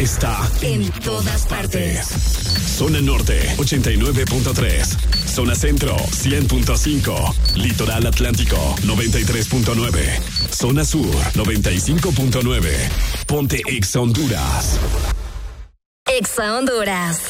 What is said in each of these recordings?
está en todas partes. Zona Norte 89.3. Zona Centro 100.5. Litoral Atlántico 93.9. Zona Sur 95.9. Ponte Exa Honduras. Exa Honduras.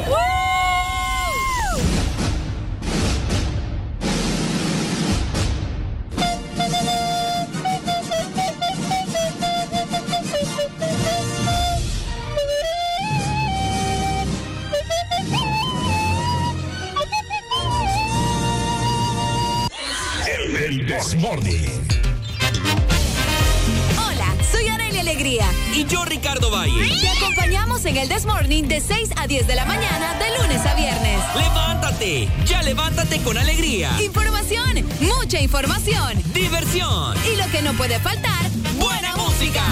con alegría. Información, mucha información. Diversión. Y lo que no puede faltar, buena, música.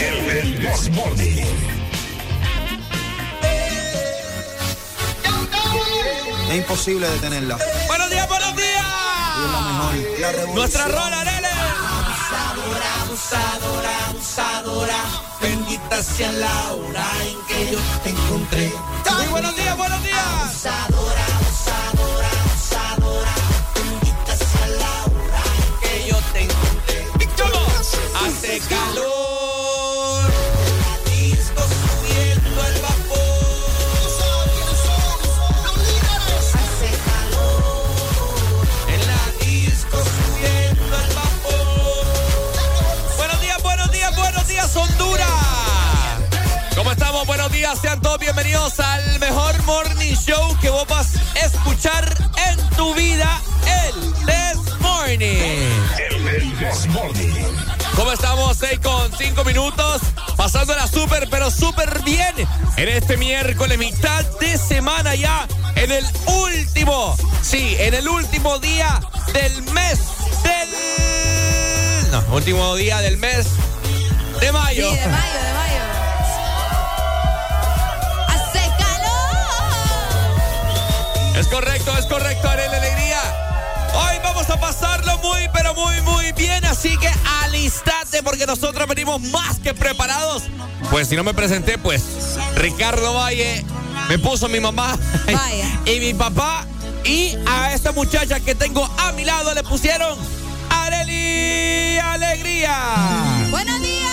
El, Es imposible detenerla. Buenos días, buenos días. Y la mejor. La Nuestra rola, Nele. Abusadora, abusadora, abusadora. Bendita sea la hora en que yo te encontré. Muy buenos días. sean todos bienvenidos al mejor morning show que vos vas a escuchar en tu vida, el This Morning. El This Morning. ¿Cómo estamos? 6 con 5 minutos, pasándola súper, pero súper bien en este miércoles, mitad de semana ya, en el último, sí, en el último día del mes del... No, último día del mes de mayo. Sí, de mayo, de mayo. Es correcto, es correcto, Arely Alegría. Hoy vamos a pasarlo muy, pero muy, muy bien. Así que alistate porque nosotros venimos más que preparados. Pues si no me presenté, pues Ricardo Valle me puso mi mamá Vaya. y mi papá. Y a esta muchacha que tengo a mi lado le pusieron Arely Alegría. Buenos días.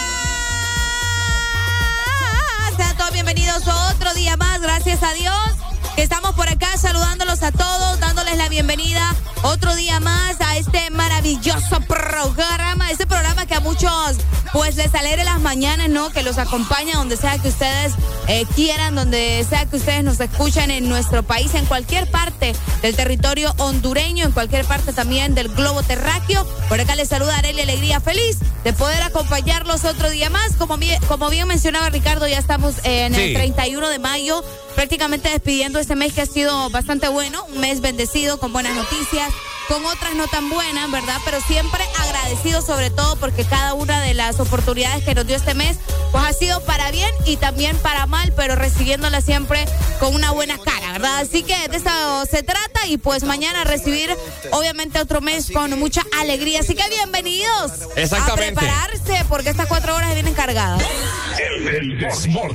Sean todos bienvenidos a otro día más. Gracias a Dios que estamos por acá saludándolos a todos, dándoles la bienvenida otro día más a este maravilloso programa, este programa que a muchos pues les alegre las mañanas, ¿no? Que los acompaña donde sea que ustedes eh, quieran, donde sea que ustedes nos escuchan en nuestro país, en cualquier parte del territorio hondureño, en cualquier parte también del globo terráqueo. Por acá les saluda Arely Alegría, feliz de poder acompañarlos otro día más. Como bien, como bien mencionaba Ricardo, ya estamos en Sí. el 31 de mayo, prácticamente despidiendo este mes que ha sido bastante bueno, un mes bendecido con buenas noticias, con otras no tan buenas, ¿verdad? Pero siempre agradecido sobre todo porque cada una de las oportunidades que nos dio este mes, pues ha sido para bien y también para mal, pero recibiéndola siempre con una buena cara, ¿verdad? Así que de eso se trata y pues mañana recibir obviamente otro mes con mucha alegría. Así que bienvenidos Exactamente. a prepararse porque estas cuatro horas vienen cargadas.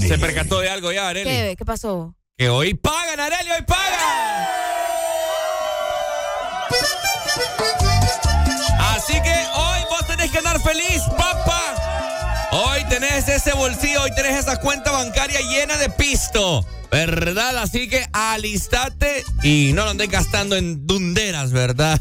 Se percató de algo ya, Arely. ¿Qué, ¿Qué pasó? Que hoy pagan, Arely, hoy pagan. Así que hoy vos tenés que andar feliz, papá. Hoy tenés ese bolsillo, hoy tenés esa cuenta bancaria llena de pisto. ¿Verdad? Así que alistate y no lo andes gastando en dunderas, ¿verdad?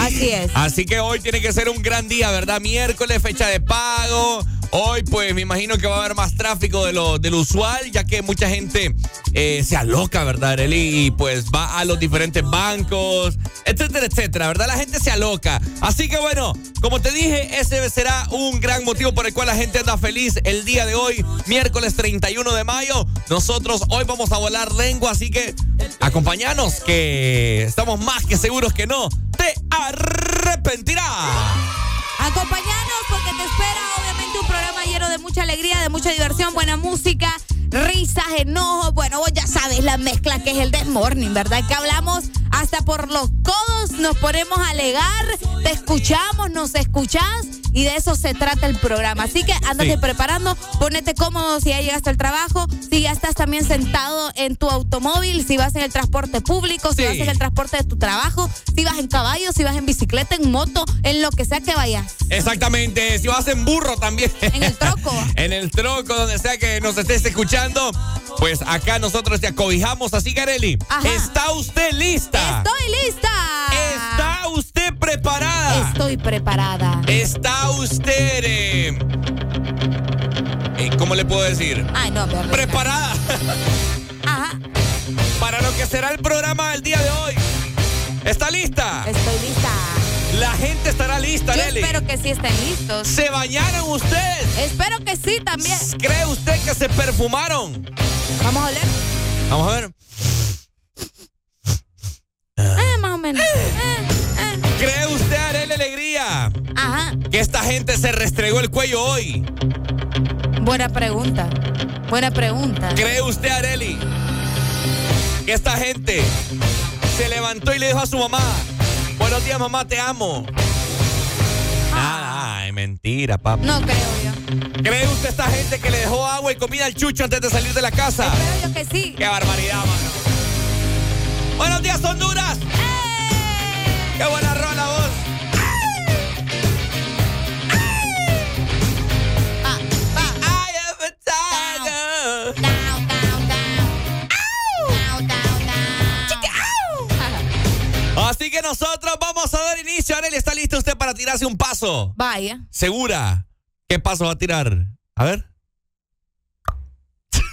Así es. Así que hoy tiene que ser un gran día, ¿verdad? Miércoles, fecha de pago. Hoy, pues, me imagino que va a haber más tráfico de lo, del usual, ya que mucha gente eh, se aloca, ¿verdad, Arely? Y pues va a los diferentes bancos, etcétera, etcétera, ¿verdad? La gente se aloca. Así que bueno, como te dije, ese será un gran motivo por el cual la gente anda feliz el día de hoy, miércoles 31 de mayo. Nosotros hoy vamos a volar lengua, así que acompáñanos, que estamos más que seguros que no te arrepentirás. Acompañanos porque te espera obviamente un programa lleno de mucha alegría, de mucha diversión, buena música, risas, enojos. Bueno, vos ya sabes la mezcla que es el Death Morning, ¿verdad? Que hablamos hasta por los codos, nos ponemos a alegar, te escuchamos, nos escuchás y de eso se trata el programa. Así que ándate Sí. preparando, ponete cómodo si ya llegaste al trabajo, si ya estás también sentado en tu automóvil, si vas en el transporte público, si vas en el transporte de tu trabajo, si vas en caballo, si vas en bicicleta, en moto, en lo que sea que vayas. Exactamente, si vas en burro también. En el troco. en el troco, donde sea que nos estés escuchando, pues acá nosotros te acobijamos. Así, Ajá. ¿está usted lista? Estoy lista. ¿Está usted preparada? Estoy preparada. ¿Está usted, eh, eh, cómo le puedo decir? Ay, no, me. Preparada Ajá, para lo que será el programa del día de hoy. ¿Está lista? estoy lista. La gente estará lista, Yo Nelly. espero que sí estén listos. ¿Se bañaron ustedes? Espero que sí también. ¿Cree usted que se perfumaron? Vamos a oler. Vamos a ver. Eh, más o menos. Eh, eh. ¿Cree usted, Ajá, que esta gente se restregó el cuello hoy? buena pregunta. Buena pregunta. ¿Cree usted, Areli, que esta gente se levantó y le dijo a su mamá, buenos días mamá, te amo? Nada, ay, mentira, papá. No creo yo. ¿Cree usted esta gente que le dejó agua y comida al chucho antes de salir de la casa? Espero yo que sí. ¡Qué barbaridad, mano! ¡Buenos días, Honduras! ¡Qué buena rola, vos! Así que nosotros vamos a dar inicio. Arely, ¿está listo usted para tirarse un paso? Vaya, ¿Segura? ¿Qué paso va a tirar? A ver.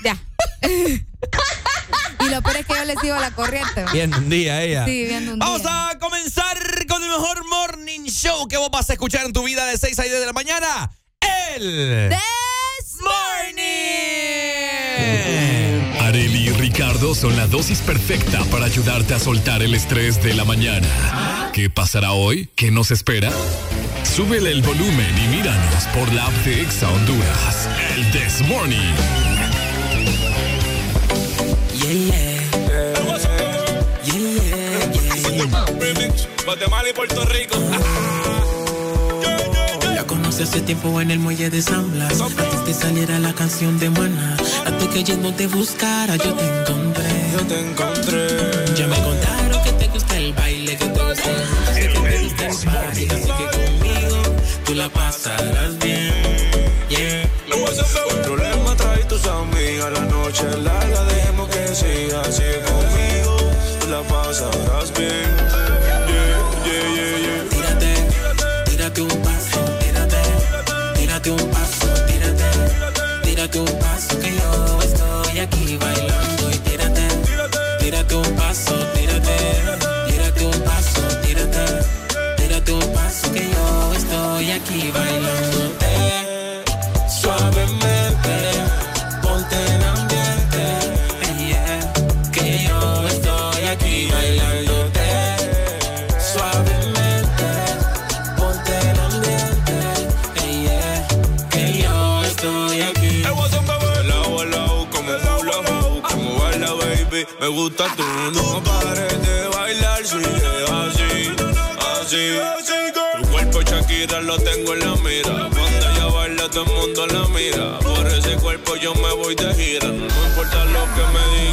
ya. y lo peor es que yo le sigo la corriente. Bien un día ella. Sí, viendo un Vamos día. a comenzar con el mejor morning show que vos vas a escuchar en tu vida de 6 a 10 de la mañana. El This Morning. Areli y Ricardo son la dosis perfecta para ayudarte a soltar el estrés de la mañana. ¿Qué pasará hoy? ¿Qué nos espera? Súbele el volumen y míranos por la app de Exa Honduras. El This Morning. Yeah, yeah. Yeah, remix. Guatemala y Puerto Rico. Hace tiempo en el muelle de San Blas. Antes de saliera la canción de Maná. Antes que yo no te buscara, yo te encontré. Yo te encontré. Ya me contaron que te gusta el baile, que te gusta el que te gusta el party. Así que conmigo tú la pasarás bien. Yeah. Un problema trae tus amigas. La noche larga, dejemos que siga. Así conmigo, tú la pasarás bien. Yeah, yeah, yeah, yeah. Tírate, tírate un paso, tírate un paso que yo estoy aquí bailando y tírate, tírate un paso, tírate, tírate un paso, tírate, tírate un paso que yo estoy aquí bailándote me gusta tú, no pares de bailar, sigue así, así. Tu cuerpo Shakira lo tengo en la mira, cuando ella baila todo el mundo la mira, por ese cuerpo yo me voy de gira, no importa lo que me digan,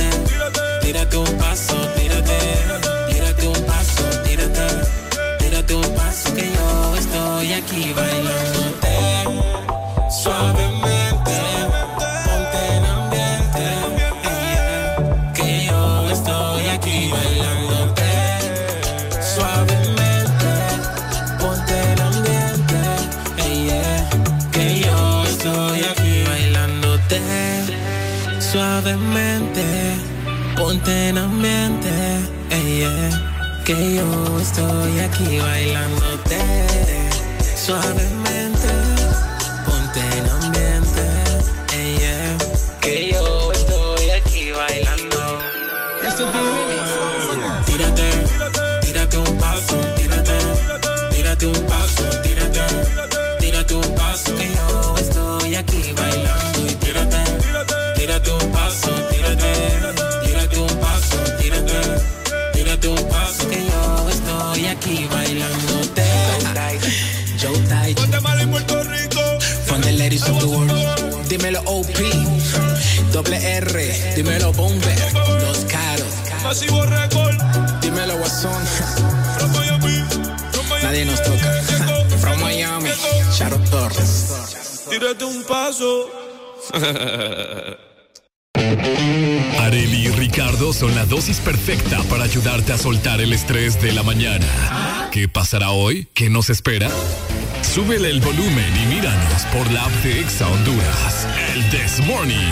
tírate un paso, tírate, tírate un paso, tírate, tírate un paso que yo estoy aquí bailándote. Suavemente, ponte en ambiente, yeah, que yo estoy aquí bailándote. Suavemente, ponte el ambiente, yeah, que yo estoy aquí bailándote. Suavemente, ponte en ambiente, eh, yeah, que yo estoy aquí bailándote. Suavemente, ladies of the world. Dímelo OP, doble R, dímelo Bomber, los caros. Masivo Record, Dímelo Guasón, from Miami, from Miami. nadie nos toca. From Miami, Charo Torres. Tírate un paso. Areli y Ricardo son la dosis perfecta para ayudarte a soltar el estrés de la mañana. ¿Qué pasará hoy? ¿Qué nos espera? Súbele el volumen y míranos por la app de Exa Honduras. El This Morning.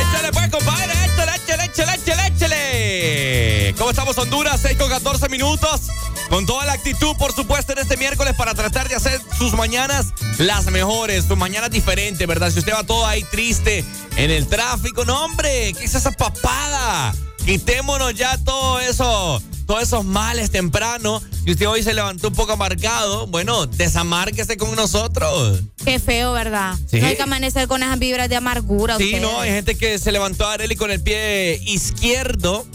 Échale pues, compadre, échale, échale, échale, échale. ¿Cómo estamos, Honduras? 6 con 14 minutos. Con toda la actitud, por supuesto, en este miércoles para tratar de hacer sus mañanas las mejores, sus mañanas diferentes, ¿verdad? Si usted va todo ahí triste en el tráfico, no, hombre, ¿qué es esa papada? Quitémonos ya todo eso, todos esos males temprano. Si usted hoy se levantó un poco amargado, bueno, desamárquese con nosotros. Qué feo, ¿verdad? Sí. No hay que amanecer con esas vibras de amargura. Sí, ustedes. no, hay gente que se levantó a Areli con el pie izquierdo.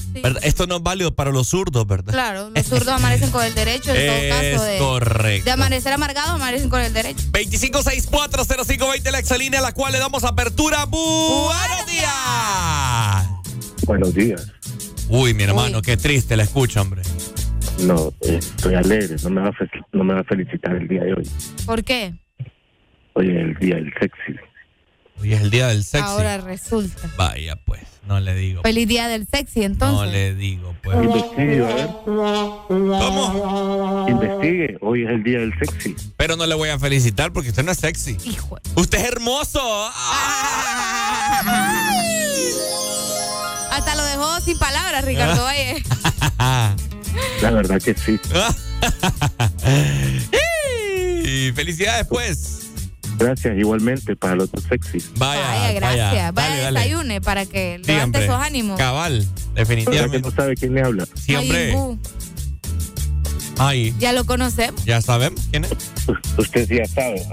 Esto no es válido para los zurdos, ¿verdad? Claro, los zurdos amanecen con el derecho en todo Es caso de, correcto. de amanecer amargado, amanecen con el derecho. 25640520 la exalínea a la cual le damos apertura. ¡Buenos días! Buenos días. Uy, mi hermano, Uy. qué triste la escucho, hombre. No, estoy alegre. No me, va a no me va a felicitar el día de hoy. ¿Por qué? Hoy es el día del sexy. Hoy es el día del sexy. Ahora resulta. Vaya, pues, no le digo. Feliz día del sexy, entonces. No le digo, pues. Investigue, a ver. ¿Cómo? Investigue. Hoy es el día del sexy. Pero no le voy a felicitar porque usted no es sexy. Hijo. Usted es hermoso. Hasta lo dejó sin palabras, Ricardo Valle. La verdad que sí. y felicidades, pues. Gracias, igualmente, para los dos sexys. Vaya, Vaya, gracias. Vaya, dale. desayune para que Sí, levante hombre. esos ánimos. Cabal, ¿Verdad que definitivamente. no sabe quién le habla? Sí, hombre. Mayimbu, Ay, Ya lo conocemos. ya sabemos quién es. U- Usted sí ya sabe.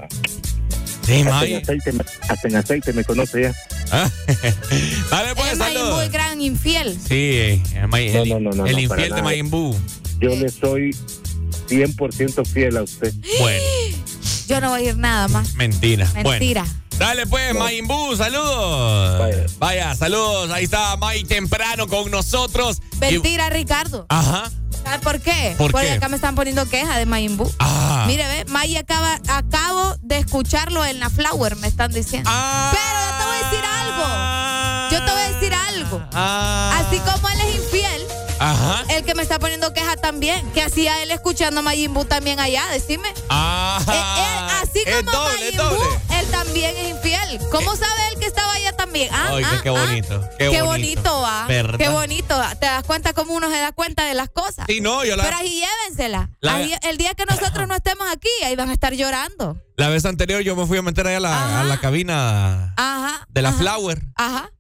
Sí, Hasta en, May. aceite, hasta en aceite me conoce ya. Ah. Dale, pues, es Mayimbu el gran infiel. Sí, el, May- el- No, no, no, no, el infiel de. Mayimbu. Yo le soy 100% fiel a usted. Bueno, Yo no voy a ir nada más. mentira. Mentira. Bueno. Dale pues, Mayimbu, saludos. Vaya. Vaya, saludos. Ahí está May temprano con nosotros. Y- Mentira, Ricardo. Ajá. ¿Sabes por qué? ¿Por Porque qué? acá me están poniendo queja de Mayimbu. Ah. Mire, ve, May acaba, acabo de escucharlo en la Flower, me están diciendo. Ah. Pero yo te voy a decir algo. Yo te voy a decir algo. Ah. Así como él es infiel, Ajá. el que me está poniendo queja también. Que hacía él escuchando a Mayimbu también allá, decime. Ah. Eh, él, así como doble, Mayimbu, doble. él también es infiel. ¿Cómo sabe él que estaba allá también? Ah, Oiga, ah, qué ah. bonito, qué Qué bonito. va. ¿Verdad? Qué bonito. ¿Te das cuenta cómo uno se da cuenta de las cosas? Sí, no, yo la, Pero ahí llévensela. La- Ahí- el día que nosotros no estemos aquí, ahí van a estar llorando. la vez anterior yo me fui a meter ahí a la, Ajá. a la cabina Ajá. de la ajá, Flower Ajá.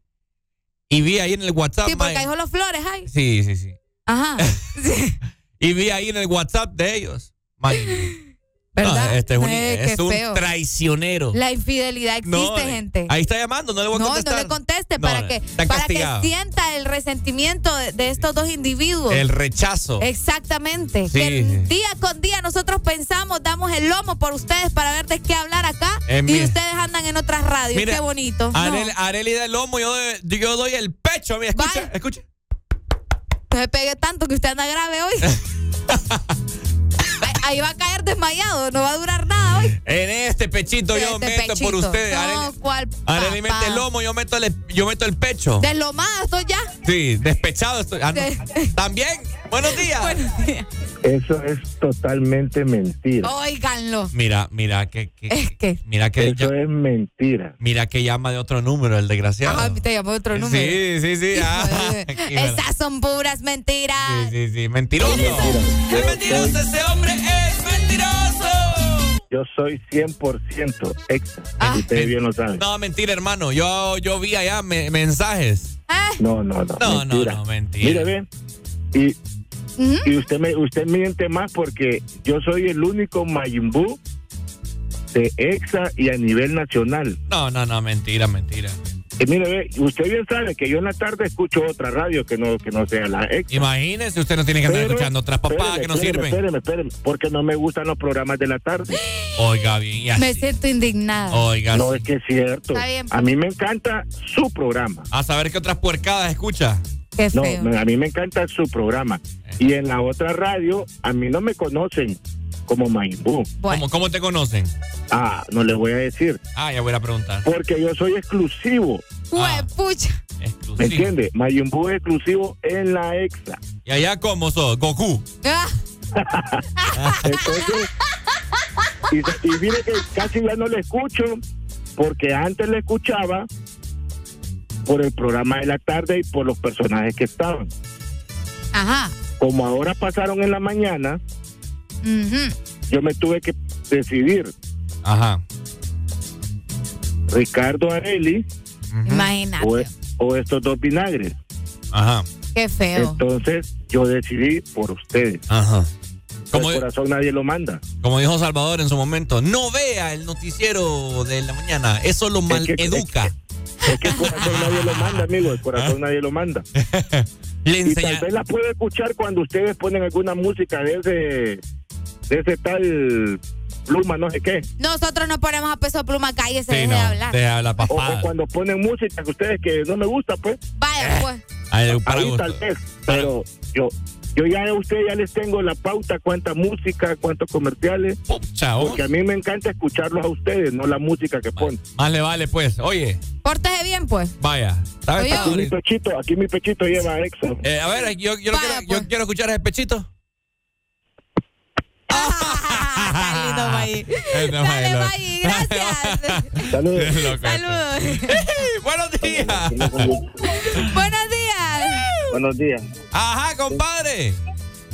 Y vi ahí en el WhatsApp. Sí, porque son los flores, ay. Sí, sí, sí. Ajá. Sí. Y vi ahí en el WhatsApp de ellos. May- ¿Verdad? No, este es un, Eh, es un traicionero. La infidelidad existe, No, gente. Ahí está llamando, no le voy a no, contestar. no le conteste No, para que para que sienta el resentimiento de, de estos dos individuos. El rechazo. Exactamente. Sí, que día con día nosotros pensamos, damos el lomo por ustedes para ver de qué hablar acá Eh, y ustedes andan en otras radios. Qué bonito. No. Arel- Areli del lomo, yo, yo doy el pecho. Mira, escucha, Vaya. escucha. No se pegue tanto que usted anda grave hoy. ahí, va a caer desmayado, no va a durar nada hoy. En este pechito yo Este meto por ustedes. No, Areli, ¿cuál Areli papá? mete el lomo, yo meto el, yo meto el pecho. Deslomada estoy ya. Sí, despechado estoy. Ah, no. Sí. También, buenos días. Buenos días. Eso es totalmente mentira. Óiganlo. Mira, mira que, que- Es que. mira que Eso ya- es mentira. mira que llama de otro número, el desgraciado. Ah, te llamó otro número. Sí, sí, sí. ah, de- mira. Esas son puras mentiras. Sí, sí, sí. Mentiroso. Es mentiroso, ese hombre es mentiroso. Yo soy 100% exa. Ah. y ustedes bien lo saben. No, mentira, hermano. Yo, yo vi allá me- mensajes. Ah, No, no, no. No, no, mentira. no, mentira. Mire, ve. Y, y usted me usted miente más porque yo soy el único Mayimbu de EXA y a nivel nacional. No, no, no, mentira, mentira. Y mire, ve, usted bien sabe que yo en la tarde escucho otra radio que no que no sea la EXA. Imagínese, usted no tiene que andar Pero- escuchando otras papadas espéreme, que no espéreme, sirven. Espéreme, espéreme, porque no me gustan los programas de la tarde. Oiga, bien, y así. Me siento indignada. Oiga, No, sí. es que es cierto. Está bien. A mí me encanta su programa. a saber qué otras puercadas escucha. Qué No, feo. a mí me encanta su programa. Y en la otra radio, a mí no me conocen como Mayimbu. Bueno, ¿Cómo, ¿Cómo te conocen? Ah, no les voy a decir. Ah, ya voy a preguntar. Porque yo soy exclusivo. Ah. pucha. ¿Me Exclusivo. entiende? Mayimbu es exclusivo en la EXA. ¿Y allá cómo sos? Goku. Ah, Entonces, y, y mire que casi ya no le escucho, porque antes le escuchaba por el programa de la tarde y por los personajes que estaban. Ajá. Como ahora pasaron en la mañana, Ujú. yo me tuve que decidir. Ajá. Ricardo Areli. Imagínate. o, o estos dos vinagres. Ajá. Qué feo. Entonces yo decidí por ustedes. Ajá. El Como, corazón nadie lo manda. como dijo Salvador en su momento, no vea el noticiero de la mañana. Eso lo mal que- educa. Es que el corazón nadie lo manda, amigo. El corazón nadie lo manda. Le Y tal vez la puede escuchar cuando ustedes ponen alguna música de ese, de ese tal pluma, no sé qué. Nosotros no ponemos a peso pluma calle, se Sí, deje no, de hablar. O, papá. o cuando ponen música que ustedes que no me gusta, pues. Vaya, pues. Ay, para ahí tal vez. Pero yo, yo ya a ustedes ya les tengo la pauta, cuánta música, cuántos comerciales. Pucha, oh. Porque a mí me encanta escucharlos a ustedes, no la música que ponen. Más le vale, pues. Oye, Pórtese bien, pues. vaya. Aquí mi pechito, aquí mi pechito lleva Exxon. Eh, a ver, yo, yo, Vaya, quiero, pues. yo quiero escuchar ese pechito. Este Dale, gracias. Saludos. Saludos. Buenos días. Buenos días. Buenos días. Ajá, compadre.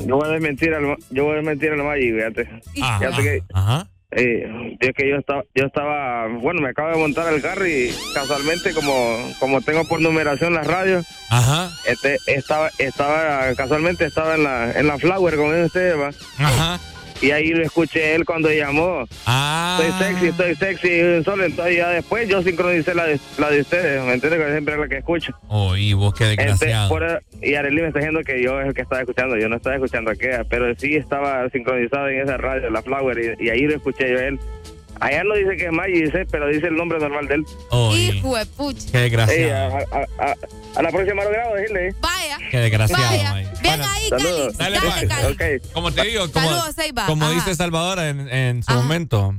Yo voy a desmentir al, yo voy a desmentir al Maggi, fíjate. Ajá. Fíjate que, Ajá. eh, es que yo estaba, yo estaba, bueno, me acabo de montar el carro y casualmente como, como tengo por numeración las radios, Ajá. este, estaba, estaba, casualmente estaba en la, en la Flower con ustedes, va. Ajá. Y ahí lo escuché él cuando llamó. Ah. Estoy sexy, estoy sexy, solo. Entonces ya después yo sincronicé la de, la de ustedes, ¿me entiendes? Que siempre es la que escucho. Oh, y vos qué Este, desgraciado. por- y Arely me está diciendo que yo es el que estaba escuchando, yo no estaba escuchando aquella, pero sí estaba sincronizado en esa radio, la Flower, y, y ahí lo escuché yo a él. Allá no dice que es Maggi, dice, pero dice el nombre normal de él. Oh, y- Hijo de pucha. qué desgraciado. a, a- a- a la próxima grado, decirle. ¿eh? Vaya. Qué desgraciado, Vaya. Bueno, ahí, saludos. Calix. Dale, Dale, pues. Calix. Ok. Como te digo, como, Saludos, Seiba. como Ajá. dice Salvador en, en su Ajá. momento,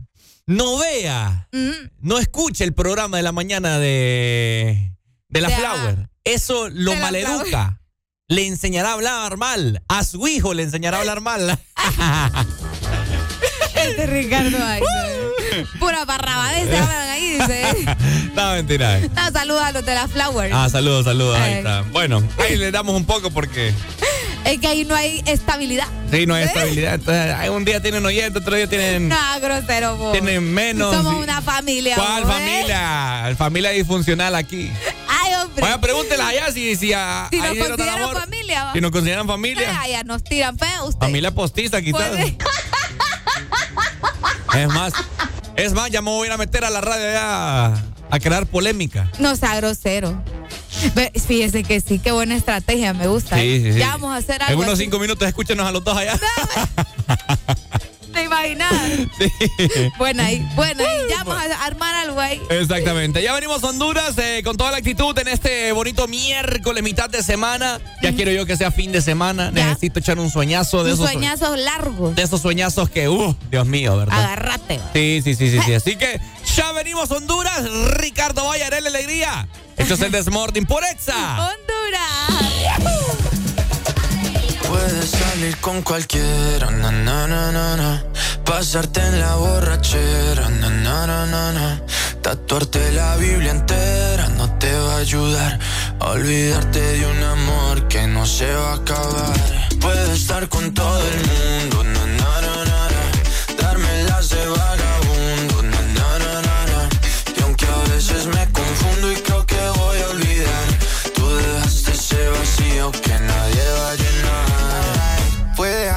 no vea, Mm. no escuche el programa de la mañana de, de la De- Flower. Eso lo De maleduca. Le enseñará a hablar mal. A su hijo le enseñará a hablar mal. Este Ricardo ahí. Pura barrabada se hablan ahí, dice. no, mentira. No, saludos a los de la Flower. Ah, saludos, saludos. Ahí Ay. está. Bueno, ahí le damos un poco porque Es que ahí no hay estabilidad. sí, no hay ¿Eh? estabilidad. Entonces, un día tienen oyentes, otro día tienen, No, grosero, vos. tienen menos. Somos una familia. ¿Cuál vos, ¿eh? familia? Familia disfuncional aquí. Ay, hombre. Vaya, pregúntelas allá si, si, a, si nos consideran amor. familia, va. Si nos consideran familia. Ay, ya nos tiran feo usted. Familia postiza, quizás. Puede. Es más, es más, ya me voy a ir a meter a la radio ya a crear polémica. No sea grosero. Fíjese que sí, qué buena estrategia, me gusta. Sí, sí, sí. Ya vamos a hacer En algo. unos así. cinco minutos escúchenos a los dos allá. ¿Te imaginas? Sí. Buena ahí, buena ahí. Ya vamos a armar algo ahí. Exactamente. Ya venimos a Honduras eh, con toda la actitud en este bonito miércoles, mitad de semana. Ya quiero yo que sea fin de semana. Ya. Necesito echar un sueñazo de Un esos sueñazos largos. de esos sueñazos que, uh, Dios mío, ¿verdad? Agárrate. va. Sí, sí, sí, sí, sí. Así que ya venimos a Honduras. Ricardo Vallarel, alegría. Esto es el Desmorning por Exa. Honduras. Puedes salir con cualquiera, na, na, na, na, na. Pasarte en la borrachera, na, na, na, na, na. Tatuarte la Biblia entera no te va a ayudar a olvidarte de un amor que no se va a acabar. Puedes estar con todo el mundo, na, na, na, na. Darme las de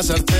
Pasarte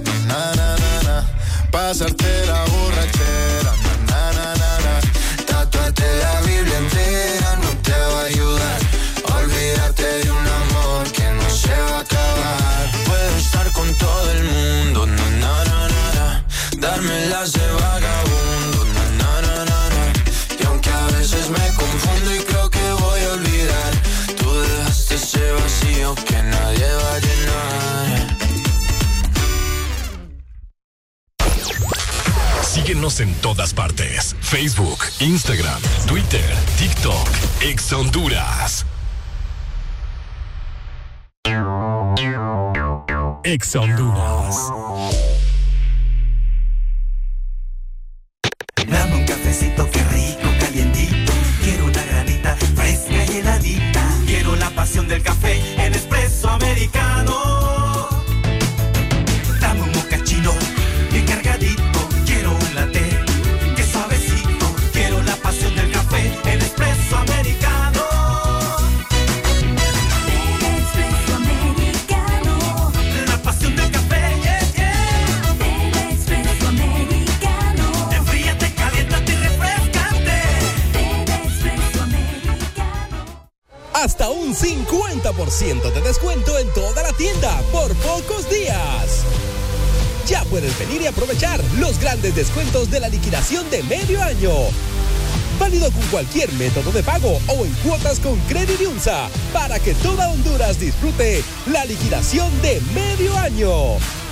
Pasarte la borrachera, na na na na. Tatuarte la Biblia entera no te va a ayudar. Olvídate de un amor que no se va a acabar. Puedo estar con todo el mundo, na na na na na. Darme las de vagabundo, Síguenos en todas partes. Facebook, Instagram, Twitter, TikTok, Ex Honduras. Ex Honduras. Dame un cafecito que rico, calientito. Quiero una granita fresca y heladita. Quiero la pasión del café en espresso americano. Hasta un 50% de descuento en toda la tienda por pocos días. Ya puedes venir y aprovechar los grandes descuentos de la liquidación de medio año. Válido con cualquier método de pago o en cuotas con Credit Unsa para que toda Honduras disfrute la liquidación de medio año.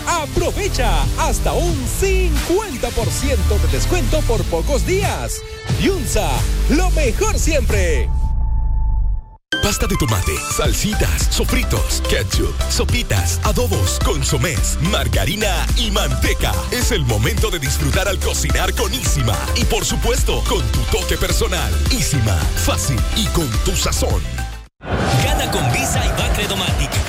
Aprovecha hasta un 50% de descuento por pocos días. Yunza, lo mejor siempre. Pasta de tomate, salsitas, sofritos, ketchup, sopitas, adobos, consomés, margarina y manteca. Es el momento de disfrutar al cocinar con Isima. Y por supuesto, con tu toque personal. Isima, fácil y con tu sazón. Gana con Visa y Bacredomatic.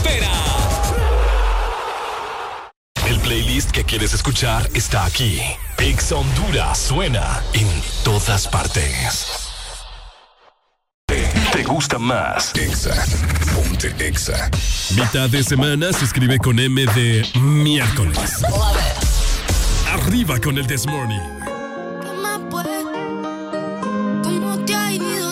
espera. El playlist que quieres escuchar está aquí. Ex Honduras suena en todas partes. ¿Te gusta más? Exa. Ponte Exa. Mitad de semana se escribe con M de miércoles. Arriba con el This Morning. ¿Qué más? ¿Cómo te ha ido?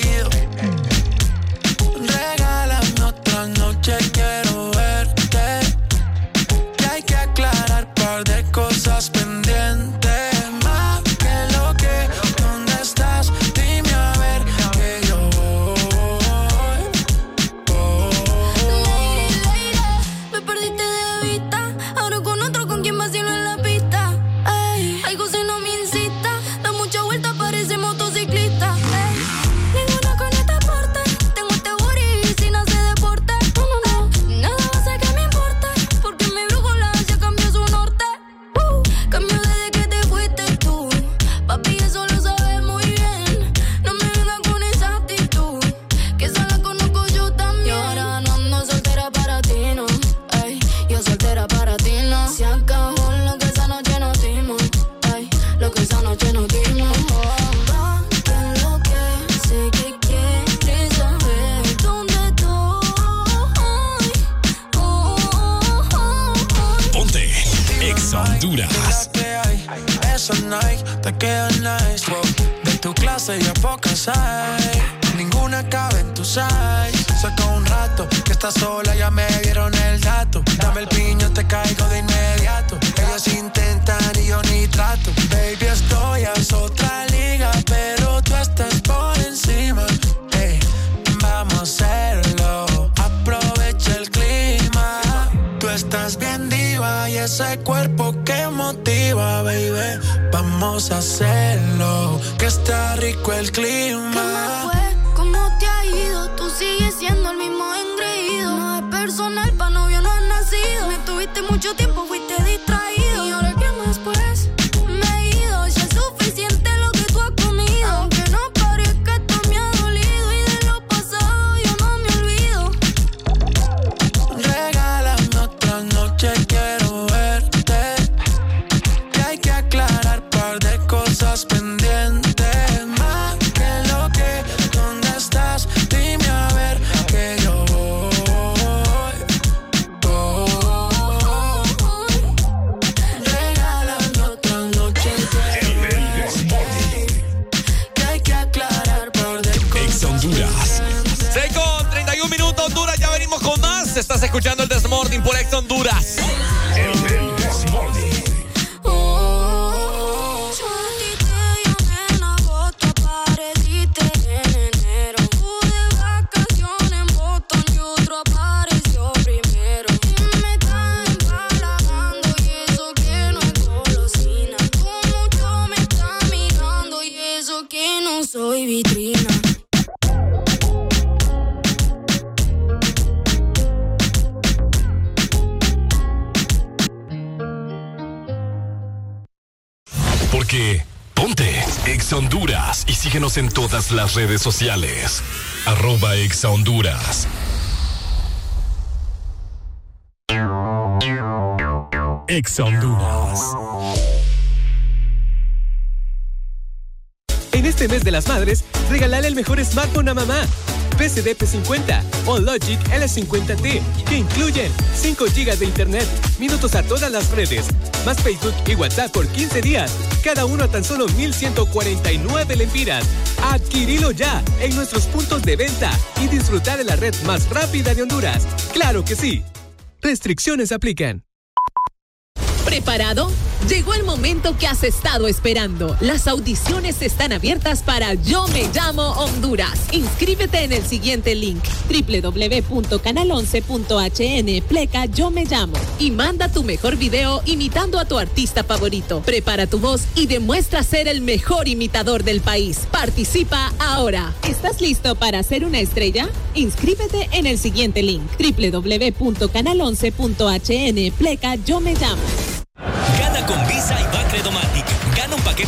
Redes sociales. Arroba Ex Honduras. Ex Honduras. En este mes de las madres, regalale el mejor smartphone a mamá. PCD P50 o Logic L50T, que incluyen 5 GB de internet, minutos a todas las redes, más Facebook y WhatsApp por 15 días, cada uno a tan solo 1,149 lempiras. Adquirilo ya en nuestros puntos de venta y disfrutar de la red más rápida de Honduras. ¡Claro que sí! Restricciones aplican. ¿Preparado? Llegó el momento que has estado esperando. Las audiciones están abiertas para Yo Me Llamo Honduras. Inscríbete en el siguiente link www.canal11.hn pleca Yo Me Llamo y manda tu mejor video imitando a tu artista favorito. Prepara tu voz y demuestra ser el mejor imitador del país. Participa ahora. ¿Estás listo para ser una estrella? Inscríbete en el siguiente link www.canal11.hn pleca Yo Me Llamo. Y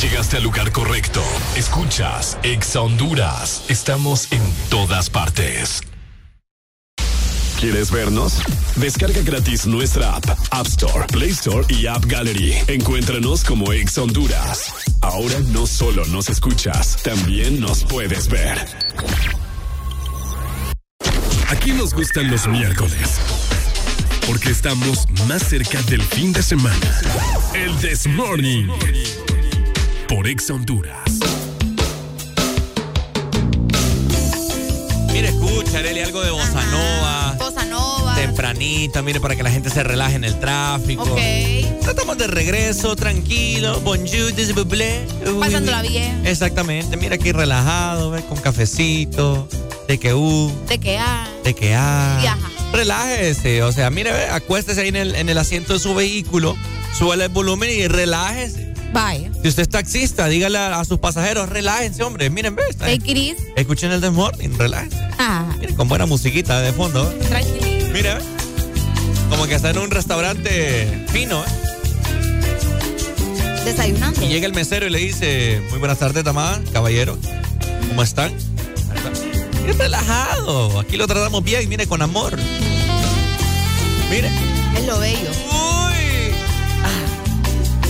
Llegaste al lugar correcto. Escuchas Ex Honduras. Estamos en todas partes. ¿Quieres vernos? Descarga gratis nuestra app, App Store, Play Store y App Gallery. Encuéntranos como Ex Honduras. Ahora no solo nos escuchas, también nos puedes ver. Aquí nos gustan los miércoles. Porque estamos más cerca del fin de semana. El This Morning. Por Ex Honduras. Mire, escucha, Arely, algo de bossa nova. Bossa nova. Tempranita, mire, para que la gente se relaje en el tráfico. Ok. Estamos de regreso, tranquilo. Bonjour. Uy, Pasándola bien. Exactamente. Mira aquí relajado, ¿ves? con cafecito, de que uh, ¿De qué ah? de que ah. Viaja. Relájese, o sea, mire, ve, acuéstese ahí en el, en el asiento de su vehículo, súbale el volumen y relájese. Vaya. Si usted es taxista, dígale a, a sus pasajeros, relájense, hombre. Miren, ve, easy. escuchen el The Morning, relájense. Ah, Miren, con buena musiquita de fondo. ¿eh? tranquilito. Mira, como que está en un restaurante fino, ¿eh? Desayunando. Y llega el mesero y le dice, muy buenas tardes, damas, caballero. ¿Cómo están? Qué relajado. Aquí lo tratamos bien, mire, con amor. Mire. Es lo bello.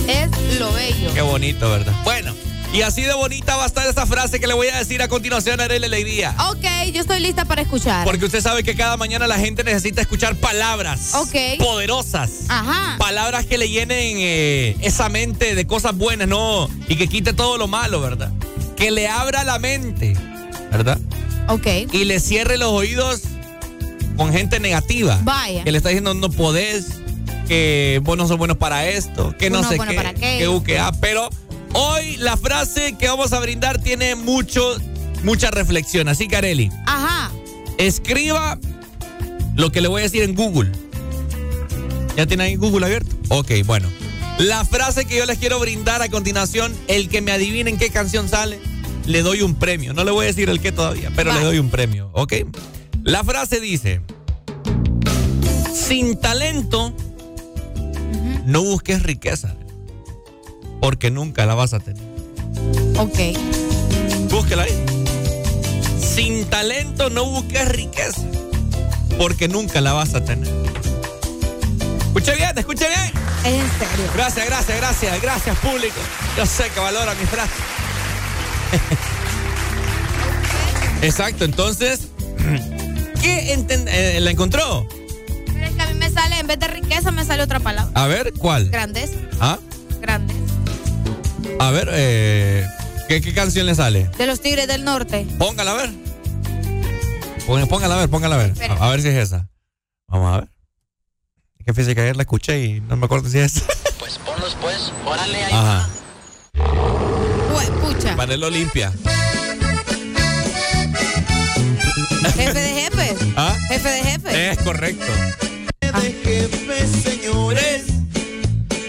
Es lo bello. Qué bonito, ¿verdad? Bueno, y así de bonita va a estar esa frase que le voy a decir a continuación a Arely Alegría. Ok, yo estoy lista para escuchar. Porque usted sabe que cada mañana la gente necesita escuchar palabras Ok. poderosas. Ajá. Palabras que le llenen eh, esa mente de cosas buenas, ¿no? Y que quite todo lo malo, ¿verdad? Que le abra la mente, ¿verdad? Ok. Y le cierre los oídos con gente negativa. Vaya. Que le está diciendo no podés, que vos no sos buenos para esto, que no Uno sé bueno qué, para aquello. que u, que a. Pero hoy la frase que vamos a brindar tiene mucho, mucha reflexión. Así que, Areli, Ajá. escriba lo que le voy a decir en Google. ¿Ya tiene ahí Google abierto? Ok, bueno. La frase que yo les quiero brindar a continuación, el que me adivinen qué canción sale, le doy un premio. No le voy a decir el qué todavía, pero le doy un premio, ¿ok? La frase dice, sin talento, no busques riqueza, porque nunca la vas a tener. Ok. Búsquela ahí. Sin talento no busques riqueza, porque nunca la vas a tener. Escuche bien, escuche bien. Es en serio. Gracias, gracias, gracias, gracias público. Yo sé que valora mi frase. Exacto, entonces, ¿qué eh, la encontró? Es que a mí me sale, en vez de riqueza, me sale otra palabra. A ver, ¿cuál? Grandeza. ¿Ah? Grandeza. A ver, eh, ¿qué, qué canción le sale? De los Tigres del Norte. Póngala a ver. Póngala a ver, póngala a ver. Espera. A, a ver si es esa. Vamos a ver. Es que fíjese que ayer la escuché y no me acuerdo si es esa. Pues ponlos pues, órale ahí. Ajá. Jue- pucha. Panelo limpia. Jefe de jefes. ¿Ah? Jefe de jefes. Es correcto. Señores.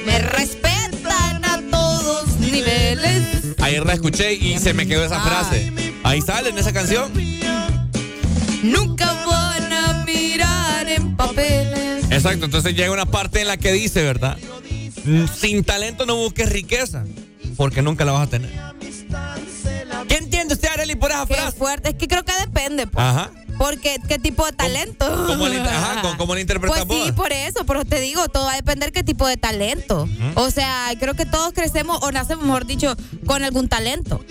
Me respetan a todos niveles. Ayer la escuché y se me quedó esa frase. Ahí sale en esa canción. Nunca van a mirar en papeles. Exacto, entonces llega una parte en la que dice, ¿verdad? Mm, Sin talento no busques riqueza, porque nunca la vas a tener. ¿Qué entiende usted, Arely, por esa Qué frase? fuerte. Es que creo que depende. pues. Ajá. Porque, ¿qué tipo de talento? ¿Cómo le, ajá, ¿cómo- cómo le interpretas Pues sí, por eso, pero te digo, todo va a depender qué tipo de talento. O sea, creo que todos crecemos o nacemos, mejor dicho, con algún talento.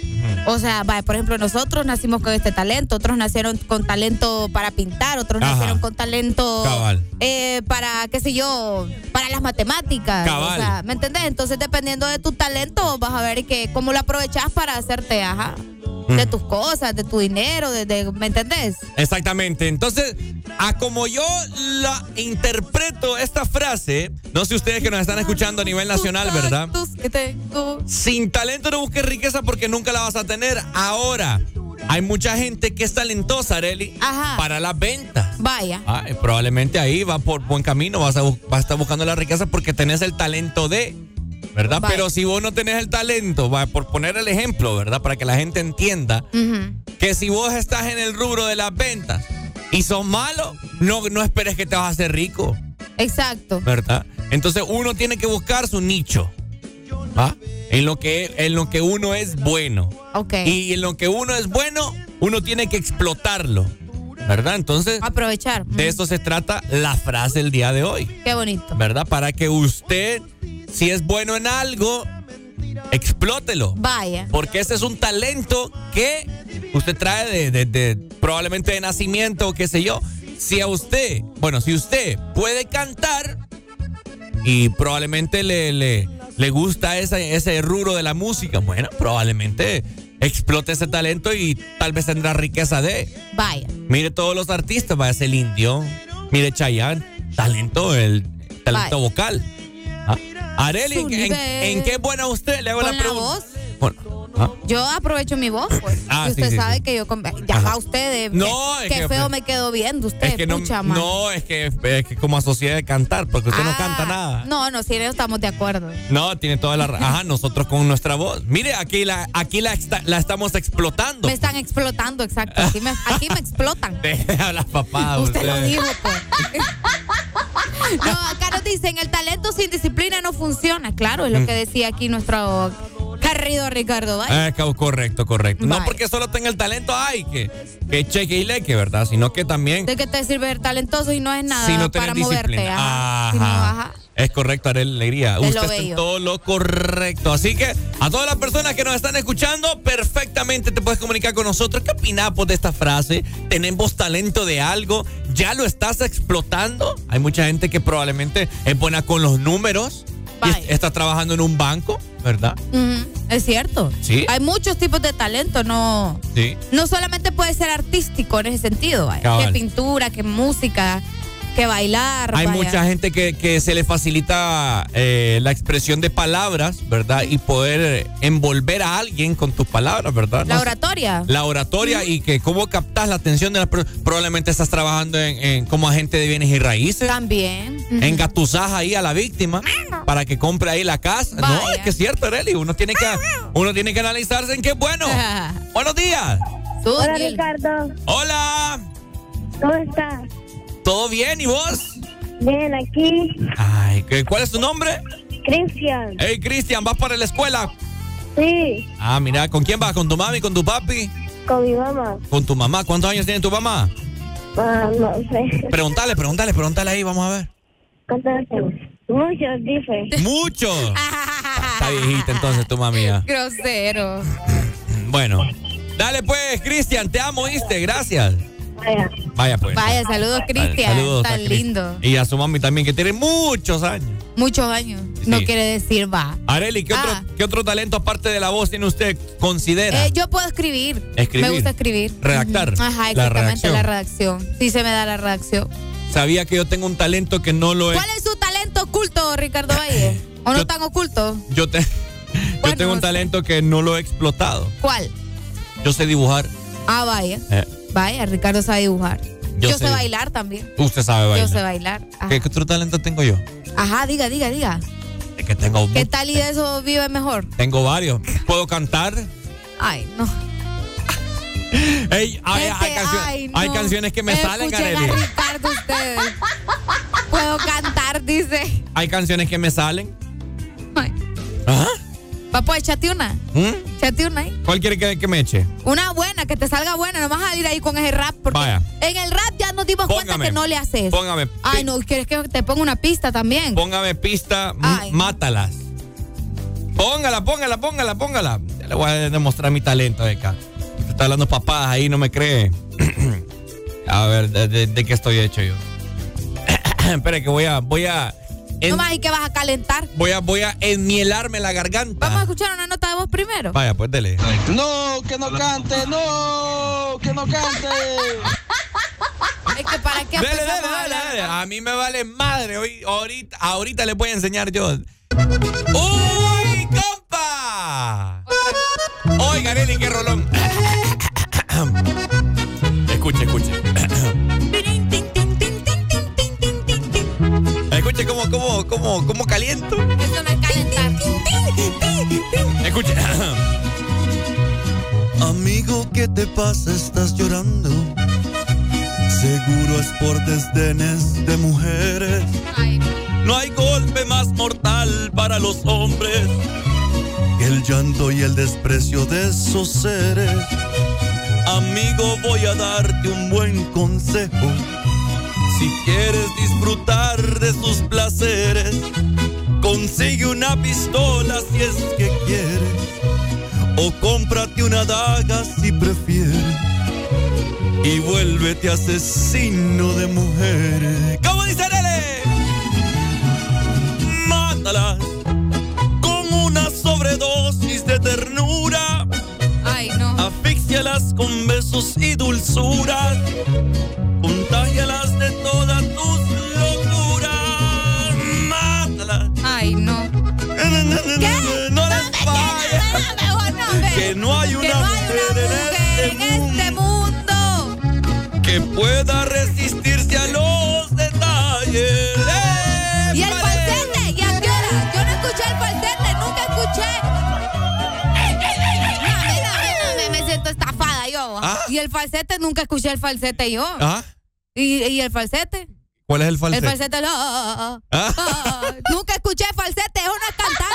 O sea, vaya, por ejemplo, nosotros nacimos con este talento, otros nacieron con talento para pintar, otros Ajá. nacieron con talento Cabal. eh, para, qué sé yo, para las matemáticas. Cabal. O sea, ¿me entendés? Entonces, dependiendo de tu talento, vas a ver que cómo lo aprovechas para hacerte, ajá, de tus cosas, de tu dinero, de, de- ¿me entendés? Exactamente. Entonces, a como yo la interpreto esta frase, no sé ustedes que nos están escuchando a nivel nacional, ¿verdad? Que tengo. Sin talento no busques riqueza porque nunca la vas a tener. Ahora, hay mucha gente que es talentosa, Areli, Ajá. para las ventas. Vaya. Ay, probablemente ahí va por buen camino, vas a, vas a estar buscando la riqueza porque tenés el talento de, ¿verdad? Pero si vos no tenés el talento, va, por poner el ejemplo, ¿verdad? Para que la gente entienda que si vos estás en el rubro de las ventas y sos malo, no, no esperes que te vas a hacer rico, Exacto. ¿verdad? Entonces uno tiene que buscar su nicho, ¿va? En lo que, en lo que uno es bueno. Ok. Y en lo que uno es bueno, uno tiene que explotarlo, ¿verdad? Entonces, Aprovechar. de eso se trata la frase del día de hoy, Qué bonito. ¿verdad? Para que usted, si es bueno en algo, explótelo. Vaya. Porque ese es un talento que usted trae de, de- de- probablemente de nacimiento o qué sé yo. Si a usted, bueno, si usted puede cantar y probablemente le, le, le gusta ese, ese rubro de la música, bueno, probablemente explote ese talento y tal vez tendrá riqueza de. Vaya. Mire todos los artistas, vaya el indio, mire Chayanne, talento, el talento vocal. ¿Ah? Areli, ¿en, qué buena usted? Le hago Con la la pregunta. voz. Bueno, ¿ah? Yo aprovecho mi voz, pues. Ah, y usted sí, sabe sí. que yo. Ya Ajá. va usted de. No, qué, es qué que- feo me quedó viendo usted. Es que no, pucha, no es, que, es que como sociedad de cantar, porque usted no Ah, canta nada. No, no, sí, no estamos de acuerdo. No, tiene toda la... ra- Ajá, nosotros con nuestra voz. Mire, aquí la, aquí la, esta- la estamos explotando. Me están explotando, exacto. Aquí me, aquí me explotan. Deja las papadas. Usted lo usted. dijo, pues. No, acá nos dicen, el talento sin disciplina no funciona. Claro, es lo Mm. que decía aquí nuestro querido Ricardo Valle. Eh, co- correcto, correcto. No porque solo tenga el talento, ay, que, que cheque y leque, ¿verdad? Sino que también ¿De qué te sirve ser talentoso y no es nada si no para tenés moverte? disciplina. Ajá. Si no, Ajá. Es correcto, Arel Alegría. Es Usted está en todo lo correcto. Así que a todas las personas que nos están escuchando, perfectamente te puedes comunicar con nosotros. ¿Qué opinas vos de esta frase? ¿Tenemos talento de algo? ¿Ya lo estás explotando? Hay mucha gente que probablemente es buena con los números y es- está trabajando en un banco, ¿verdad? Es cierto. Sí. Hay muchos tipos de talento, no, Sí. no solamente puede ser artístico en ese sentido. Cabal. que pintura, que música, que bailar. Hay vaya. mucha gente que, que se le facilita eh, la expresión de palabras, ¿verdad? Y poder envolver a alguien con tus palabras, ¿verdad? La oratoria. La oratoria y que cómo captas la atención de las personas. Probablemente estás trabajando en, en- como agente de bienes y raíces. También. Engatusás ahí a la víctima para que compre ahí la casa. No, es que es cierto, Arely. Uno tiene que, uno tiene que analizarse en qué es bueno. Buenos días. Hola Ricardo, Hola. ¿cómo estás? ¿Todo bien? ¿Y vos? Bien, aquí, Ay, ¿qué- ¿cuál es tu nombre? Cristian. Hey, Cristian, ¿vas para la escuela? Sí, Ah, mira, ¿con quién vas? ¿Con tu mami, con tu papi? con mi mamá. ¿Con tu mamá? ¿Cuántos años tiene tu mamá? Ah, no sé. Pregúntale, pregúntale, pregúntale ahí, vamos a ver. ¿Cuántos años? Muchos, dice. ¡Mucho! Está viejita entonces tu mami. Grosero. Bueno, dale pues, Cristian, te amo, ¿viste? Gracias. Vaya. Vaya pues. Vaya, saludos, Cristian. Saludos Cris- lindo. Y a su mami también, que tiene muchos años. Muchos años. No quiere decir va. Areli, ¿qué, Ah. otro, ¿qué otro talento aparte de la voz tiene usted? Considera. Eh, yo puedo escribir. Escribir. Me gusta escribir. Redactar. Ajá, La exactamente, redacción. la redacción. Sí se me da la redacción. Sabía que yo tengo un talento que no lo he. ¿Cuál es su talento oculto, Ricardo Valle? ¿O no Yo- tan oculto? Yo, te... yo tengo un talento que no lo he explotado. ¿Cuál? Yo sé dibujar. Ah, vaya. Eh, Vaya, Ricardo sabe dibujar. Yo Yo, sé, sé. bailar también. usted sabe bailar. Yo sé bailar. ¿Qué, qué otro talento tengo yo? Ajá, diga, diga, diga. Es que tengo, ¿Qué tal y de eso vive mejor? tengo varios. ¿Puedo cantar? Ay, no. Ey, hay, hay cancio- ay, hay no. canciones que me salen, Escuchen Arely. a ustedes. Puedo cantar, dice. Hay canciones que me salen. Ay. Ajá. Pues, échate una. ¿Mm? Échate una ahí. ¿Cuál quiere que, que me eche? Una buena, que te salga buena. No vas a ir ahí con ese rap. Porque Vaya. en el rap ya nos dimos cuenta que no le haces. Póngame. Ay, no, ¿quieres que te ponga una pista también? Póngame pista, Ay. mátalas. Póngala, póngala, póngala, póngala. Ya le voy a demostrar mi talento de acá. Está hablando papás ahí, no me cree. a ver, ¿de, de- de qué estoy hecho yo? Espera que voy a, voy a, en- No más, ¿y que vas a calentar? voy a, voy a enmielarme la garganta. Vamos a escuchar una nota de voz primero. Vaya, pues dele. No, que no cante, no, que no cante. Es que para qué Dele, empezamos dele, a dale, hablar? dale. A mí me vale madre. Hoy, ahorita, ahorita les voy a enseñar yo. ¡Uy, compa! Oiga, Nelly, qué rolón. Escuche, escuche. Escuche cómo, cómo, cómo, cómo caliento. Eso no es calentar. Escuche. Amigo, ¿qué te pasa? Estás llorando. Seguro es por desdenes de mujeres. No hay golpe más mortal para los hombres. que El llanto y el desprecio de esos seres. Amigo, voy a darte un buen consejo. Si quieres disfrutar de sus placeres, consigue una pistola si es que quieres. O cómprate una daga si prefieres. Y vuélvete asesino de mujeres. ¿Cómo dice Nele? Mátalas con una sobredosis de ternura. Ay, no. Asfixialas con besos y dulzuras. Falsete, nunca escuché el falsete yo. ¿Ah? ¿Y, y el falsete? ¿Cuál es el El falsete? falsete. es lo- ah, Nunca escuché falsete, es una cantar.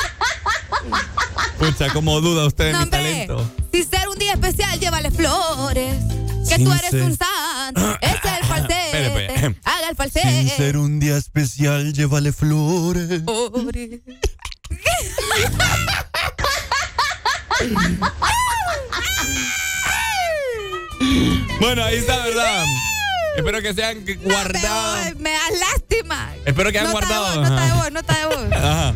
Pucha, como duda usted de No, mi hombre. talento. Si ser un día especial, llévale flores. Que Sin tú eres ser- un santo. Ese es el falsete. Espere, Haga el Sin falsete. ser un día especial, llévale flores. Flores. Bueno, ahí está, ¿verdad? Espero que sean guardados. Ay, me das lástima. Espero que hayan Nota de guardado. voz, Nota de voz, nota de voz. Ajá.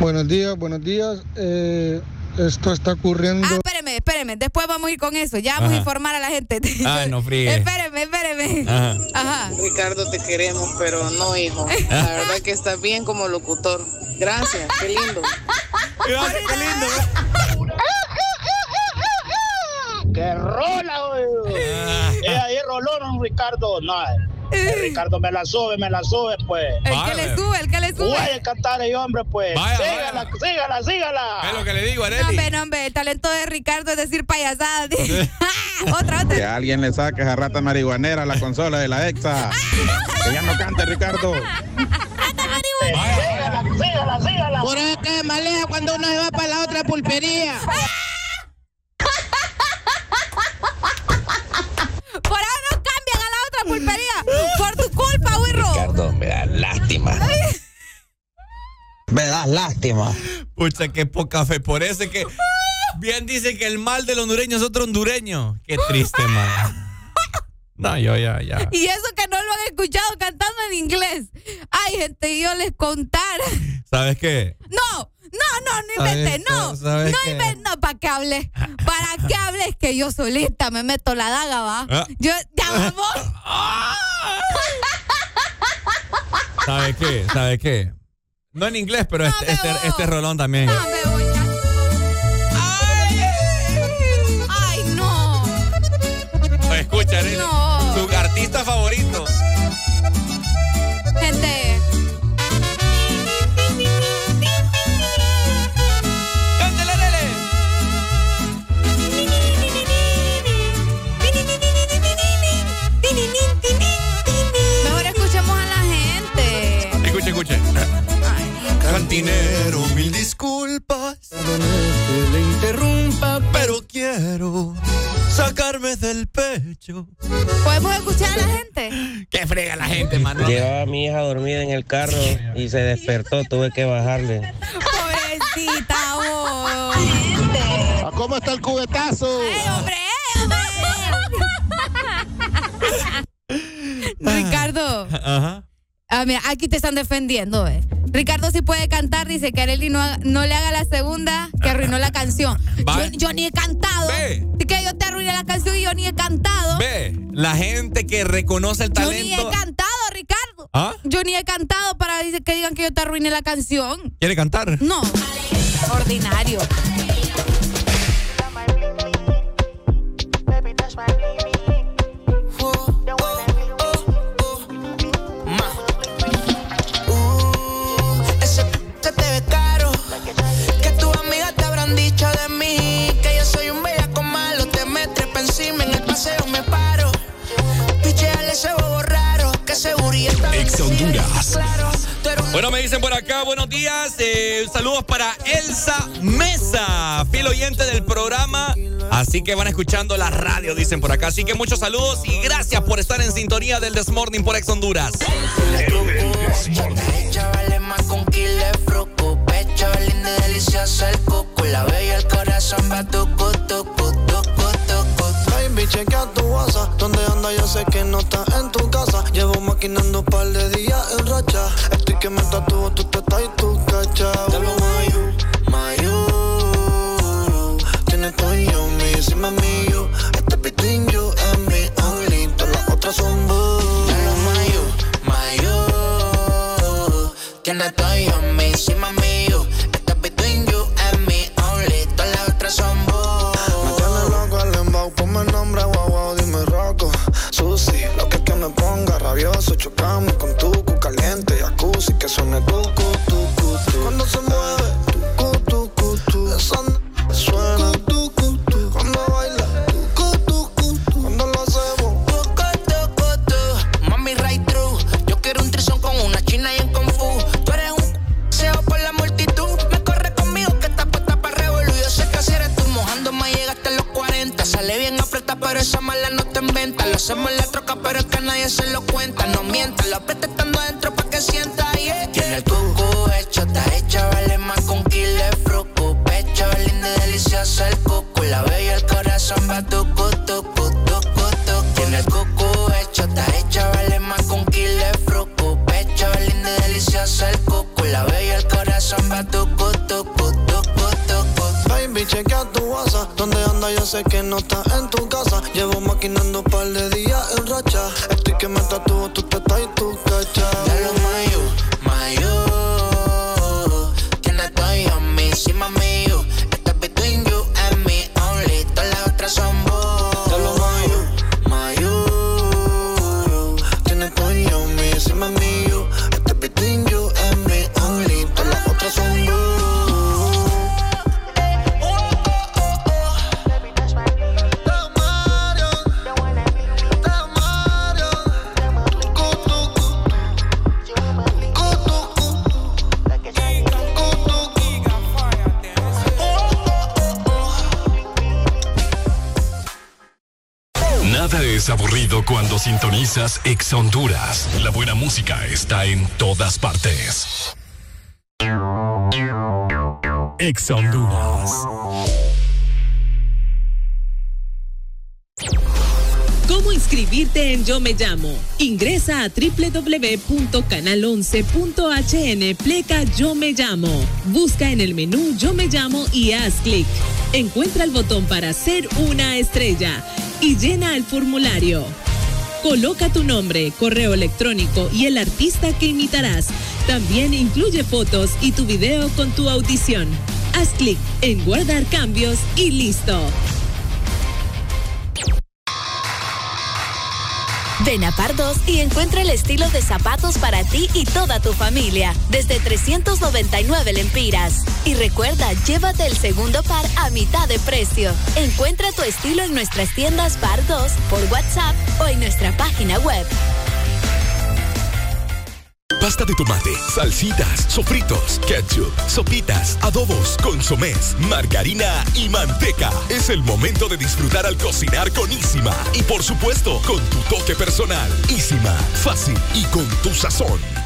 Buenos días, buenos días. Eh, esto está ocurriendo. Ah, espéreme, espéreme. Después vamos a ir con eso. Ya vamos Ajá. a informar a la gente. Ay, no friegue. Espéreme, espéreme. Ajá. Ajá. Ricardo, te queremos, pero no, hijo. La verdad que estás bien como locutor. Gracias, qué lindo. Gracias, qué lindo. ¡Qué rola, güey! Es ahí rolón, Ricardo. No, eh, Ricardo me la sube, me la sube, pues. El que le sube, el que le sube. Puede cantar ahí, hombre, pues. Vaya, sígala, sígala, sígala. Es lo que le digo, No, Areli. hombre, no, hombre. El talento de Ricardo es decir payasadas. otra, Que otra. alguien le saque esa rata marihuanera a la consola de la exa. Que ya no cante, Ricardo. Sígala, sígala, sígala. Por eso que maleja cuando uno se va para la otra pulpería. Por ahora no cambian a la otra pulpería. Por tu culpa, Wirro. Ricardo, me da lástima. Me das lástima. Pucha, qué poca fe. Por eso es que bien dice que el mal del hondureño es otro hondureño. Qué triste, man. No, yo ya, ya. Y eso que no lo han escuchado cantando en inglés. Ay, gente, yo les contara. ¿Sabes qué? No, no, no, no ¿Sabes- no. No qué? inventes, no, ¿para qué hables? ¿Para qué hables que yo solita me meto la daga, va? Ah. Yo, ya vamos. ¿Sabes qué? ¿Sabes qué? No en inglés, pero este, este, este rolón también. Ay, Cantinero, mil disculpas. Que le interrumpa, pero quiero sacarme del pecho. ¿Podemos escuchar a la gente? ¿Qué frega la gente, mano? Llevaba a mi hija dormida en el carro y se despertó, tuve que bajarle. Pobrecita, vos. ¿Cómo está el cubetazo? Ricardo. Ajá. Ah, mira, aquí te están defendiendo, eh. Ricardo sí puede cantar, dice que Arely no, no le haga la segunda, que arruinó la canción. Yo, yo ni he cantado. Que yo te arruiné la canción y yo ni he cantado. Ve, la gente que reconoce el Yo ni he talento. cantado, Ricardo. ¿Ah? Yo ni he cantado para dice- que digan que yo te arruiné la canción. ¿Quiere cantar? No. Ordinario. De mí. Que yo soy un bellaco malo. Te me trepa encima en el paseo me paro. Picheale ese bobo raro. Que seguridad está Ex Honduras. Bueno, me dicen por acá, buenos días. eh, saludos para Elsa Mesa, fiel oyente del programa. Así que van escuchando la radio, dicen por acá. Así que muchos saludos y gracias por estar en sintonía del Desmorning por Ex Honduras. Chavales más con fruco Pecho lindo y delicioso el cuco La bella el corazón va tucu, tucu, tucu, tucu Baby, chequea tu WhatsApp. ¿Dónde anda? Yo sé que no está en tu casa. Llevo maquinando un par de días en racha. Estoy que me tatúo tu teta y tu cacha. Te lo mayo, mayo. Tienes tú y yo, mi encima mío. Este between you and me only. Todas las otras son boo. Chocamos con tu cu caliente, jacuzzi que suene tu cu, tu cu. Cuando se mueve, tu cu, tu cu, tu. Suena, tu cu, tu. Cuando baila, tu cu, tu cu. Cuando lo hacemos, tu cu, tu. Mami, right through. Yo quiero un trisón con una china y un kung fu. Tú eres un seo por la multitud. Me corre conmigo que está puesta para revolver. Yo sé que si eres tú mojando, más llegaste a los 40. Sale bien apretada, pero esa mala no te inventa. Lo hacemos la se lo cuenta. No mientas, lo aprieta estando adentro pa' que sienta. Yeah. Tiene el cucu hecho, está hecha, vale más con kilo de fruco. Pecho, lindo y delicioso el cucu. La bella el corazón va tucu, tucu, tucu, tucu. Tiene el cucu hecho, está hecha, vale más con kilo de fruco. Pecho, lindo y delicioso el cucu. La bella el corazón va tucu, tucu, tucu, tucu. Baby, chequea tu WhatsApp. ¿Dónde anda? Yo sé que no está en tu casa. Llevo maquinando un par de días. Estoy que me tatúo tu sintonizas Ex Honduras. La buena música está en todas partes. Ex Honduras. ¿Cómo inscribirte en Yo Me Llamo? Ingresa a www.canal11.hn pleca Yo Me Llamo. Busca en el menú Yo Me Llamo y haz clic. Encuentra el botón para ser una estrella y llena el formulario. Coloca tu nombre, correo electrónico y el artista que imitarás. También incluye fotos y tu video con tu audición. Haz clic en guardar cambios y listo. Ven a Pardos y encuentra el estilo de zapatos para ti y toda tu familia, desde 399 lempiras. Y recuerda, llévate el segundo par a mitad de precio. Encuentra tu estilo en nuestras tiendas Pardos, por WhatsApp o en nuestra página web. Pasta de tomate, salsitas, sofritos, ketchup, sopitas, adobos, consomés, margarina y manteca. Es el momento de disfrutar al cocinar con Isima. Y por supuesto, con tu toque personal. Isima, fácil y con tu sazón.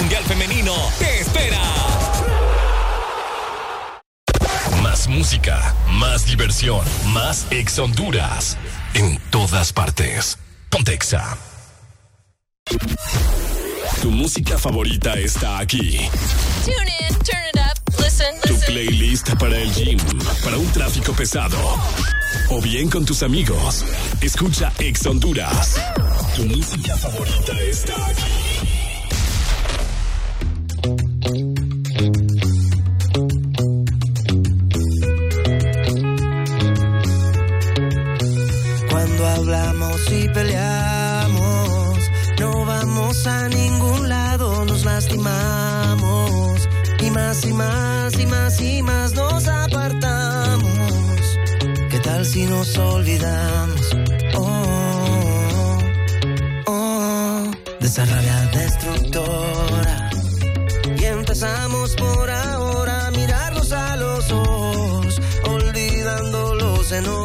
Mundial Femenino te espera. Más música, más diversión, más Ex Honduras. En todas partes. Pontexa. Tu música favorita está aquí. Tune in, turn it up, listen, Tu listen. playlist para el gym, para un tráfico pesado. O bien con tus amigos. Escucha Ex Honduras. Tu música favorita está aquí. Cuando hablamos y peleamos, no vamos a ningún lado, nos lastimamos. Y más y más y más y más nos apartamos. ¿Qué tal si nos olvidamos? Oh, oh, de esa rabia destructora. Empezamos por ahora a mirarnos a los ojos, olvidando los enojos.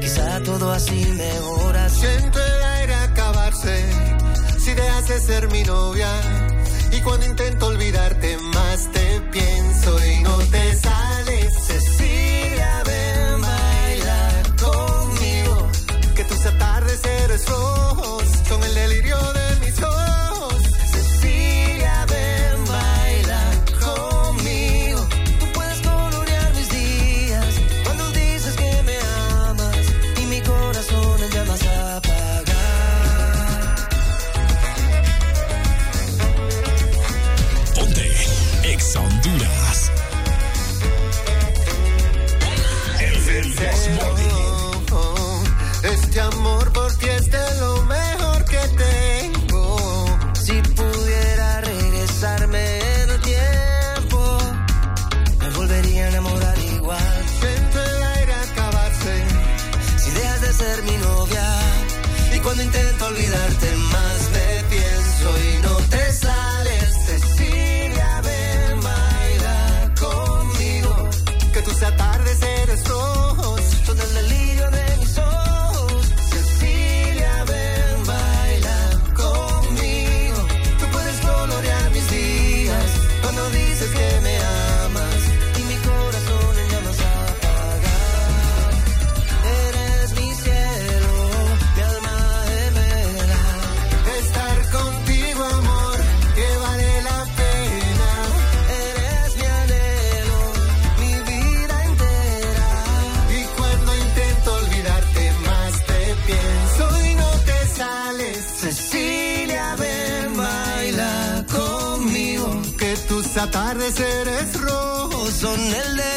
Quizá todo así mejora. Siento el aire acabarse si dejas de ser mi novia. Y cuando intento olvidarte más te pienso y no te sales. Cecilia, ven bailar conmigo. Que tus atardeceres rojos Que tus atardeceres rojos Son el delirio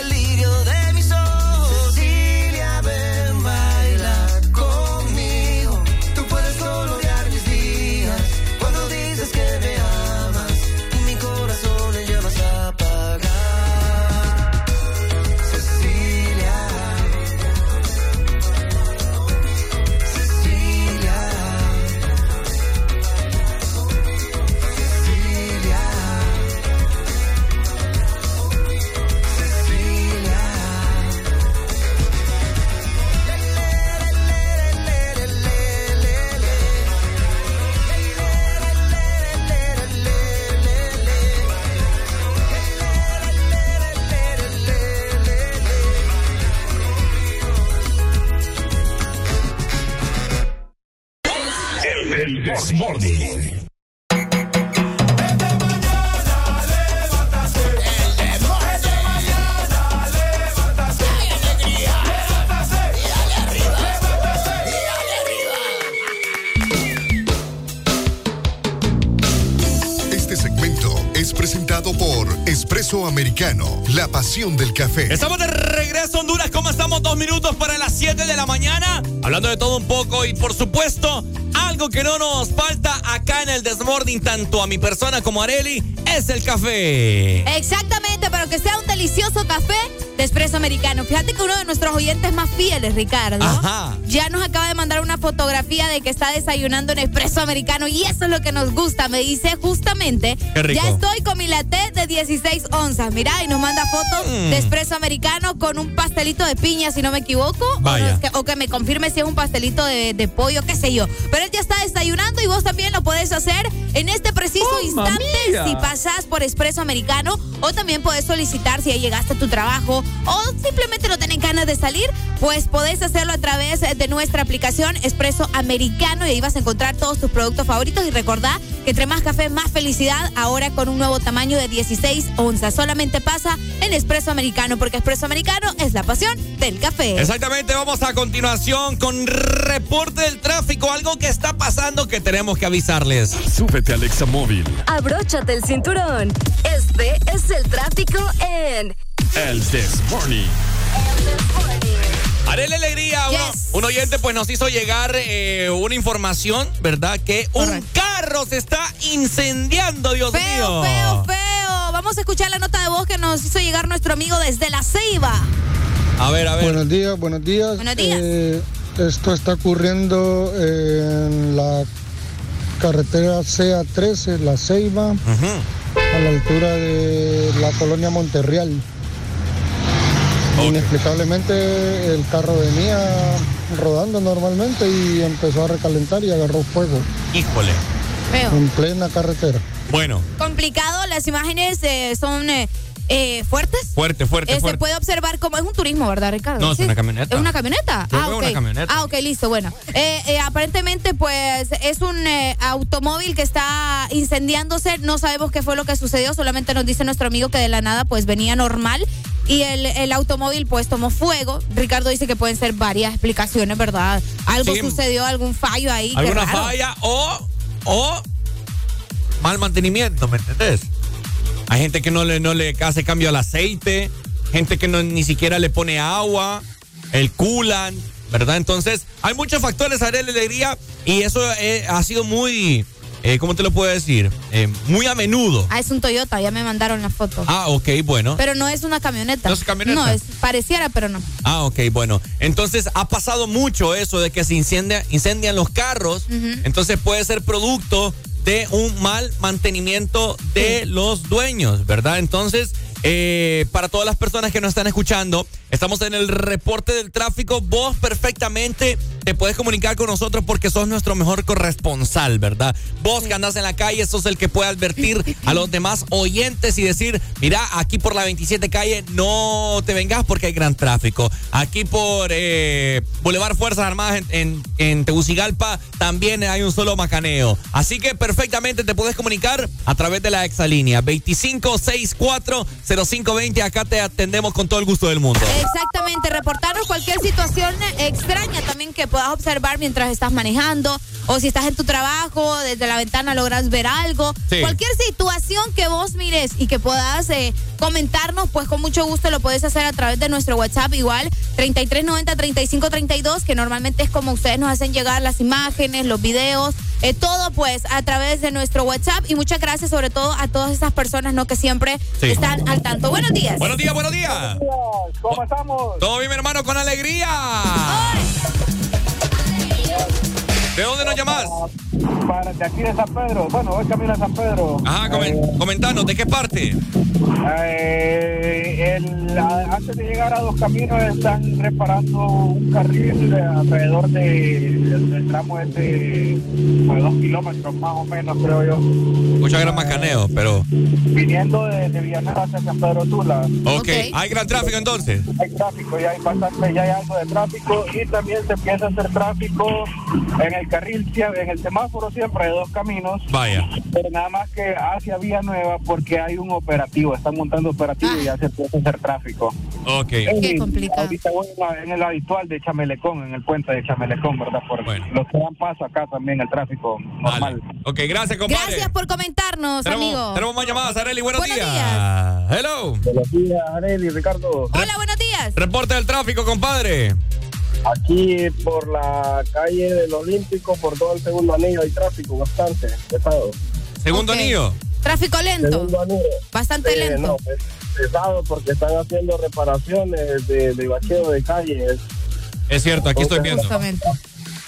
Americano, la pasión del café. Estamos de regreso a Honduras. ¿Cómo estamos? Dos minutos para las 7 de la mañana. Hablando de todo un poco y por supuesto, algo que no nos falta acá en el Desmorning, tanto a mi persona como a Areli, es el café. Exactamente, pero que sea un delicioso café de espresso americano. Fíjate que uno de nuestros oyentes más fieles, Ricardo, Ajá. Ya nos acaba de mandar una fotografía de que está desayunando en espresso americano y eso es lo que nos gusta. Me dice justamente, Qué rico. ya estoy con mi latte de 16 onzas. Mira, y nos manda fotos Mm. de espresso americano con un pastelito de piña, si no me equivoco. O, Vaya. no, que, o que me confirme si es un pastelito de, de pollo, qué sé yo. Pero él ya está desayunando y vos también lo podés hacer en este preciso ¡Mamma instante mía! si pasás por Espresso Americano o también podés solicitar si ya llegaste a tu trabajo o simplemente no tenés ganas de salir, pues podés hacerlo a través de nuestra aplicación Espresso Americano y ahí vas a encontrar todos tus productos favoritos y recordá que entre más café, más felicidad, ahora con un nuevo tamaño de 16 onzas. Solamente pasa en Espresso Americano porque Espresso Americano es la pasión del café. Exactamente, vamos a continuación con reporte del tráfico, algo que está pasando que tenemos que avisarles. Súbete al Examóvil. Abróchate el cinturón. Este es el tráfico en El Desmorning. Arele Alegría, uno- Yes. un oyente pues nos hizo llegar eh, una información, ¿verdad? Que un carro se está incendiando, Dios Feo, mío. feo, feo. Vamos a escuchar la nota de voz que nos hizo llegar nuestro amigo desde La Ceiba. A ver, a ver. Buenos días, buenos días. Buenos días. Eh, esto está ocurriendo en la carretera CA13, La Ceiba, a la altura de la colonia Monterreal. Inexplicablemente el carro venía rodando normalmente y empezó a recalentar y agarró fuego Híjole. Feo. en plena carretera. Bueno, Complicado, las imágenes eh, son eh, eh, fuertes. fuerte, fuerte, Eh, se fuerte. puede observar como es un turismo, ¿verdad, Ricardo? No, es una camioneta. ¿Es una camioneta? Ah, que es ok. una camioneta. Ah, ok, listo, bueno. Eh, eh, aparentemente, pues, es un eh, automóvil que está incendiándose. No sabemos qué fue lo que sucedió. Solamente nos dice nuestro amigo que de la nada, pues, venía normal. Y el, el automóvil, pues, tomó fuego. Ricardo dice que pueden ser varias explicaciones, ¿verdad? Algo Sí. sucedió, algún fallo ahí. alguna falla o, o mal mantenimiento, ¿me entendés? Hay gente que no le, no le hace cambio al aceite, gente que no, ni siquiera le pone agua, el coolant, ¿verdad? Entonces, hay muchos factores, Arely Alegría, y eso eh, ha sido muy, eh, ¿cómo te lo puedo decir? Eh, muy a menudo. Ah, es un Toyota, ya me mandaron la foto. Ah, ok, bueno. Pero no es una camioneta. ¿No es camioneta? No, es, pareciera, pero no. Ah, ok, bueno. Entonces ha pasado mucho eso de que se incendia, incendian los carros. Entonces puede ser producto de un mal mantenimiento de los dueños, ¿verdad? Entonces, eh, para todas las personas que nos están escuchando, estamos en el reporte del tráfico. Vos perfectamente te puedes comunicar con nosotros porque sos nuestro mejor corresponsal, ¿verdad? Vos que andás en la calle, sos el que puede advertir a los demás oyentes y decir, mira, aquí por la 27 calle no te vengas porque hay gran tráfico. Aquí por eh, Boulevard Fuerzas Armadas en, en, en Tegucigalpa también hay un solo macaneo. Así que perfectamente te puedes comunicar a través de la exalínea 25640520. Acá te atendemos con todo el gusto del mundo. Exactamente, reportarnos cualquier situación extraña también que puedas observar mientras estás manejando o si estás en tu trabajo, desde la ventana logras ver algo. Sí. Cualquier situación que vos mires y que puedas eh, comentarnos, pues con mucho gusto lo puedes hacer a través de nuestro WhatsApp igual 3390-3532, que normalmente es como ustedes nos hacen llegar las imágenes, los videos, eh, todo pues a través de nuestro WhatsApp y muchas gracias sobre todo a todas esas personas no que siempre Sí. están al tanto. Buenos días. Buenos días, buenos días. ¿Cómo estamos? Todo bien, mi hermano, con alegría. ¿De dónde nos llamas? Para, de aquí de San Pedro. Bueno, voy camino a San Pedro. Ajá, comen- comentanos, ¿de qué parte? Eh, el- antes de llegar a dos caminos están reparando un carril de alrededor de, del, del tramo este de dos kilómetros más o menos creo yo Mucha gran macaneo, pero. viniendo de, de Villanueva hacia San Pedro Tula Ok, hay gran tráfico entonces. hay tráfico ya hay bastante ya hay algo de tráfico y también se empieza a hacer tráfico en el carril en el semáforo siempre de dos caminos Vaya. pero nada más que hacia Villanueva porque hay un operativo están montando operativo y ya se empieza a hacer tráfico Ok. Qué complicado. Ahorita voy en, la- en el habitual de Chamelecón, en el puente de Chamelecón, ¿verdad? Por los que dan paso acá también el tráfico normal. Ok, gracias, compadre. Gracias por comentarnos, amigo. Tenemos, tenemos más llamadas, Areli. Buenos, Buenos días. Hello. Buenos días, Areli, Ricardo. Hola, buenos días. Reporte del tráfico, compadre. Aquí por la calle del Olímpico, por todo el segundo anillo, hay tráfico bastante pesado. Segundo Ok. anillo. Tráfico lento. Segundo anillo. Bastante Sí, lento. no, pes- pesado porque están haciendo reparaciones de, de bacheo de calles. Es cierto, aquí estoy viendo. Justamente.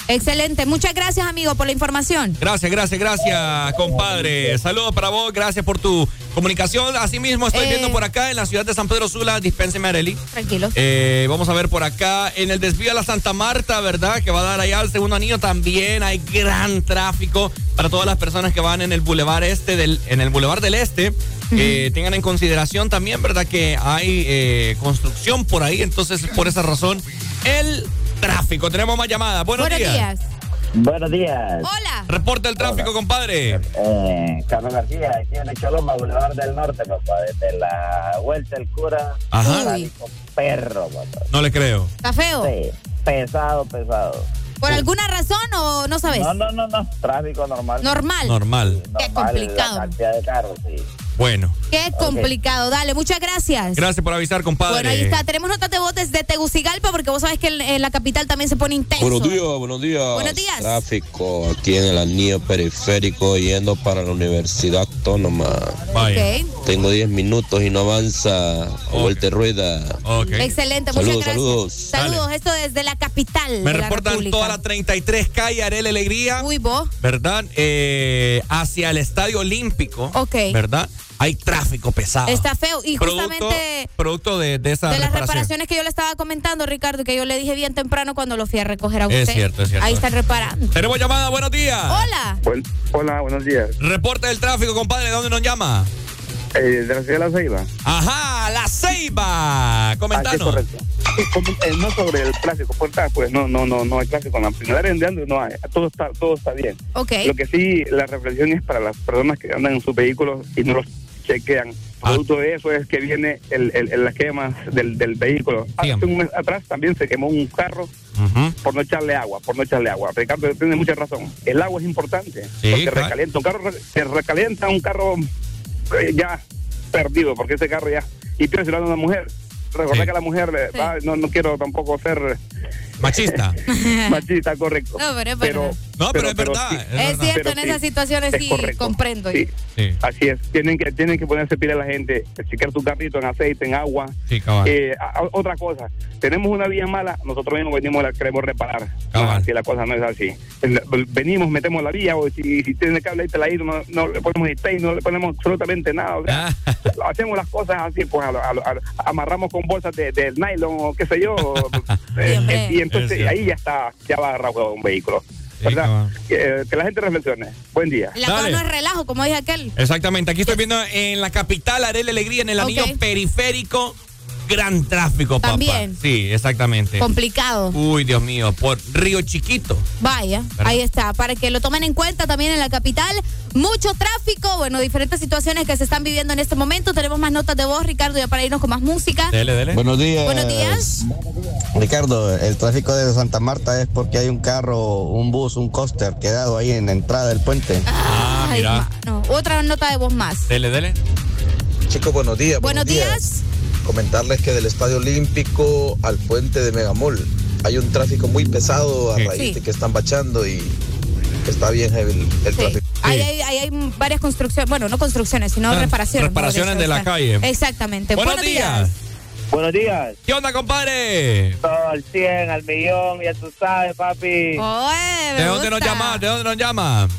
Excelente. Muchas gracias, amigo, por la información. Gracias, gracias, gracias, compadre. Saludos para vos, gracias por tu comunicación. Asimismo, estoy Eh. viendo por acá en la ciudad de San Pedro Sula, dispénseme, Areli. Tranquilos. Eh, vamos a ver por acá en el desvío a la Santa Marta, ¿verdad? Que va a dar allá al segundo anillo también. Hay gran tráfico para todas las personas que van en el bulevar este, del, en el bulevar del este. Eh, tengan en consideración también, ¿verdad? Que hay eh, construcción por ahí. Entonces, por esa razón, el tráfico. Tenemos más llamadas. Buenos, días. Buenos días. Hola. Reporta el tráfico, compadre. Eh, Carlos García, aquí en el Choloma, Boulevard del Norte, papá, desde la vuelta del cura. Ajá. tráfico Perro, papá. No le creo. ¿Está feo? Sí, pesado, pesado. ¿Por alguna razón o no sabes? No, no, no, no. Tráfico normal. Normal. Normal. Qué Normal, complicado. La cantidad de carros, sí. Bueno. Qué complicado. Dale, muchas gracias. Gracias por avisar, compadre. Bueno, ahí está. Tenemos notas de voz desde Tegucigalpa porque vos sabés que en, en la capital también se pone intenso. Buenos días, buenos días. Buenos días. Tráfico aquí en el anillo periférico yendo para la Universidad Autónoma. Vaya. Tengo 10 minutos y no avanza. Vuelta de rueda. Excelente, Saludos, muchas gracias. saludos. Saludos, esto desde la capital. Me de la reportan República. toda la 33 calle Arel Alegría. Uy, vos. ¿Verdad? Eh, hacia el Estadio Olímpico. Ok. ¿Verdad? Hay tráfico pesado. Está feo. Y Producto, justamente producto de, de esa de las reparaciones que yo le estaba comentando, Ricardo, que yo le dije bien temprano cuando lo fui a recoger a Es usted. cierto, es cierto. Ahí están reparando. Tenemos llamada, buenos días. Hola. hola, buenos días. Reporte del tráfico, compadre. ¿De dónde nos llama? Eh, de la ciudad de La Ceiba. Ajá, la Ceiba. Comentanos. Ah, sí, correcto. Eh, no sobre el tráfico, por tal, pues no, no, no, no hay tráfico. En la primera de no hay, todo está, todo está bien. Ok. Lo que sí, la reflexión es para las personas que andan en sus vehículos y no los chequean. Producto de eso es que viene el, el, el- las quemas del, del vehículo. Hace un mes atrás también se quemó un carro por no echarle agua, por no echarle agua. Ricardo tiene mucha razón. El agua es importante Sí, porque claro. recalienta un carro, se recalienta un carro eh, ya perdido, porque ese carro ya y lo anda una mujer. Recordar que la mujer, eh, ah, no, no quiero tampoco ser Machista. Machista, correcto. No, pero es pero, verdad. No, pero es verdad. sí. es Es verdad. cierto, Pero en sí, esas situaciones es sí correcto. comprendo. Sí. Sí. Así es, tienen que tienen que ponerse pila a la gente, chequear tu carrito en aceite, en agua. Sí, cabal. Eh, a- otra cosa, tenemos una vía mala, nosotros mismos venimos la queremos reparar. Cabal. No, si la cosa no es así. Venimos, metemos la vía, o si, si tiene cable ahí, te la ido, no, no le ponemos stay, no le ponemos absolutamente nada. O sea, hacemos las cosas así, pues a lo- a lo- a lo- amarramos con bolsas de, de nylon o qué sé yo. eh, y entonces ahí ya está, ya va agarrado un vehículo. ¿verdad? cabal. Que, que la gente reflexione. Buen día. La Dale. no es relajo, como dije aquel. Exactamente, aquí estoy viendo en la capital, Arele Alegría, en el anillo Ok. periférico, gran tráfico, papá. También. Sí, exactamente. Complicado. Uy, Dios mío, por Río Chiquito. Vaya, ahí está, para que lo tomen en cuenta también en la capital. Mucho tráfico, bueno, diferentes situaciones que se están viviendo en este momento. Tenemos más notas de voz, Ricardo, ya para irnos con más música. Dele, dele. Buenos días. Buenos días. Ricardo, el tráfico de Santa Marta es porque hay un carro, un bus, un coaster quedado ahí en la entrada del puente. Ah, Ay, mira. Otra nota de voz más. Dele, dele. Chicos, buenos días. Buenos días. Comentarles que del Estadio Olímpico al puente de Megamall hay un tráfico muy pesado a Sí. raíz de que están bachando y está bien heavy el, el Sí. tráfico. Ahí hay, ahí hay varias construcciones, bueno, no construcciones, sino Ah, reparaciones. reparaciones de la calle. Exactamente. Buenos, días. Buenos días. ¿Qué onda, compadre? Todo al 100, al millón, ya tú sabes, papi. Oye, me ¿De dónde nos gusta. llama? ¿De dónde nos llama?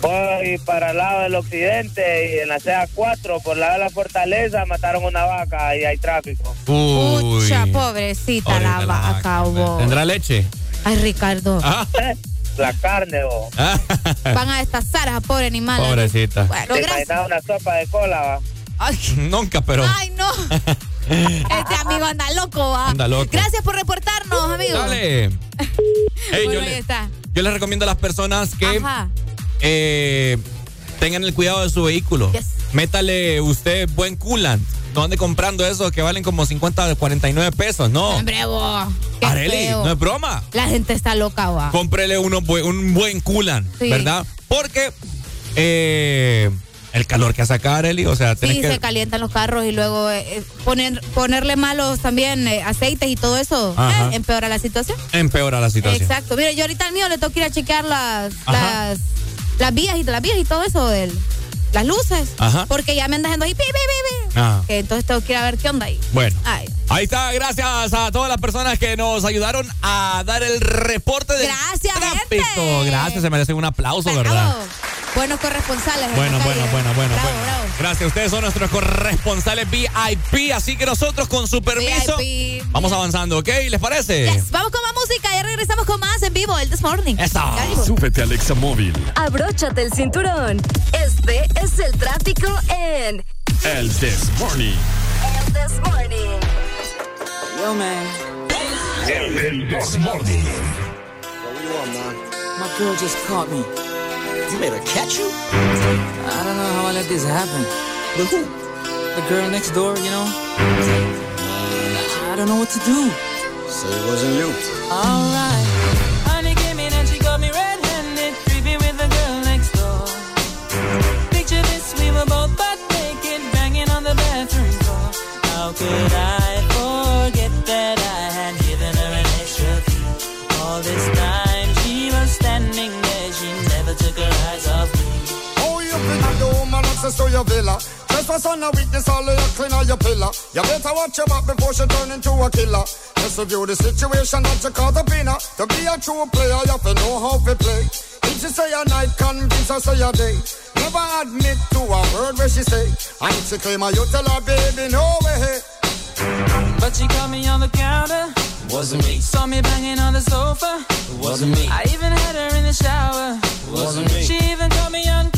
Voy para el lado del occidente y en la CA 4, por el lado de la fortaleza, mataron una vaca y hay tráfico. Uy. Pucha, pobrecita Pobre la vaca, vos. ¿Tendrá leche? Ay, Ricardo. Ah. La carne, vos. Van a destazar a esa pobre animal. Pobrecita. Bueno, ¿Te gracias. una sopa de cola, va? Ay, Nunca, pero. ay, no. Este amigo anda loco, va. Anda loco. Gracias por reportarnos, amigo. Dale. Bueno, yo, ahí le, está. yo les recomiendo a las personas que Ajá. Eh, tengan el cuidado de su vehículo. Yes. Métale usted buen coolant. No ande comprando esos que valen como 50 49 pesos, no. Hombre, vos. Areli, no es broma. La gente está loca, va. Cómprele uno, un buen coolant, Sí. ¿verdad? Porque eh, el calor que hace acá, Areli, o sea, Sí, que... se calientan los carros y luego eh, poner, ponerle malos también eh, aceites y todo eso eh, empeora la situación. Empeora la situación. Exacto. Mire, yo ahorita al mío le tengo que ir a chequear las, Ajá. las, las vías y las vías y todo eso, del, las luces. Ajá. Porque ya me anda haciendo ahí, pi, pi, pi, pi. Ah. Entonces tengo que ir a ver qué onda ahí. Bueno. Ay. Ahí está, gracias a todas las personas que nos ayudaron a dar el reporte del Gracias, tráfico. gente. Gracias, se merecen un aplauso, Bravo. ¿verdad? Buenos corresponsales. en Bueno, bueno, bueno, bueno, Bravo, bueno. bravo. Gracias, ustedes son nuestros corresponsales VIP, así que nosotros con su permiso VIP. vamos avanzando, ¿ok? ¿Les parece? Yes, Vamos con más música y regresamos con más en vivo el This Morning. Eso. Súbete al Examóvil. Abróchate el cinturón. Este es el tráfico en El This Morning. el This Morning. Yo, man. El This Morning. My girl just caught me. You made her catch you? I don't know how I let this happen. With who? The girl next door, you know? I don't know what to do. So it wasn't you. Alright. Honey could I forget that I had given her an extra key? All this time she was standing there, she never took her eyes off me. Oh, you bring the woman access to your villa. Trespass on a weakness, all of your clean on your pillar. You better watch your back before she turn into a killer. Just review the situation that you caught the in her. To be a true player, you have to know how to play. If she say a night, convince her say a day. Never admit to a word where she say. And if she claim her, you tell her, baby, no way. But she caught me on the counter. Wasn't me. Saw me banging on the sofa. Wasn't me. I even had her in the shower. Wasn't me. She even caught me on camera.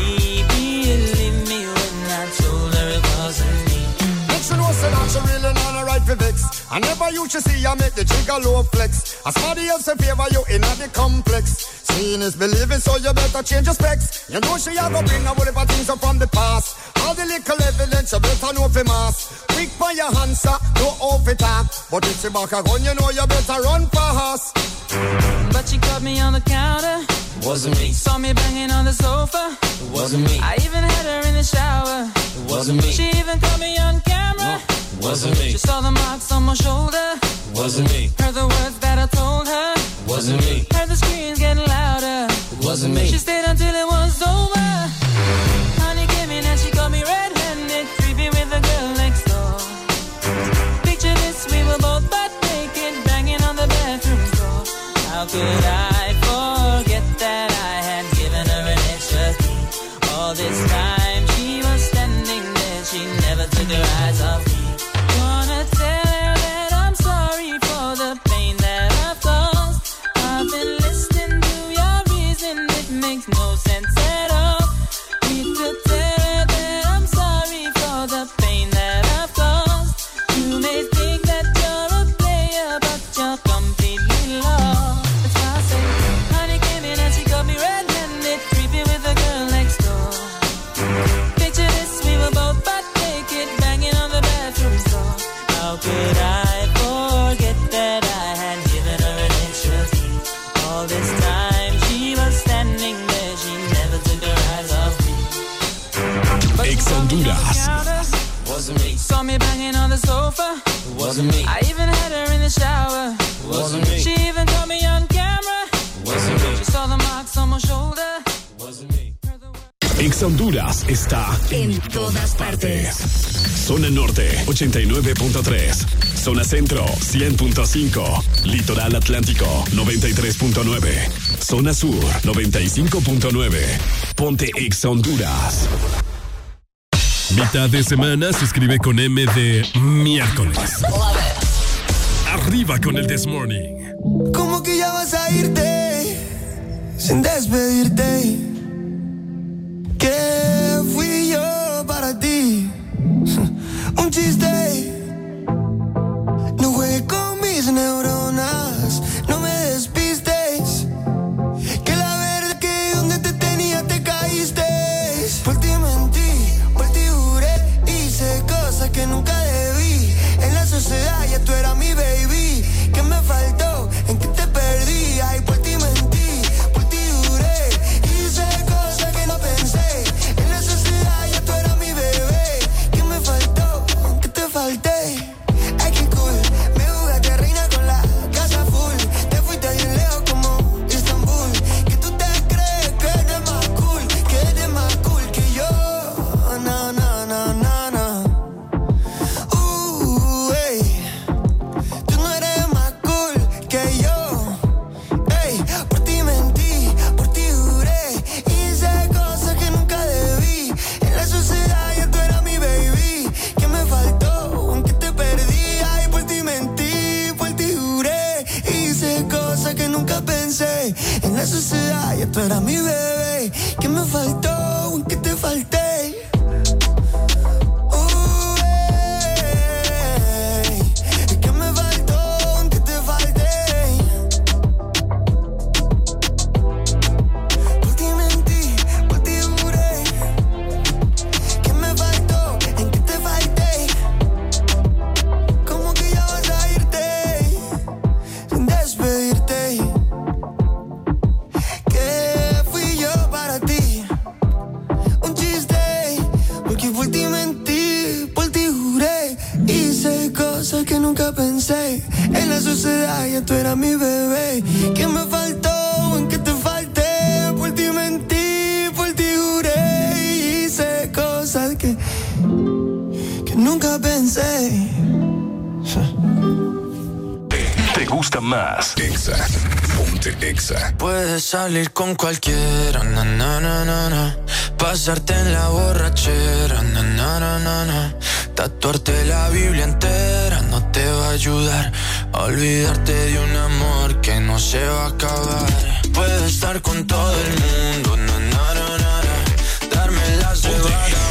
I never used to see I make the low flex. As somebody else in favor you in the complex. Seeing is believing, so you better change your specs. You know she a go bring a whatever things up from the past. All the little evidence you better know for mass. Quick for your answer, no off it up. But if she back a gun, you know you better run fast. But she caught me on the counter. Wasn't me. Saw me banging on the sofa. It wasn't me. I even had her in the shower. It wasn't me. She even caught me on camera. It wasn't me. She saw the marks on my shoulder. It wasn't me. Heard the words that I told her. It wasn't me. Heard the screams getting louder. It wasn't me. She stayed until it was over. Honey came in and she got me red-handed, sofa. It wasn't me. I even had her in the shower. It wasn't me. She even caught me on camera. It wasn't me. She saw the marks on my shoulder. Ex Honduras está En todas partes. Zona Norte 89.3. Zona Centro 100.5. Litoral Atlántico 93.9. Zona Sur 95.9. Ponte Ex Honduras. Mitad de semana se escribe con M de miércoles. Arriba con el This Morning. ¿Cómo que ya vas a irte sin despedirte? ¿Qué fui yo para ti? Un chiste. Cosas que, que nunca pensé. ¿Te gusta más? Exa. Ponte Exa. Puedes salir con cualquiera, na, na, na, na, na. pasarte en la borrachera, na, na, na, na, na. tatuarte la Biblia entera no te va a ayudar a olvidarte de un amor que no se va a acabar. Puedes estar con todo el mundo, na, na, na, na, na. darme las de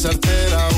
pasarte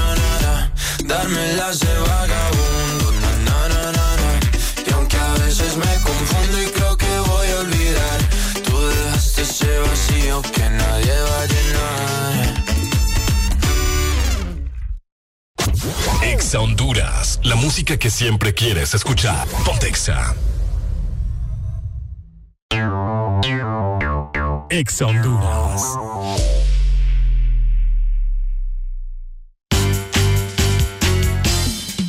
Darme las de vagabundo, na na na. Y aunque a veces me confundo y creo que voy a olvidar, tú dejaste ese vacío que nadie va a llenar. Exa Honduras, la música que siempre quieres escuchar. Pontexa. Exa Honduras.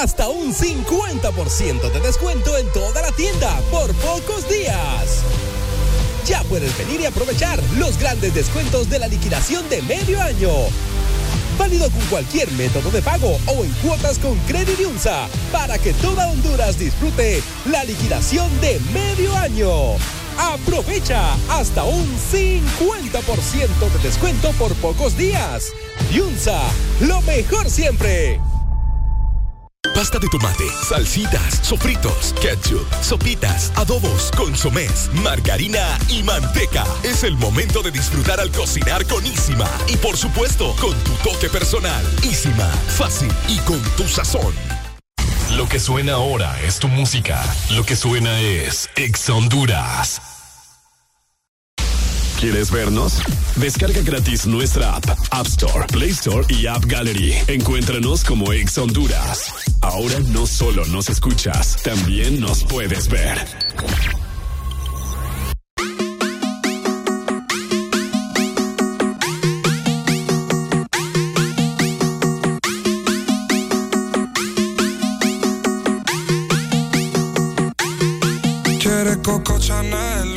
Hasta un 50% de descuento en toda la tienda por pocos días. Ya puedes venir y aprovechar los grandes descuentos de la liquidación de medio año. Válido con cualquier método de pago o en cuotas con Credit Unsa para que toda Honduras disfrute la liquidación de medio año. Aprovecha hasta un 50% de descuento por pocos días. Yunza, lo mejor siempre. Pasta de tomate, salsitas, sofritos, ketchup, sopitas, adobos, consomés, margarina y manteca. Es el momento de disfrutar al cocinar con Isima. Y por supuesto, con tu toque personal. Isima, fácil y con tu sazón. Lo que suena ahora es tu música. Lo que suena es Ex Honduras. ¿Quieres vernos? Descarga gratis nuestra app, App Store, Play Store y App Gallery. Encuéntranos como Ex Honduras. Ahora no solo nos escuchas, también nos puedes ver. Coco Chanel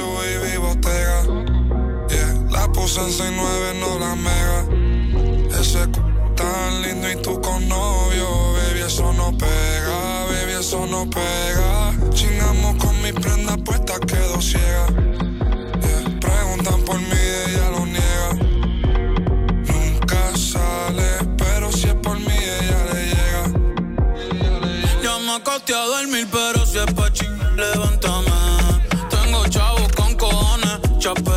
en 6'9, no la mega. Ese c tan lindo y tú con novio, baby, eso no pega, baby, eso no pega. Chingamos con mi prenda puesta, quedo ciega. Yeah, preguntan por mí, ella lo niega. Nunca sale, pero si es por mí, ella le llega. Ya me acosté a dormir, pero si es pa' chingar, levántame. Tengo chavos con cojones, chapéame.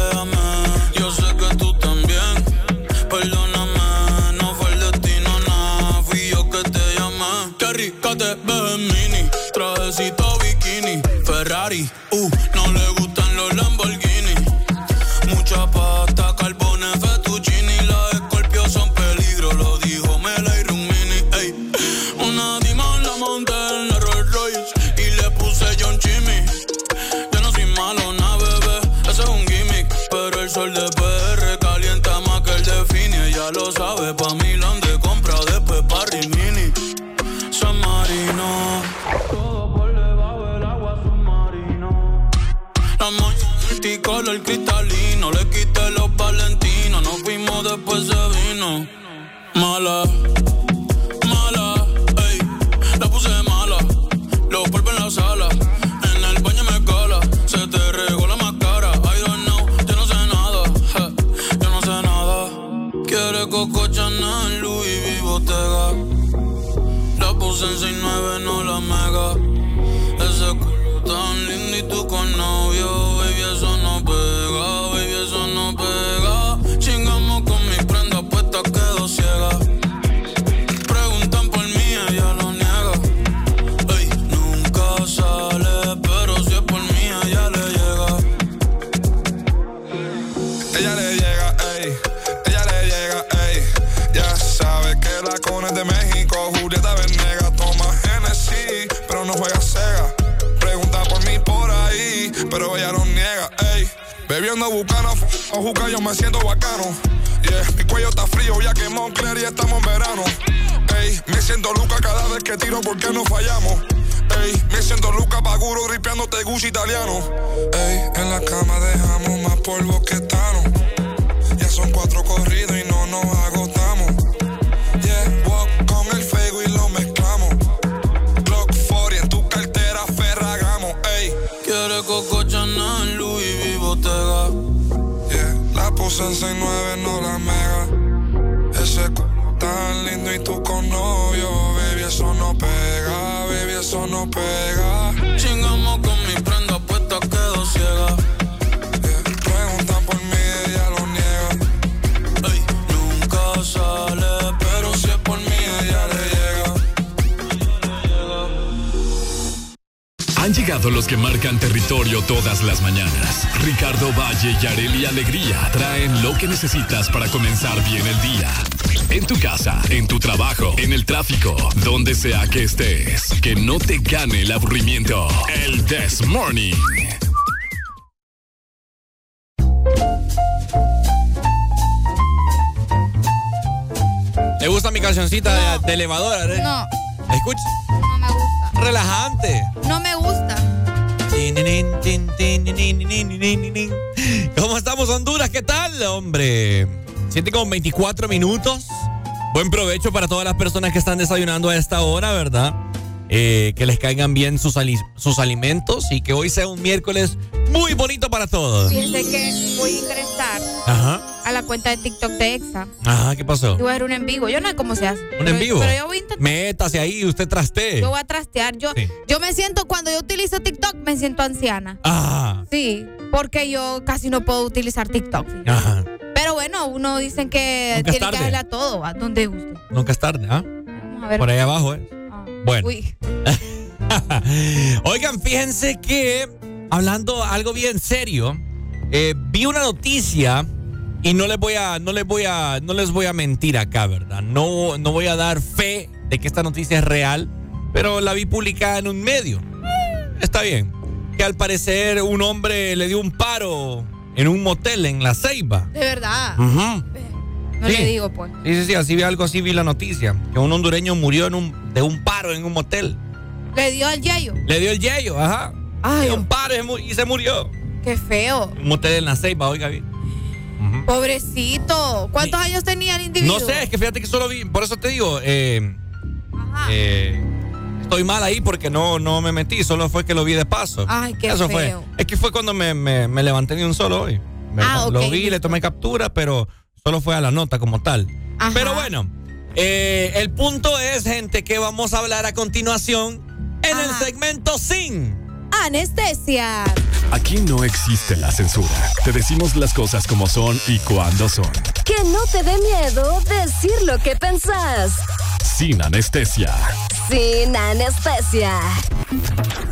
O juca, yo me siento bacano. Yeah, mi cuello está frío, ya que Moncler y estamos en verano. Ey, me siento Luca cada vez que tiro porque no fallamos. Ey, me siento Luca Paguro ripiándote Gucci italiano. Ey, en la cama dejamos más polvo que Tano. Ya son cuatro corridos y no nos agotamos. En 6'9, no la mega. Ese c tan lindo y tú con novio, baby, eso no pega, baby, eso no pega. Los que marcan territorio todas las mañanas. Ricardo Valle y Areli Alegría traen lo que necesitas para comenzar bien el día. En tu casa, en tu trabajo, en el tráfico, donde sea que estés. Que no te gane el aburrimiento. El This Morning. ¿Le gusta mi cancioncita de, de elevador? Arely? No, Escucha. no me gusta. Relajante. No me gusta. ¿Cómo estamos, Honduras? ¿Qué tal, hombre? Siete con 24 minutos. Buen provecho para todas las personas que están desayunando a esta hora, ¿verdad? Eh, que les caigan bien sus, ali- sus alimentos y que hoy sea un miércoles muy bonito para todos. Fíjense que voy a ingresar Ajá. a la cuenta de TikTok de EXA. Ajá, ¿qué pasó? Y voy a hacer un en vivo. Yo no sé cómo se hace. ¿Un Pero- en vivo? Pero yo voy a intentar. Métase ahí, usted trastee. Yo voy a trastear. Yo, Sí. yo me siento, cuando yo utilizo TikTok, me siento anciana. Ah, Sí, porque yo casi no puedo utilizar TikTok. ajá. Pero bueno, uno dicen que Nunca tiene que tarde. darle a todo. ¿A dónde guste? Nunca es tarde, ¿ah? Vamos a ver. Por ahí abajo, ¿eh? Bueno. Uy. Oigan, fíjense que hablando algo bien serio, eh, vi una noticia y no les voy a, no les voy a, no les voy a mentir acá, ¿verdad? No, no voy a dar fe de que esta noticia es real, pero la vi publicada en un medio. Está bien. Que al parecer un hombre le dio un paro en un motel en La Ceiba. De verdad. No Sí. le digo, pues. Sí, sí, sí, así vi algo así, vi la noticia. Que un hondureño murió en un, de un paro en un motel. Le dio al yayo. Le dio el yello, ajá. Ay. Un paro y se murió. Qué feo. Un motel en la ceiba, oiga bien. Pobrecito. ¿Cuántos años tenía el individuo? No sé, es que fíjate que solo vi, por eso te digo, eh, eh, estoy mal ahí porque no, no me metí, solo fue que lo vi de paso. Ay, qué eso feo. fue. Es que fue cuando me, me- me levanté de un solo hoy. Me- Ah, Lo vi, le tomé captura, pero solo fue a la nota como tal. Ajá. Pero bueno, eh, el punto es, gente, que vamos a hablar a continuación en el segmento sin. Anestesia. Aquí no existe la censura. Te decimos las cosas como son y cuando son. Que no te dé miedo decir lo que pensás. Sin anestesia. Sin anestesia.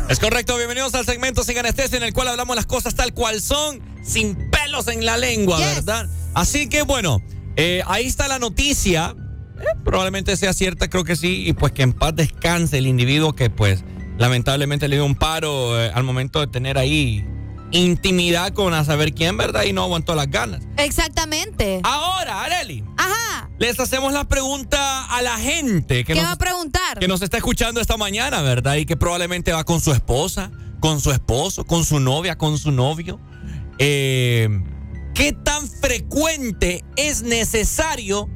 Es correcto, bienvenidos al segmento sin anestesia en el cual hablamos las cosas tal cual son, sin pelos en la lengua, ¿verdad? Así que bueno, eh, ahí está la noticia. Eh, probablemente sea cierta, creo que sí, y pues que en paz descanse el individuo que pues lamentablemente le dio un paro eh, al momento de tener ahí intimidad con a saber quién, ¿verdad? Y no aguantó las ganas. Exactamente. Ahora, Areli. Ajá. Les hacemos la pregunta a la gente que ¿Qué nos va a preguntar? que nos está escuchando esta mañana, ¿verdad? Y que probablemente va con su esposa, con su esposo, con su novia, con su novio. Eh, ¿Qué tan frecuente es necesario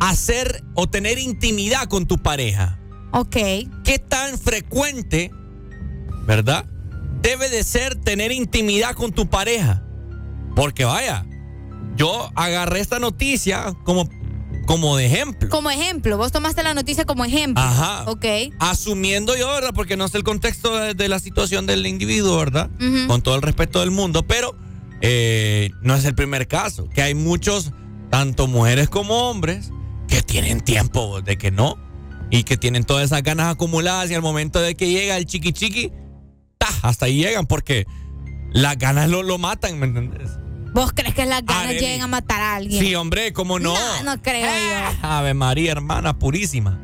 hacer o tener intimidad con tu pareja? Ok. ¿Qué tan frecuente, verdad? Debe de ser tener intimidad con tu pareja. Porque vaya, yo agarré esta noticia como, como de ejemplo. Como ejemplo, vos tomaste la noticia como ejemplo. Ajá. Ok. Asumiendo yo, ¿verdad? Porque no sé el contexto de, de la situación del individuo, ¿verdad? Con todo el respeto del mundo, pero eh, no es el primer caso. Que hay muchos, tanto mujeres como hombres, que tienen tiempo de que no. Y que tienen todas esas ganas acumuladas y al momento de que llega el chiqui chiqui, ¡ta! hasta ahí llegan porque las ganas lo, lo matan, ¿me entendés? ¿Vos crees que las ganas lleguen a matar a alguien? Sí, hombre, ¿cómo no? No, no creo yo. Ave María, hermana purísima.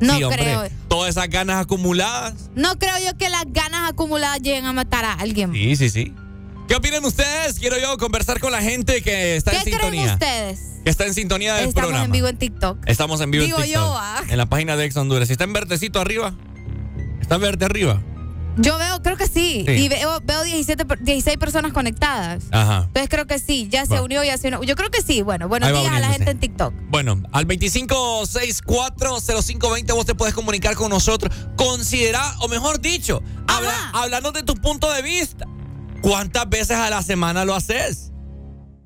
No sí, hombre. creo. Todas esas ganas acumuladas. No creo yo que las ganas acumuladas lleguen a matar a alguien. Sí, sí, sí. ¿Qué opinan ustedes? Quiero yo conversar con la gente que está ¿Qué en creen sintonía. ustedes? Que está en sintonía del Estamos programa. en vivo en TikTok. Estamos en vivo Digo en TikTok. yo, ah. En la página de Ex Honduras. ¿Está en verdecito arriba? ¿Está en verde arriba? Yo veo, creo que sí. Sí. Y veo, veo 17, per- 16 personas conectadas. Ajá. Entonces creo que sí. Ya se unió, ya se unió. Yo creo que sí. Bueno, buenos días a la gente en TikTok. Bueno, al 25640520 vos te puedes comunicar con nosotros. Considera, o mejor dicho, habla, hablando de tu punto de vista. ¿Cuántas veces a la semana lo haces?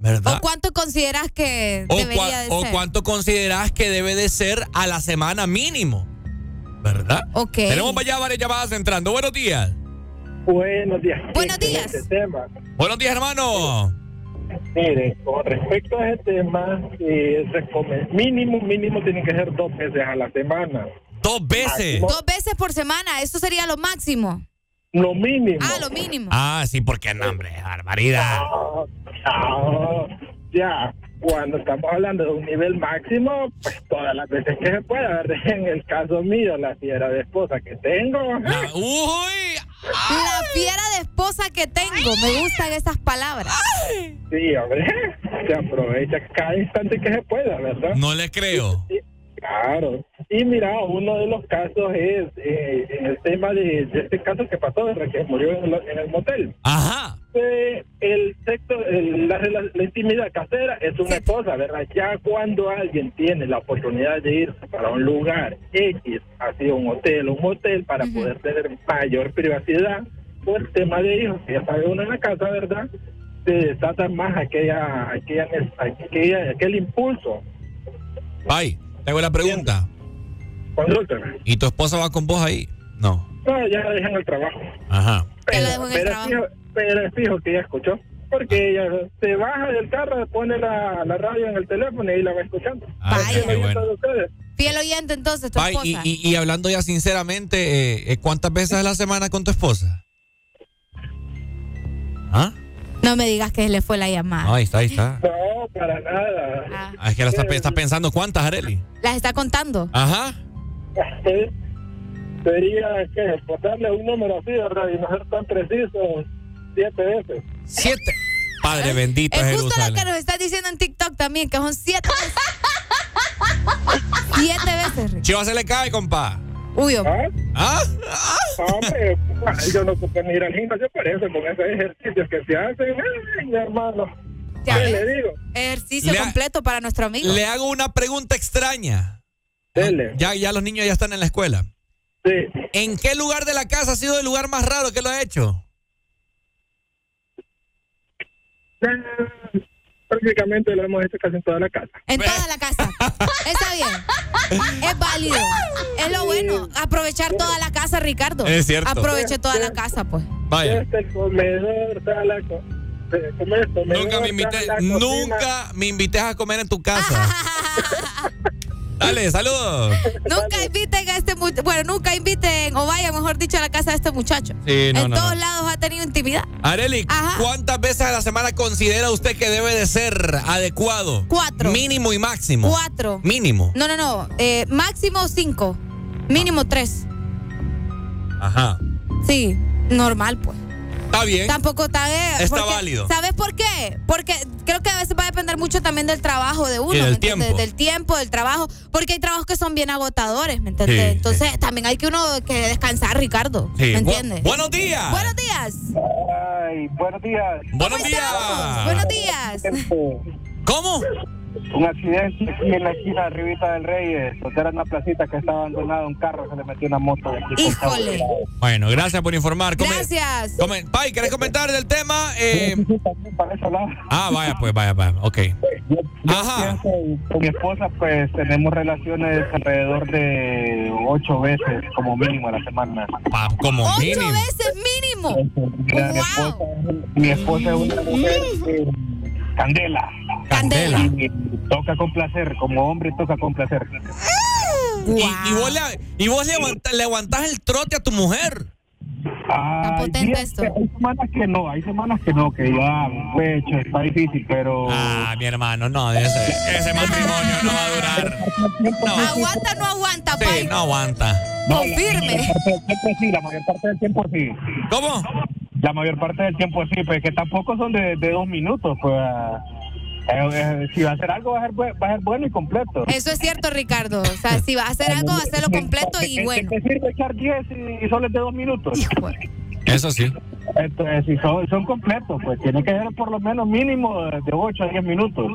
¿Verdad? ¿O cuánto consideras que O, debería cua- de o ser? cuánto consideras que debe de ser a la semana mínimo. ¿Verdad? Ok. Tenemos ya varias llamadas entrando. Buenos días. Buenos días. Buenos días. Este tema. Buenos días, hermano. Mire, con respecto a ese tema, eh, mínimo, mínimo tiene que ser dos veces a la semana. Dos veces. Dos veces por semana. Eso sería lo máximo. Lo mínimo. Ah, lo mínimo. Ah, sí, porque no, hombre, barbaridad. No, no, ya, cuando estamos hablando de un nivel máximo, pues todas las veces que se pueda, ¿verdad? En el caso mío, la fiera de esposa que tengo. La- uy, La fiera de esposa que tengo. Me gustan esas palabras. Sí, hombre, se aprovecha cada instante que se pueda, ¿verdad? no le creo. Claro. Y mira, uno de los casos es eh, en el tema de, de este caso que pasó, ¿verdad? Que murió en el, en el motel. Ajá. Eh, el sexo, el- la, intimidad casera es una cosa, ¿verdad? Ya cuando alguien tiene la oportunidad de irse para un lugar X, así un hotel, un motel, para poder tener mayor privacidad, por el tema de hijos, que ya sabe uno en la casa, ¿verdad? Se desata más aquella, aquella, aquella- aquel impulso. Ay, tengo la pregunta. ¿Y tu esposa va con vos ahí? No. No, ya la dejan el trabajo. Ajá. La el pero, trabajo. fijo, pero es fijo que ella escuchó. Porque ella se baja del carro, pone la, la radio en el teléfono y la va escuchando. Ah, qué lo bueno. Fiel oyente, entonces, tu Ay, esposa. y, y- y hablando ya sinceramente, eh, eh, ¿cuántas veces a la semana con tu esposa? ¿Ah? No me digas que le fue la llamada. Ahí está, ahí está. No, para nada. Ah, es que la está, está pensando cuántas, Areli. Las está contando. Ajá. Sí. Sería que por darle un número así, ¿verdad? Y no ser tan preciso, siete veces. Siete. Padre bendito Es justo lo que nos estás diciendo en TikTok también, que son siete veces. siete veces. Chiva se le cae, compa. Uy, hombre. ¿Ah? Hombre, yo no ocupo ni ir al gimnasio por eso, con esos ejercicios que se hacen, ay, mi hermano. Ya ¿Qué le digo? Ejercicio Le ha- completo para nuestro amigo. Le hago una pregunta extraña. Dele. Ya, ya los niños ya están en la escuela. Sí. ¿En qué lugar de la casa ha sido el lugar más raro que lo ha hecho? Prácticamente lo hemos hecho casi en toda la casa. En toda la casa. Está bien. Es válido. Es lo bueno. Aprovechar toda la casa, Ricardo. Es cierto. Aproveche toda la casa, pues. Vaya. Este el comedor, sala, co- eh, Nunca me cocina. nunca me invites a comer en tu casa. Dale, saludos. Nunca inviten a este muchacho. Bueno, nunca inviten, o vaya, mejor dicho, a la casa de este muchacho. Sí, no, en no, todos no. lados ha tenido intimidad. Areli, Ajá. ¿cuántas veces a la semana considera usted que debe de ser adecuado? Cuatro. Mínimo y máximo. Cuatro. Mínimo. No, no, no. Eh, máximo cinco. Mínimo tres. Ajá. Sí, normal, pues. Está bien. Tampoco está eh, Está porque- válido. ¿Sabes por qué? Porque creo que a veces va a depender mucho también del trabajo de uno. Y del ¿me entiendes? tiempo. Del tiempo, del trabajo. Porque hay trabajos que son bien agotadores, ¿me entiendes? Sí, Entonces también hay que uno que descansar, Ricardo. Sí. ¿Me Bu- entiendes? buenos días. Buenos días. Ay, buenos días. Buenos días. Buenos días. ¿Cómo? Un accidente aquí en la esquina arribita del Reyes. Porque era una placita que estaba abandonada, un carro se le metió una moto. de aquí. Híjole. Bueno, gracias por informar. Come- Gracias. come- Pai, ¿querés comentar del tema? Eh, Para eso lado. ah, vaya, pues, vaya, vaya. Ok. Ajá. Pienso, Con mi esposa, pues tenemos relaciones alrededor de ocho veces, como mínimo a la semana. Pa- como Ocho mínimo. veces mínimo. Mi, esposa, mi esposa es una mujer eh, candela. Candela. Toca con placer, como hombre toca con placer. Y, y vos, le, y vos le, aguanta- le aguantás el trote a tu mujer. Hay potente esto. Hay semanas que no, hay semanas que no, que ya, pues, está difícil, pero... Ah, mi hermano, no, ese, ese matrimonio no va a durar. Aguanta o no aguanta, Sí, Pai. no aguanta. Confirme. La mayor parte del tiempo sí, la mayor parte del tiempo sí. ¿Cómo? La mayor parte del tiempo sí, pues que tampoco son de, de dos minutos, pues... eh, si va a hacer algo va a ser, va a ser bueno y completo. Eso es cierto, Ricardo. O sea, si va a hacer algo, va a hacerlo completo y ¿De- bueno. ¿De qué sirve echar 10 y, solo es de dos minutos? Eso sí. Entonces, si son, son completos, pues tiene que ser por lo menos mínimo de 8 a 10 minutos.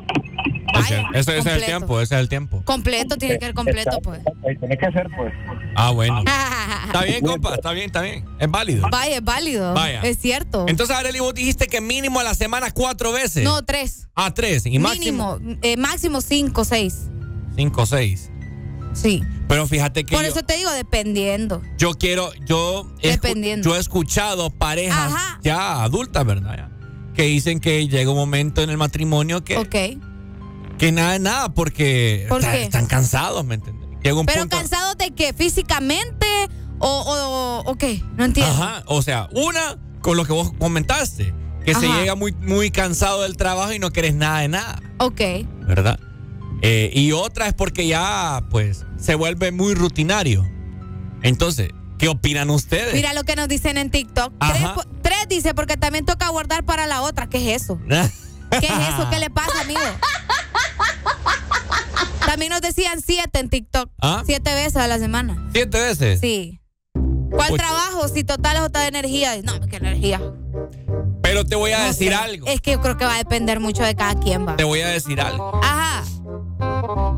Ese, ese- ese es el completo. tiempo, ese es el tiempo. Completo, tiene que ser completo, pues. Tiene que ser, pues. Ah, bueno. Está bien, compa, está bien, está bien. Es válido. Vaya, es válido. Vaya. Es cierto. Entonces, Arely, vos dijiste que mínimo a la semana cuatro veces. No, tres. Ah, tres. Y máximo. Mínimo. eh, máximo cinco, seis. Cinco, seis. Sí. Pero fíjate que Por yo, eso te digo, dependiendo. yo quiero, yo escu- Dependiendo. yo he escuchado parejas Ajá. ya adultas, ¿verdad? Ya, que dicen que llega un momento en el matrimonio que, Ok. que nada de nada porque ¿Por están cansados, ¿me entiendes? Llega un Pero punto. cansados de qué? ¿Físicamente o, o, o qué? No entiendo. Ajá, o sea, una con lo que vos comentaste, que se llega muy, muy cansado del trabajo y no querés nada de nada, Ok. ¿verdad? Eh, y otra es porque ya, pues, se vuelve muy rutinario. Entonces, ¿qué opinan ustedes? Mira lo que nos dicen en TikTok. Tres, tres dice, porque también toca guardar para la otra. ¿Qué es eso? ¿Qué es eso? ¿Qué le pasa, amigo? También nos decían siete en TikTok. ¿Ah? Siete veces a la semana. ¿Siete veces? Sí. ¿Cuál trabajo? Si total es otra de energía. No, ¿qué energía? Pero te voy a No decir sé. algo. Es que yo creo que va a depender mucho de cada quien, va. Te voy a decir algo. Ajá.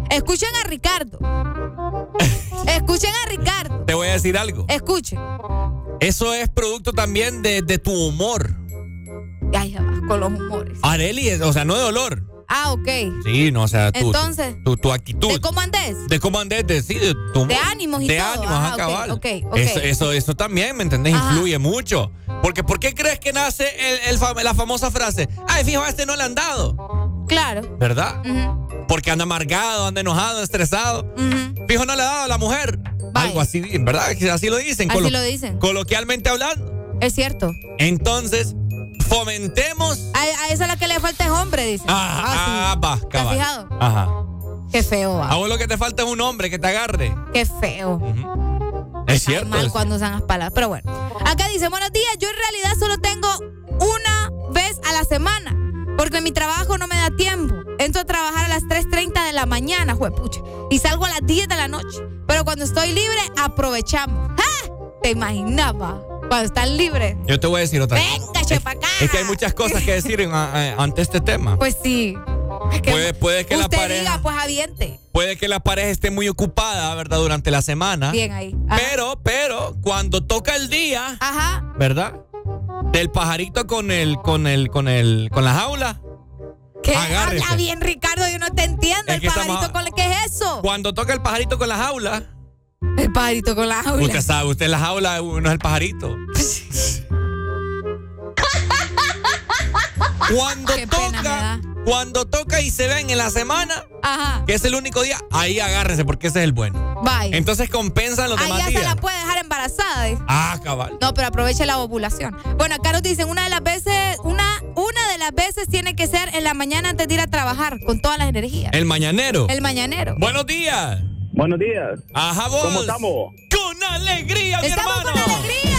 Escuchen a Ricardo. Escuchen a Ricardo. Te voy a decir algo. Escuchen. Eso es producto también de, de tu humor. Ay, con los humores. Areli, o sea, no de dolor. Ah, ok. Sí, no, o sea, tu, Entonces. tu, tu actitud. ¿De cómo andes? De cómo andes, de, sí, de tu. De ánimos y de todo. ánimos, ok, cabal. ok, ok. Eso, eso, eso también, ¿me entendés? Ajá. Influye mucho. Porque, ¿por qué crees que nace el, el fam- la famosa frase? Ay, fijo, a este no le han dado. Claro. ¿Verdad? Porque anda amargado, anda enojado, estresado. Fijo, no le ha dado a la mujer. Algo así, ¿verdad? Así lo dicen. Así lo dicen. Coloquialmente hablando. Es cierto. Entonces, fomentemos. A, a esa la que le falta es hombre, dice. Ah, ah, va, ¿Te has fijado? Ajá. Qué feo, va. A vos lo que te falta es un hombre que te agarre. Qué feo. Es cierto. mal es- cuando usan las palabras. Pero bueno. Acá dice, buenos días, yo en realidad solo tengo una vez a la semana. Porque mi trabajo no me da tiempo. Entro a trabajar a las 3.30 de la mañana, juepucha. Y salgo a las 10 de la noche. Pero Pero cuando estoy libre, aprovechamos. ¡Ah! ¿Te imaginaba? Cuando están libres. Yo te voy a decir otra cosa. Venga, chepa acá. Es que hay muchas cosas que decir en- a- a- ante este tema. Pues sí. Es que Puede, puede que la pareja, diga, pues aviente. puede que la pareja esté muy ocupada, ¿verdad? Durante la semana. Bien ahí. Ajá. Pero, pero, cuando toca el día, Ajá. ¿verdad? Del pajarito con el, con el, con el, con la jaula. ¿Qué? Agárrese. Habla bien, Ricardo, yo no te entiendo. Es el estamos- pajarito con el... ¿Qué es eso? Cuando toca el pajarito con la jaula. El pajarito con la jaula. Usted sabe, usted en la jaula no es el pajarito. Cuando Qué toca, cuando toca y se ven en la semana, Ajá. que es el único día, ahí agárrese porque ese es el bueno. Vaya. Entonces compensan los Ahí demás ya se la puede dejar embarazada. ¿eh? Ah, cabal. No, pero aproveche la ovulación. Bueno, acá nos dicen, una de las veces, una, una de las veces tiene que ser en la mañana antes de ir a trabajar, con todas las energías. El mañanero. El mañanero. Buenos días. Buenos días. Ajá, vos. ¿Cómo estamos? Con alegría, mi Estamos hermano. con alegría.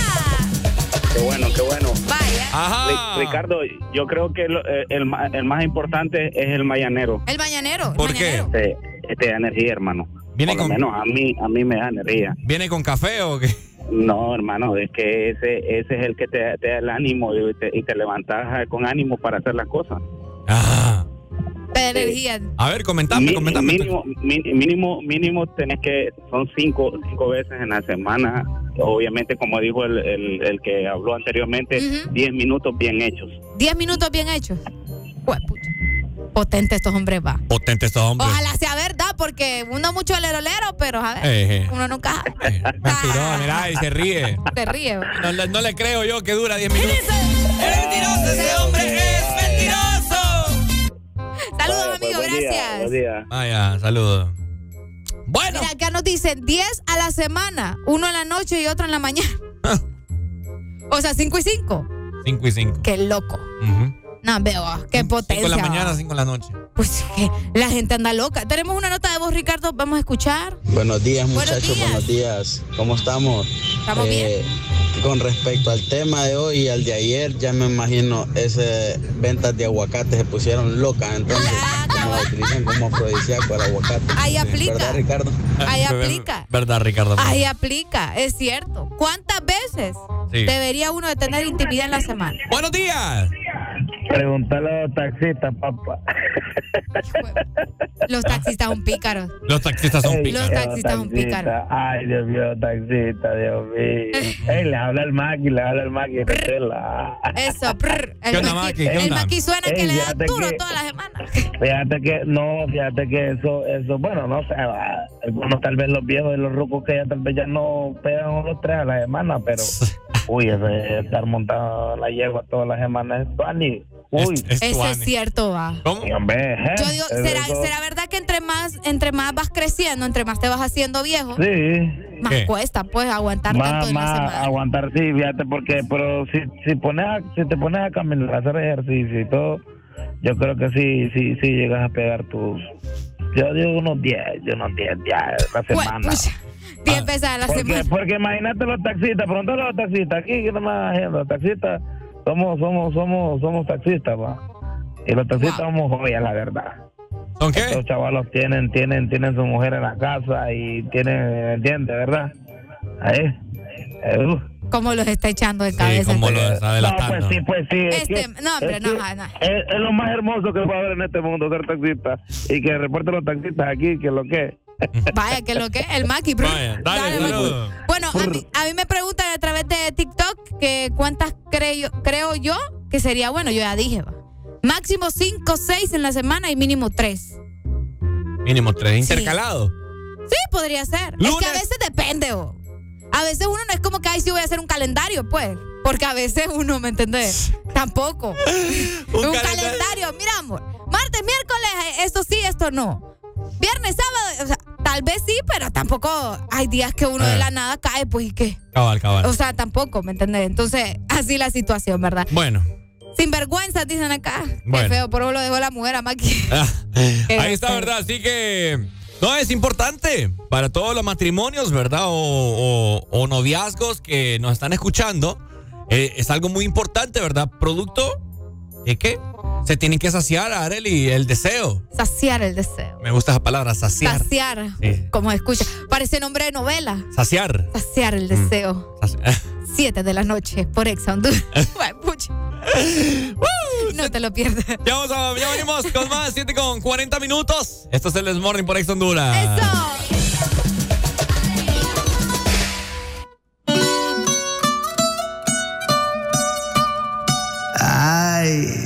Qué bueno, qué bueno. Vaya. Ajá. Ri- Ricardo, yo creo que lo- eh, el, ma- el más importante es el mañanero. El mañanero. el ¿Por qué? Este, este da energía, hermano. Viene Por lo con- menos a mí, a mí me da energía. ¿Viene con café o qué? No, hermano, es que ese, ese es el que te, te da el ánimo y te, y te levantas eh, con ánimo para hacer las cosas. Ah. Energía. A ver, comentame, comentame. Mínimo, mínimo, mínimo tenés que, son cinco, cinco veces en la semana. Obviamente, como dijo el, el, el que habló anteriormente, Ujú. 10 minutos bien hechos. Diez minutos bien hechos. Huepucha. Potente estos hombres, va. Potente estos hombres. Ojalá sea verdad, porque uno mucho lerolero, pero a ver, Eh, eh. uno nunca Eh, Mentirón, mira, y se ríe. se ríe. va. No, le- no le creo yo que dura 10 minutos. ¡Es mentiroso ese hombre! Buen día, gracias. buen día. Vaya, saludos. Bueno. Mira, acá nos dicen 10 a la semana, uno en la noche y otro en la mañana. o sea, 5 y 5. 5 y 5. Qué loco. No, veo, ah, qué 5 potencia. de la mañana, 5 de la noche. Pues que la gente anda loca. Tenemos una nota de voz, Ricardo, vamos a escuchar. Buenos días, Buenos muchachos, días. buenos días. ¿Cómo estamos? Estamos Eh, Con respecto al tema de hoy y al de ayer, ya me imagino esas ventas de aguacate se pusieron locas, entonces, como lo utilizan como afrodisíaco el aguacate. Ahí aplica. ¿Verdad, Ricardo? Ahí aplica. ¿Verdad, Ricardo? Ahí aplica, es cierto. ¿Cuántas veces Sí. debería uno de tener intimidad en la semana? Buenos días. Pregúntale a los taxistas, papá. Los taxistas son pícaros. Los taxistas son pícaros. Los taxistas son pícaros. Ay, Dios mío, taxista, Dios mío. Ey, le habla el maqui, le habla el maqui. Eso, prr. ¿Qué El onda, maqui? ¿Qué el onda? maqui suena que Ey, le da fíjate duro que- toda la semana. Fíjate que, no, fíjate que eso, eso, bueno, no sé, algunos tal vez los viejos y los rucos que ya tal vez ya no pegan unos tres a la semana, pero, uy, de estar montado en la yegua todas las semanas es tuani. Uy, Eso es cierto, va. ¿Cómo? hombre, ¿eh? Yo digo, ¿será, ¿será verdad que entre más, entre más vas creciendo, entre más te vas haciendo viejo, Sí. más ¿Qué? cuesta pues aguantar tanto Más, la más semana? aguantar, sí, fíjate, porque, pero si, si, pones a- si te pones a caminar, a hacer ejercicio y todo, yo creo que sí, sí, sí llegas a pegar tus, yo digo unos 10, yo unos 10 días a la semana. Pucha, 10 veces a la Porque, semana. porque imagínate los taxistas, pregúntale a los taxistas, aquí que nomás los taxistas, somos, somos, somos, somos taxistas, va. Y los taxistas somos joyas, la verdad. ¿Son qué? Los chavalos tienen, tienen, tienen su mujer en la casa y tienen, ¿entiendes, verdad? Ahí. Eh, uh. ¿Cómo los está echando de cabeza? como lo está No, pues sí, pues sí. es Este, que- no, hombre, es no, no. Es, es lo más hermoso que puede haber en este mundo, ser taxista. Y que reporten los taxistas aquí, que lo que. Vaya, que lo que es, el brr. Vaya, dale, Dale, saludos. Bueno, a mí, a mí me preguntan a través de TikTok que cuántas creo, creo yo que sería bueno. Yo ya dije, va. Máximo 5, 6 en la semana y mínimo 3. Mínimo 3. Intercalado. Sí, podría ser. Es que a veces depende, o. A veces uno no es como que, ay, sí voy a hacer un calendario, pues. Porque a veces uno, ¿me entendés? Tampoco. un calendario. Mira, amor. Martes, miércoles, eh, esto sí, esto no. Viernes, sábado, o sea, tal vez sí, pero tampoco hay días que uno de Eh. la nada cae, pues, ¿y qué? Cabal, cabal. O sea, tampoco, ¿me entendés? Entonces, así la situación, ¿verdad? Bueno. Sin vergüenza, dicen acá. Bueno. Qué feo, por eso lo dejó la mujer a Maki. Ah, ahí está. ¿verdad? Así que. No, es importante para todos los matrimonios, ¿verdad? O, o- o noviazgos que nos están escuchando. Eh, es algo muy importante, ¿verdad? Producto de qué? Se tienen que saciar, Areli, el deseo. Saciar el deseo. Me gusta esa palabra, saciar. Saciar. Sí. Como escucha. Parece nombre de novela. Saciar. Saciar el deseo. Saci- Siete de la noche por Ex Honduras. No te lo pierdas. Ya, vamos a- ya venimos con más, 7 con 40 minutos. Esto es el This Morning por Ex Honduras. Ay.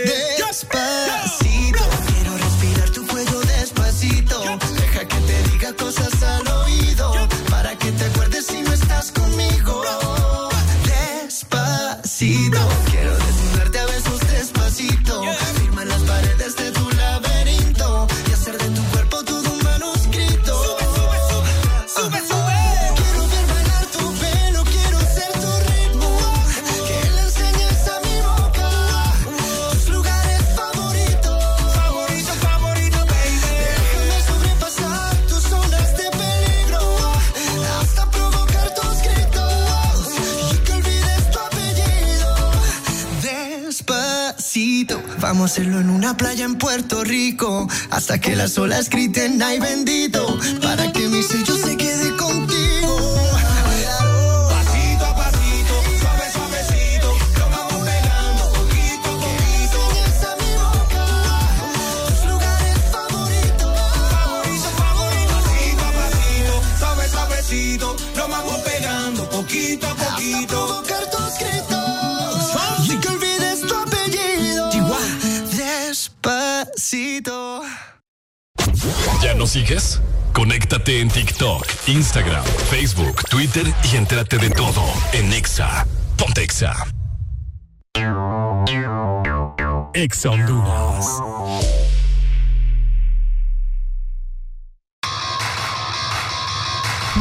Hacerlo en una playa en Puerto Rico. Hasta que las olas griten, ay bendito. Para que mi sello ¿Ya nos sigues? Conéctate en TikTok, Instagram, Facebook, Twitter y entrate de todo en Exa. Ponte Exa. Exa Honduras.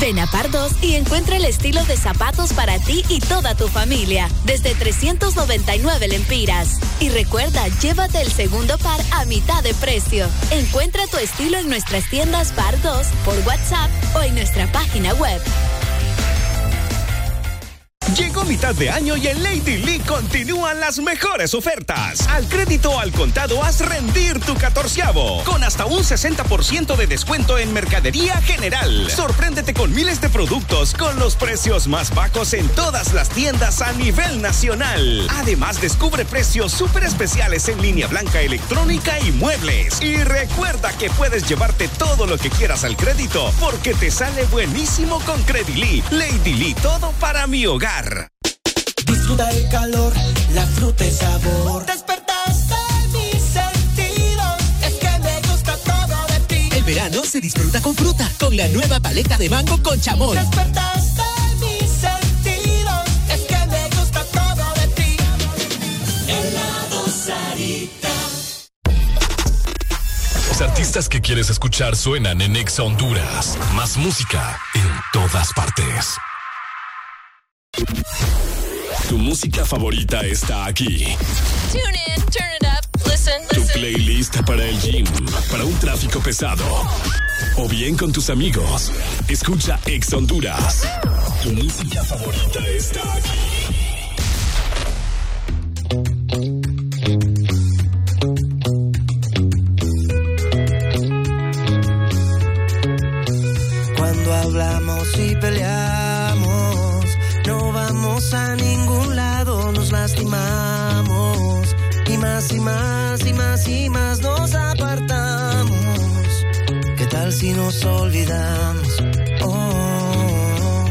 Ven a Pardos y encuentra el estilo de zapatos para ti y toda tu familia, desde 399 lempiras. Y recuerda, llévate el segundo par a mitad de precio. Encuentra tu estilo en nuestras tiendas Pardos, por WhatsApp o en nuestra página web. Llegó mitad de año y en Lady Lee continúan las mejores ofertas. Al crédito al contado haz rendir tu catorceavo. Con hasta un 60% de descuento en mercadería general. Sorpréndete con miles de productos con los precios más bajos en todas las tiendas a nivel nacional. Además, descubre precios súper especiales en línea blanca electrónica y muebles. Y recuerda que puedes llevarte todo lo que quieras al crédito porque te sale buenísimo con Credily. Lady Lee, todo para mi hogar. Disfruta el calor, la fruta y sabor. Despertaste mis sentidos, es que me gusta todo de ti. El verano se disfruta con fruta, con la nueva paleta de mango con chamón. Despertaste mis sentidos, es que me gusta todo de ti. Helado Sarita. Los artistas que quieres escuchar suenan en Exa Honduras. Más música en todas partes. Tu música favorita está aquí. Tune in, turn it up, listen, Tu playlist para el gym, para un tráfico pesado. O bien con tus amigos. Escucha Ex Honduras. Tu música favorita está aquí. Cuando hablamos y peleamos, no vamos a lado, lastimamos. Y más y más y más y más nos apartamos. ¿Qué tal si nos olvidamos? Oh,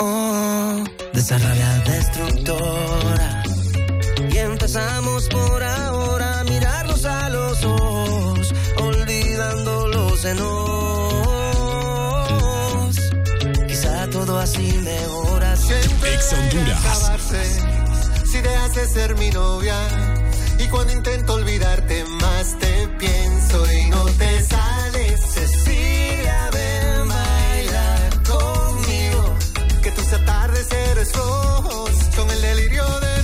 oh, de esa rabia destructora. Y empezamos por ahora a mirarnos a los ojos, olvidando los enojos. Quizá todo así mejora. Siempre Ex Honduras. Si de ser mi novia. Y cuando intento olvidarte, más te pienso y no te sales. Cecilia, ven, baila conmigo. Que tus atardeceres rojos son el delirio de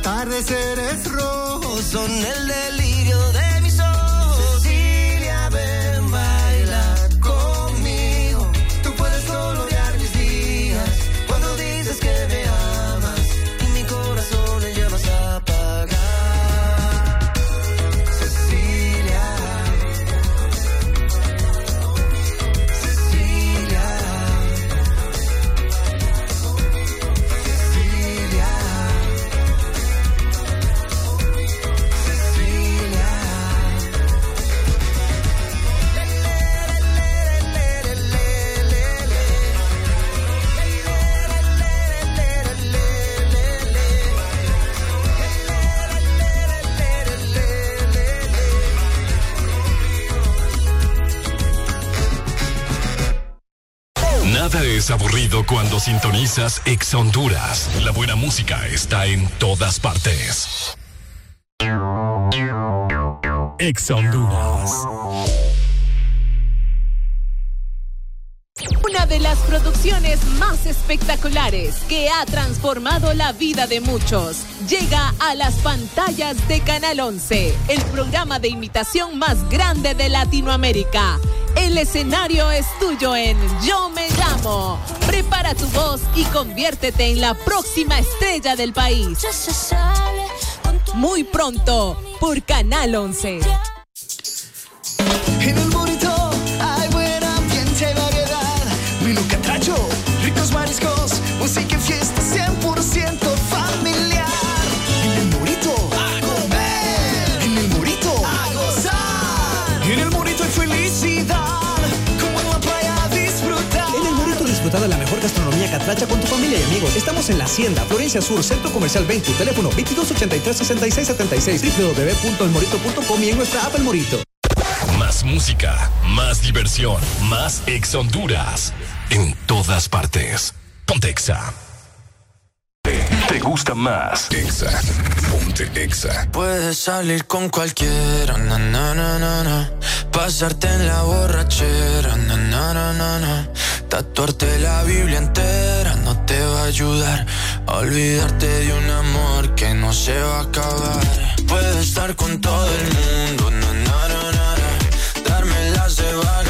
tus atardeceres rojos Son el delirio aburrido cuando sintonizas Ex Honduras. La buena música está en todas partes. Ex Honduras. Una de de las producciones más espectaculares que ha transformado la vida de muchos. Llega a las pantallas de Canal 11, el programa de imitación más grande de Latinoamérica. El escenario es tuyo en Yo Me Prepara tu voz y conviértete en la próxima estrella del país. Muy pronto, por Canal 11. Catracha con tu familia y amigos. Estamos en la Hacienda, Florencia Sur, Centro Comercial 20, teléfono 2283-6676, www.elmorito.com y en nuestra app El Morito. Más música, más diversión, más ex Honduras. En todas partes. Pontexa. ¿Te gusta más? Exa. Ponte Exa. Puedes salir con cualquiera, na, na, na, na, na. pasarte en la borrachera, na, na, na, na, na. tatuarte la Biblia entera no te va a ayudar a olvidarte de un amor que no se va a acabar. Puedes estar con todo el mundo, na, na, na, na, na. darme las de vagabundo,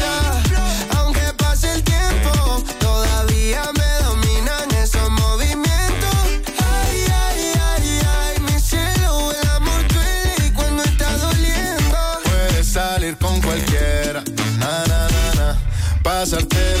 Pasarte la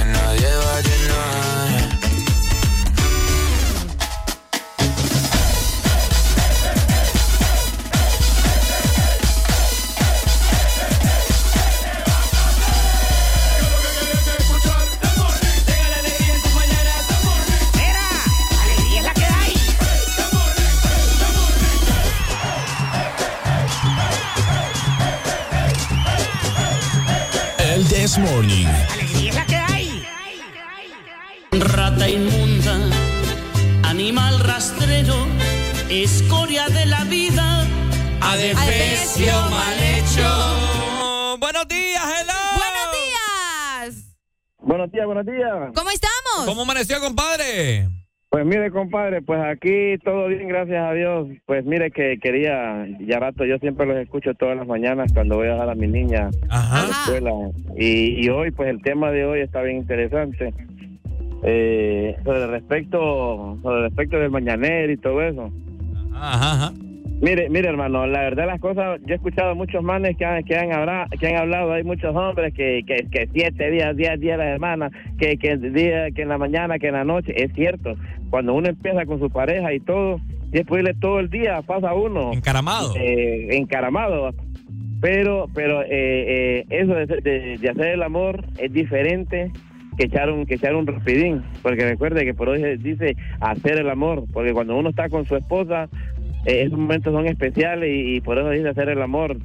This Morning. que hay? Rata inmunda, animal rastrero, escoria de la vida, adefesio mal hecho. Buenos días, hello. Buenos días. Buenos días, buenos días. ¿Cómo estamos? ¿Cómo amaneció, compadre? Pues mire, compadre, pues aquí todo bien, gracias a Dios. Pues mire que quería, ya rato, yo siempre los escucho todas las mañanas cuando voy a dejar a mi niña a la escuela. Y, y hoy, pues el tema de hoy está bien interesante. Eh, sobre respecto, sobre respecto del mañanero y todo eso. Ajá, ajá. Mire, mire, hermano, la verdad las cosas, yo he escuchado muchos manes que han, que han, habla- que han hablado, hay muchos hombres que, que, que siete días, diez días a la semana, que, que, día, que en la mañana, que en la noche, es cierto, cuando uno empieza con su pareja y todo, después de todo el día pasa uno. Encaramado. Eh, encaramado. Pero, pero eh, eh, eso de, de- de hacer el amor es diferente que echar un que echar un rapidín porque recuerde que por hoy se dice hacer el amor porque cuando uno está con su esposa eh, esos momentos son especiales y, y por eso dice hacer el amor.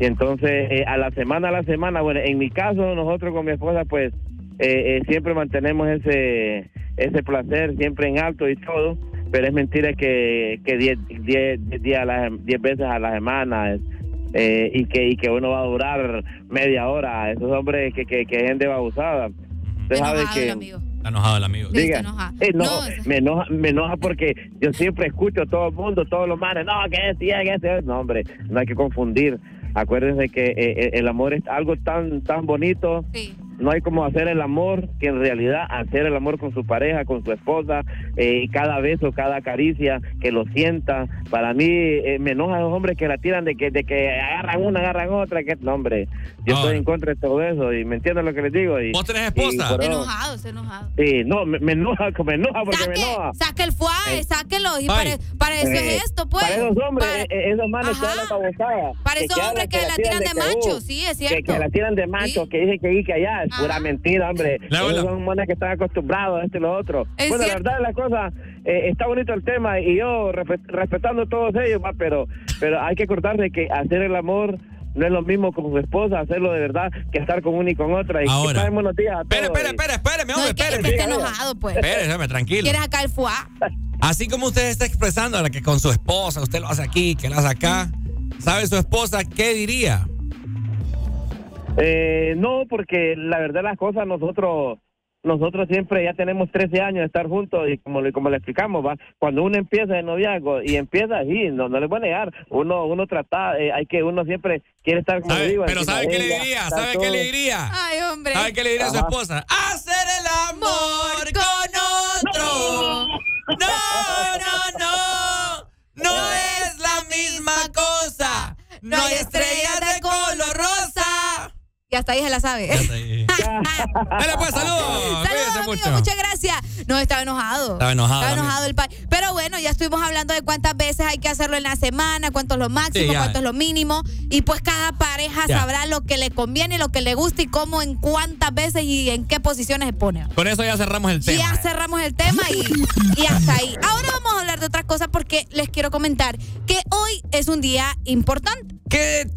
Y entonces eh, a la semana a la semana bueno en mi caso nosotros con mi esposa pues eh, eh, siempre mantenemos ese ese placer siempre en alto y todo pero es mentira que que 10 diez, diez a la sem- diez veces a la semana eh, y que y que uno va a durar media hora. Esos hombres que que, que gente va abusada. Usted sabe que Está enojado el amigo. Diga, eh, no, me enoja, me enoja porque yo siempre escucho a todo el mundo, todos los manes, no, que es, que es, no, hombre, no hay que confundir. Acuérdense que eh, eh, el amor es algo tan tan bonito. No hay como hacer el amor, que en realidad hacer el amor con su pareja, con su esposa, eh, cada beso, cada caricia, que lo sienta. Para mí eh, me enoja a los hombres que la tiran de que de que agarran una, agarran otra, que no, hombre. Yo estoy en contra de todo eso y me entienden lo que les digo. Y, ¿Vos tenés y esposa? eso- Enojado, enojado. Sí, no, me, me enoja, me enoja porque me enoja. Saque el fuá, Eh, sáquelo. Y para, para eso eh, es esto, pues. Para esos hombres, Para- eh, eh, esos manes que hablan babosada. Para esos hombres que la tiran de macho, sí, es cierto. que la tiran de macho, que dicen que aquí que allá. Es pura mentira, hombre. La son manes que están acostumbrados a esto y lo otro. Es bueno, cierto. la verdad, la cosa, eh, está bonito el tema y yo respe- respetando a todos ellos, va, pero, pero hay que acordarse que hacer el amor no es lo mismo con su esposa, hacerlo de verdad, que estar con una y con otra. Y Ahora. que buenos días a Espere, espere, espere, espéreme, hombre, es que, es que está enojado, pues. Espéreme, tranquilo. ¿Quieres acá el fuá? Así como usted está expresando que con su esposa, usted lo hace aquí, que lo hace acá, ¿sabe su esposa qué diría? Eh, no, porque la verdad las cosas nosotros nosotros siempre ya tenemos 13 años de estar juntos y como, le- como le explicamos, va cuando uno empieza de noviazgo y empieza así, no, no le voy a negar, uno uno trata, eh, hay que uno siempre quiere estar como ¿Sabe? digo, Pero ¿sabe qué le diría? ¿Sabe qué todo. le diría? Ay, hombre. ¿Sabe qué le diría a su Ajá. esposa? ¡Hacer el amor con otro! ¡No, no, no! ¡No es la misma cosa! ¡No hay estrellas de color rosa! Y hasta ahí se la sabe. Dale pues, saludos. Amigo, mucho. muchas gracias. No, estaba enojado. Estaba enojado, Estaba enojado el país. Pero bueno, ya estuvimos hablando de cuántas veces hay que hacerlo en la semana, cuánto es lo máximo, Sí, cuánto es lo mínimo. Y pues cada pareja Ya. sabrá lo que le conviene, lo que le gusta y cómo, en cuántas veces y en qué posiciones se pone. Con eso ya cerramos el tema. Ya cerramos el tema y, y hasta ahí. Ahora vamos a hablar de otras cosas porque les quiero comentar que hoy es un día importante. ¿Qué?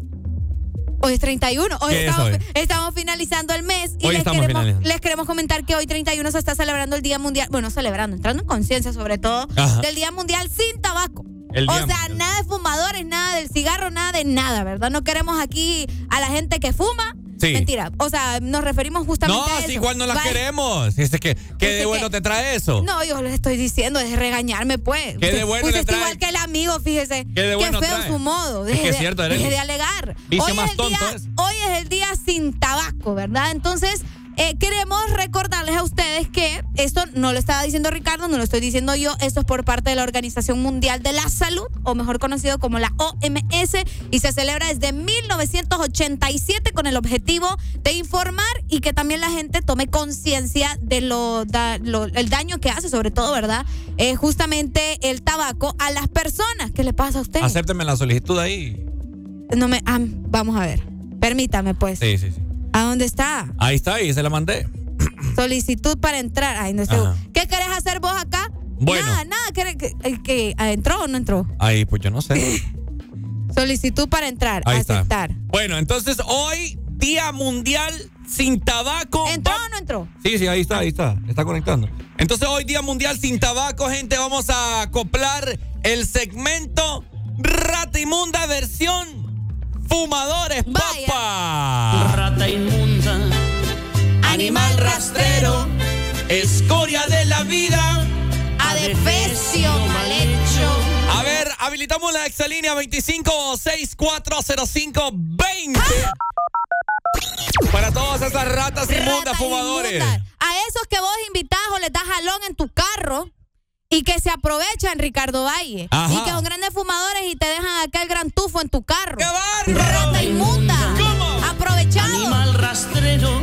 Hoy es 31. Hoy ¿Qué es estamos, hoy? estamos finalizando el mes y les queremos, les queremos comentar que hoy 31 se está celebrando el Día Mundial, bueno, celebrando, entrando en conciencia sobre todo, Ajá. del Día Mundial sin tabaco. El o sea, Mundial. nada de fumadores, nada del cigarro, nada de nada, ¿verdad? No queremos aquí a la gente que fuma. Sí. Mentira. O sea, nos referimos justamente No, a eso. si igual no las queremos. Dice que, ¿Qué de bueno te trae eso? No, yo les estoy diciendo, es regañarme, pues. ¿Qué de bueno usted le es trae? igual que el amigo, fíjese. ¿Qué de bueno feo trae? su modo. Es Deje que es de- cierto, deje de alegar. Hoy, más es el tonto día, es. hoy es el día sin tabaco, ¿verdad? Entonces, eh, queremos recordarles a ustedes que esto no lo estaba diciendo Ricardo, no lo estoy diciendo yo, esto es por parte de la Organización Mundial de la Salud, o mejor conocido como la OMS, y se celebra desde 1987 con el objetivo de informar y que también la gente tome conciencia de lo, da- lo- el daño que hace, sobre todo, ¿verdad? Eh, justamente el tabaco a las personas. ¿Qué le pasa a usted? Acépteme la solicitud ahí. No me, ah, vamos a ver. Permítame, pues. Sí, sí, sí. ¿A dónde está? Ahí está, ahí se la mandé. Solicitud para entrar. Ay, no sé. ¿Qué querés hacer vos acá? Bueno. Nada, nada. ¿Querés que, eh, ah, ¿Entró o no entró? Ahí, pues yo no sé. Solicitud para entrar. Ahí está. aceptar. Bueno, entonces hoy, Día Mundial sin tabaco. ¿Entró o no entró? Sí, sí, ahí está, ahí está. Está conectando. Entonces, hoy Día Mundial sin Tabaco, gente, vamos a acoplar el segmento Rata Inmunda versión Fumadores, papá. Rata inmunda, animal rastrero, escoria de la vida, adefesio mal hecho. A ver, habilitamos la exalínea 25640520. Para todas esas ratas inmundas fumadores. A esos que vos invitás o les das jalón en tu carro y que se aprovechan, Ricardo Valle. Ajá. Y que son grandes fumadores y te dejan acá el gran tufo en tu carro. ¡Qué Rata inmunda. Aprovechado. animal rastrero,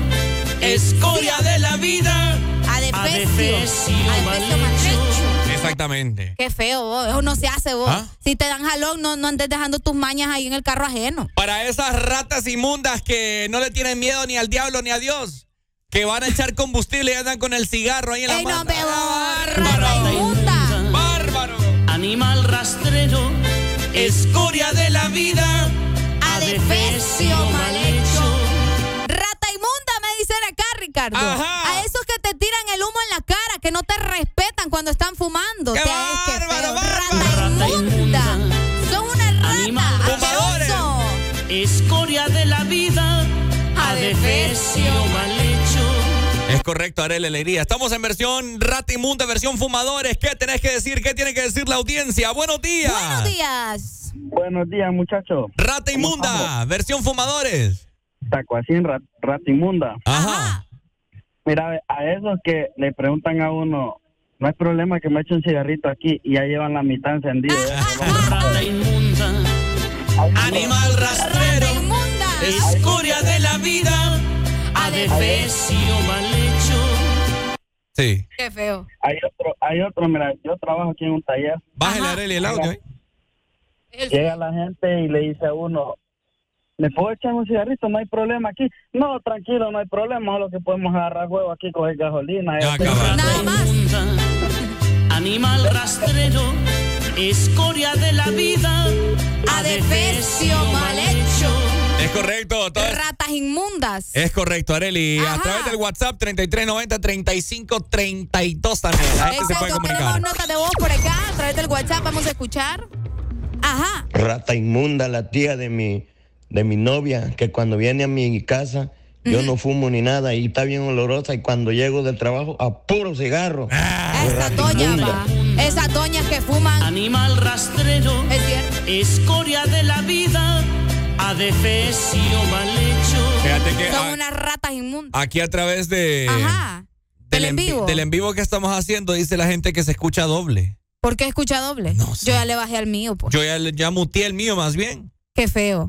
escoria de la vida, Adefesio. adefesio. Exactamente. Qué feo vos. Eso no se hace vos. ¿Ah? Si te dan jalón, no, no andes dejando tus mañas ahí en el carro ajeno. Para esas ratas inmundas que no le tienen miedo ni al diablo ni a Dios. Que van a echar combustible y andan con el cigarro ahí en la Ey, no, mano. veo. ¡Bárbaro! Animal rastrero, escoria de la vida, Adefesio mal hecho. Rata inmunda, me dicen acá, Ricardo. Ajá. A esos que te tiran el humo en la cara, que no te respetan cuando están fumando. ¡Qué es que feo. Rata inmunda. Son una rata. escoria de la vida, adefesio mal hecho. Es correcto, Arele Alegría. Estamos en versión rata inmunda, versión fumadores. ¿Qué tenés que decir? ¿Qué tiene que decir la audiencia? Buenos días. Buenos días. Buenos días, muchachos. Rata inmunda, versión fumadores. Tacuacín, rat, rata inmunda. Ajá. Mira, a esos que le preguntan a uno, no hay problema que me eche un cigarrito aquí y ya llevan la mitad encendida. Rata inmunda, animal rastrero, escoria de la vida, adefesio mal hecho. Sí. Qué feo. Hay otro, hay otro, mira, yo trabajo aquí en un taller. Bájale, Areli, el audio. ¿eh? Llega la gente y le dice a uno, ¿me puedo echar un cigarrito? No hay problema aquí. No, tranquilo, no hay problema. Lo que podemos agarrar huevo aquí, coger gasolina. Este, Rata inmunda, animal rastrero, escoria de la vida, Adefesio mal hecho. Es correcto. todo es- Ratas inmundas. Es correcto, Areli. A través del WhatsApp 3390-3532 también. La gente se puede Exacto, tenemos comunicar. notas de voz por acá a través del WhatsApp. Vamos a escuchar. Ajá. Rata inmunda, la tía de mi, de mi novia, que cuando viene a mi casa, yo no fumo ni nada y está bien olorosa y cuando llego del trabajo, a puro cigarro. Esa doña va. Esas doñas que fuman. Animal rastrero, Es cierto. escoria de la vida, mal hecho. Fíjate que Son a- unas ratas inmundas. aquí a través de Ajá. del, en vivo. del en vivo que estamos haciendo, dice la gente que se escucha doble. ¿Por qué escucha doble? Yo ya le bajé al mío, pues. Yo ya, ya muteé el mío más bien. Qué feo.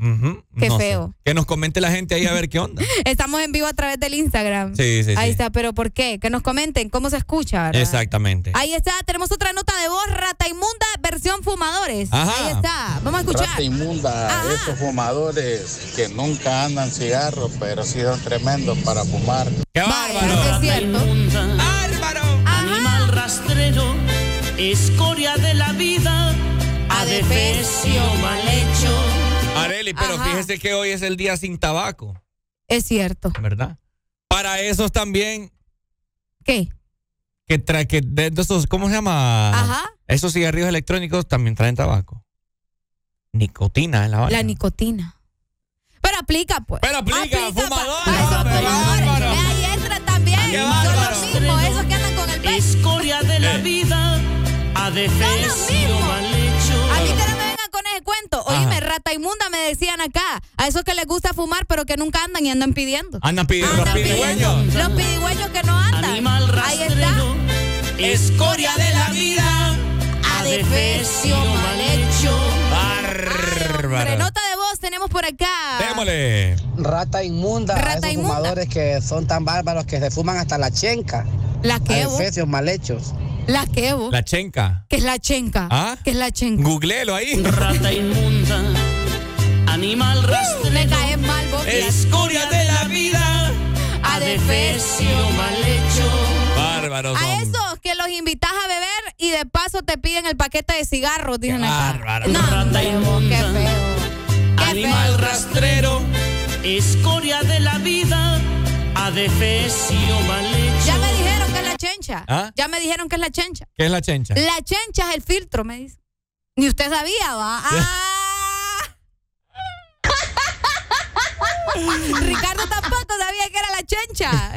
Qué no sé. feo. Que nos comente la gente ahí a ver qué onda. Estamos en vivo a través del Instagram. Sí, sí, Ahí sí. está, pero ¿por qué? Que nos comenten cómo se escucha, ¿verdad? Exactamente. Ahí está, tenemos otra nota de voz, rata inmunda, versión fumadores. Ajá. Ahí está, vamos a escuchar. Rata inmunda, esos fumadores que nunca andan cigarros, pero sí son tremendos para fumar. ¡Qué bárbaro! Es cierto. Animal rastrero, escoria de la vida, adefesio mal hecho. Areli, pero Ajá. fíjese que hoy es el día sin tabaco, Es cierto. ¿verdad? Para esos también ¿Qué? que trae que de, de esos, ¿cómo se llama? Ajá. Esos cigarrillos electrónicos también traen tabaco. Nicotina en la La vaina. nicotina. Pero aplica, pues. Pero aplica, fumadores. Eh, ahí entra también. Son los mismos, esos que andan con el pecho. Escoria de la vida, adefesio mal hecho. A mí con ese cuento. Oíme, rata inmunda me decían acá. A esos que les gusta fumar, pero que nunca andan y andan pidiendo. Andan pidiendo los pidigüeños. Los pidigüeños que no andan. Animal Ahí está. Escoria de la vida, Adefesio mal hecho. Hombre, Bárbaro. nota de voz tenemos por acá. Démosle. Rata inmunda, Rata esos inmunda. fumadores que son tan bárbaros que se fuman hasta la chenca. ¿La qué, vos? Adefesios mal hechos. ¿La qué, vos? La chenca. ¿Qué es la chenca? ¿Ah? ¿Qué es la chenca? Googleelo ahí. Rata inmunda, animal Me rastrero, caes mal, vos. escoria de la vida, adefesio mal hecho. Bárbaros. A esos que los invitas a beber y de paso te piden el paquete de cigarros, dicen acá. bárbaro. No, Rata qué feo. Qué Animal feo. rastrero, escoria de la vida, adefesio mal hecho. Ya me dijeron que es la chencha. ¿Ah? Ya me dijeron que es la chencha. ¿Qué es la chencha? La chencha es el filtro, me dice. Ni usted sabía, va. Ah. Ricardo tampoco sabía que era la chencha.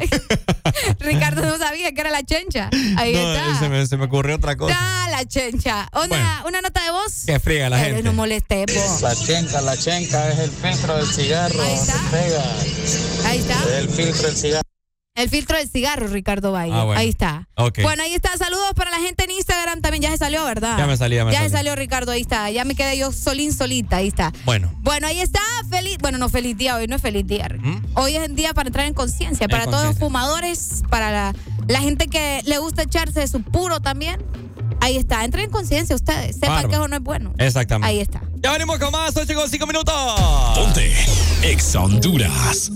Ricardo no sabía que era la chencha. Ahí No, está. se me, se me ocurrió otra cosa. Ah, la chencha. Una, Bueno. una nota de voz. Que friega la Pero gente. no moleste, po. La chenca, la chenca es el filtro del cigarro. Ahí está. Se pega. Ahí está. Es el filtro del cigarro. El filtro del cigarro, Ricardo Valle. Ah, bueno. Ahí está. Ok. Bueno, ahí está. Saludos para la gente en Instagram también. Ya se salió, ¿verdad? Ya me salí, ya me Ya salí. se salió, Ricardo. Ahí está. Ya me quedé yo solín solita. Ahí está. Bueno. Bueno, ahí está. Feliz. Bueno, no feliz día. Hoy no es feliz día. ¿Mm? Hoy es el día para entrar en conciencia. Para todos los fumadores. Para la, la gente que le gusta echarse de su puro también. Ahí está. Entren en conciencia ustedes. Sepan Bárbaro. que eso no es bueno. Exactamente. Ahí está. Ya venimos con más, 8 con 5 minutos. Ponte Ex Honduras.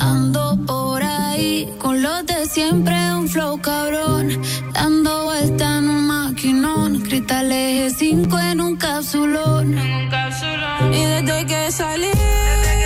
Ando por ahí con los de siempre, un flow cabrón. Dando vuelta en un maquinón. Cristal eje 5 en un capsulón. Y desde que salí, todos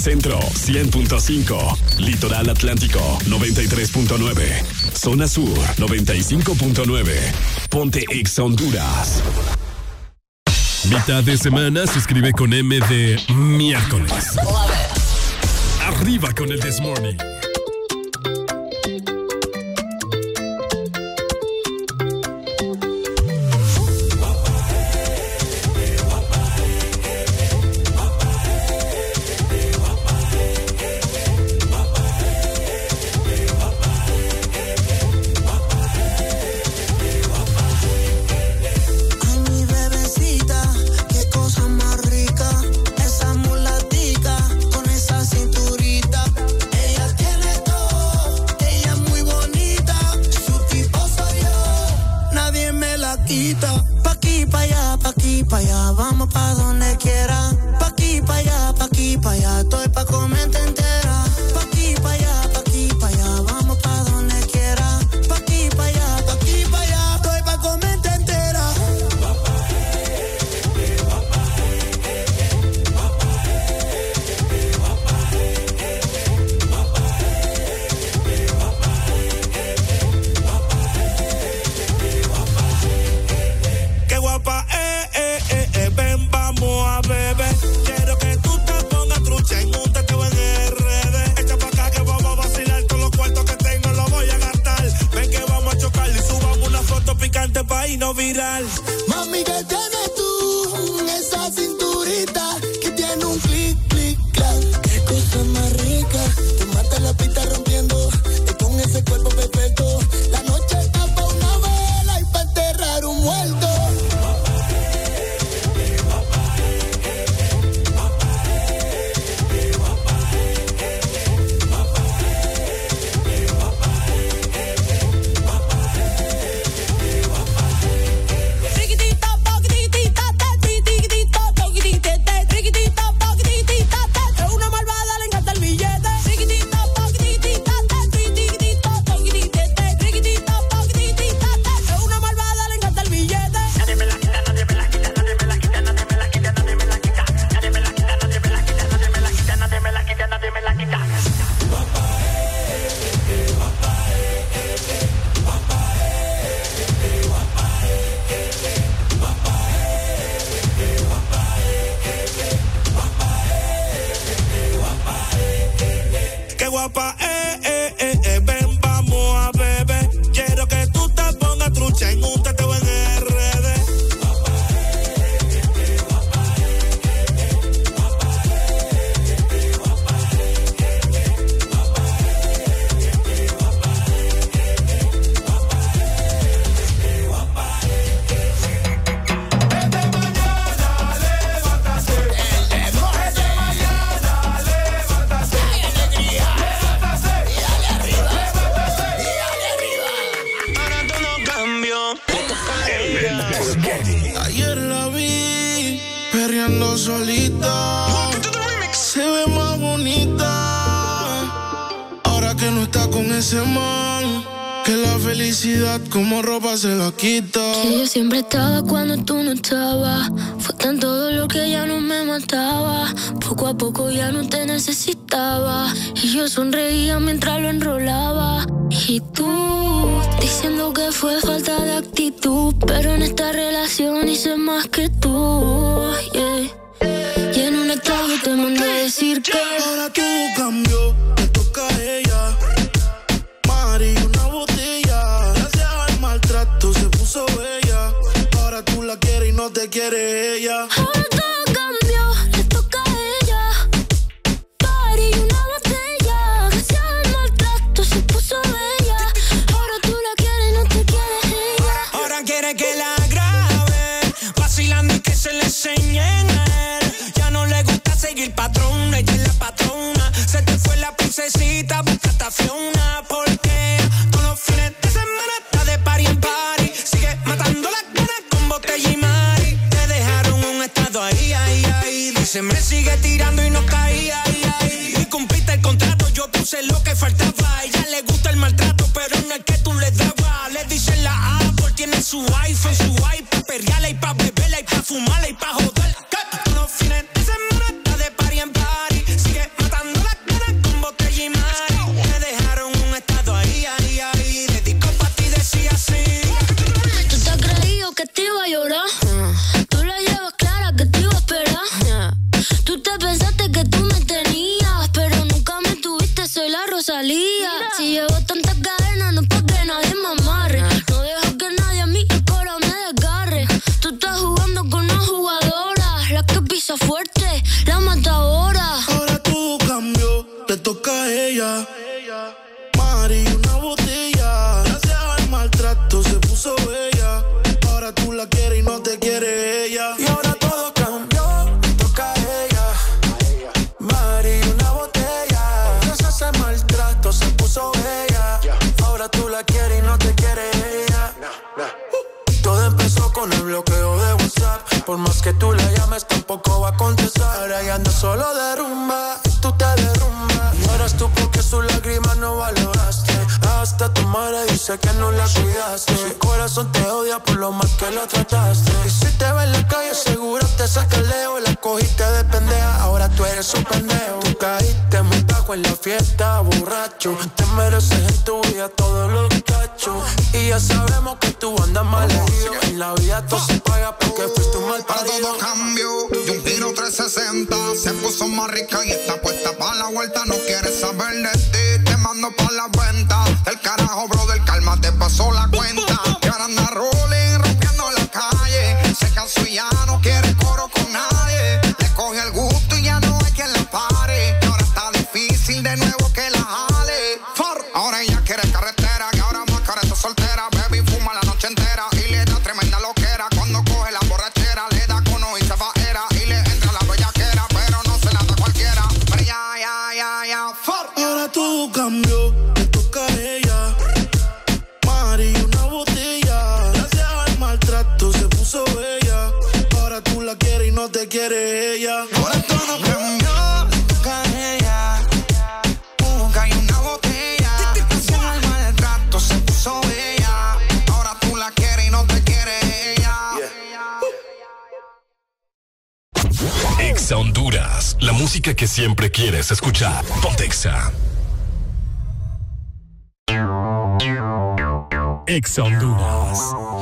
Centro 100.5. Litoral Atlántico 93.9. Zona Sur 95.9. Ponte Ex Honduras. Mitad de semana se escribe con M de miércoles. Arriba con el This Morning. que no la cuidaste. Su corazón te odia por lo mal que lo trataste. Y si te ve en la calle, seguro te saca el leo. La cogiste de pendeja, ahora tú eres un pendejo. Tú caíste muy bajo en la fiesta, borracho. Te mereces en tu vida todos los cachos. Y ya sabemos que tú andas mal herido. En la vida todo se paga porque fuiste un mal. Para todo cambio, y un giro 360. Se puso más rica y está puesta para la vuelta. No quieres saber de ti, te mando para la venta. El carajo, brother. la música que siempre quieres escuchar. Pontexa. Ex Honduras.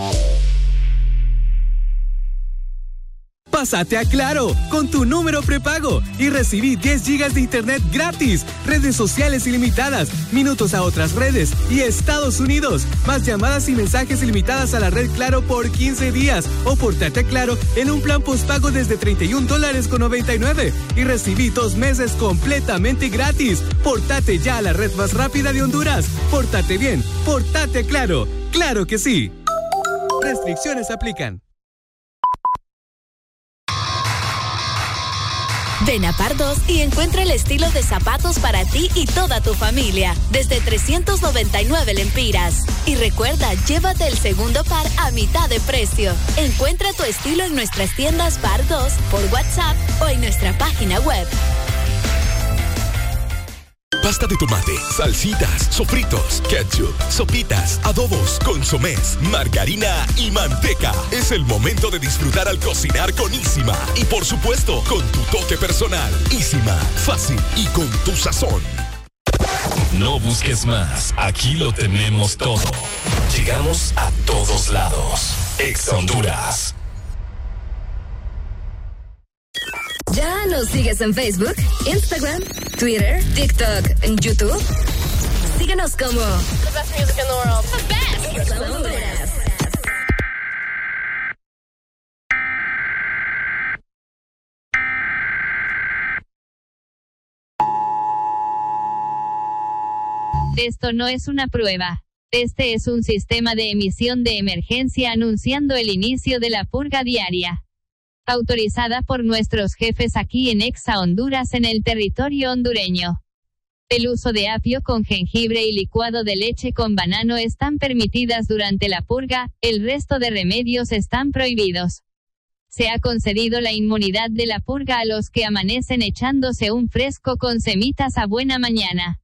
Pásate a Claro con tu número prepago y recibí 10 gigas de internet gratis, redes sociales ilimitadas, minutos a otras redes y Estados Unidos, más llamadas y mensajes ilimitadas a la red Claro por 15 días o portate a Claro en un plan postpago desde 31 dólares con 99 y recibí dos meses completamente gratis. Portate ya a la red más rápida de Honduras. Portate bien, portate claro. Claro que sí. Restricciones aplican. Ven a Pardos y encuentra el estilo de zapatos para ti y toda tu familia, desde 399 lempiras. Y recuerda, llévate el segundo par a mitad de precio. Encuentra tu estilo en nuestras tiendas Pardos, por WhatsApp o en nuestra página web. Pasta de tomate, salsitas, sofritos, ketchup, sopitas, adobos, consomés, margarina y manteca. Es el momento de disfrutar al cocinar con Isima. Y por supuesto, con tu toque personal. Isima, fácil y con tu sazón. No busques más, aquí lo tenemos todo. Llegamos a todos lados. Ex Honduras. ¿Ya nos sigues en Facebook, Instagram, Twitter, TikTok, en YouTube? Síguenos como The best music in the world. The best. Esto no es una prueba. Este es un sistema de emisión de emergencia anunciando el inicio de la purga diaria. Autorizada por nuestros jefes aquí en Exa Honduras en el territorio hondureño. El uso de apio con jengibre y licuado de leche con banano están permitidas durante la purga, el resto de remedios están prohibidos. Se ha concedido la inmunidad de la purga a los que amanecen echándose un fresco con semitas a buena mañana.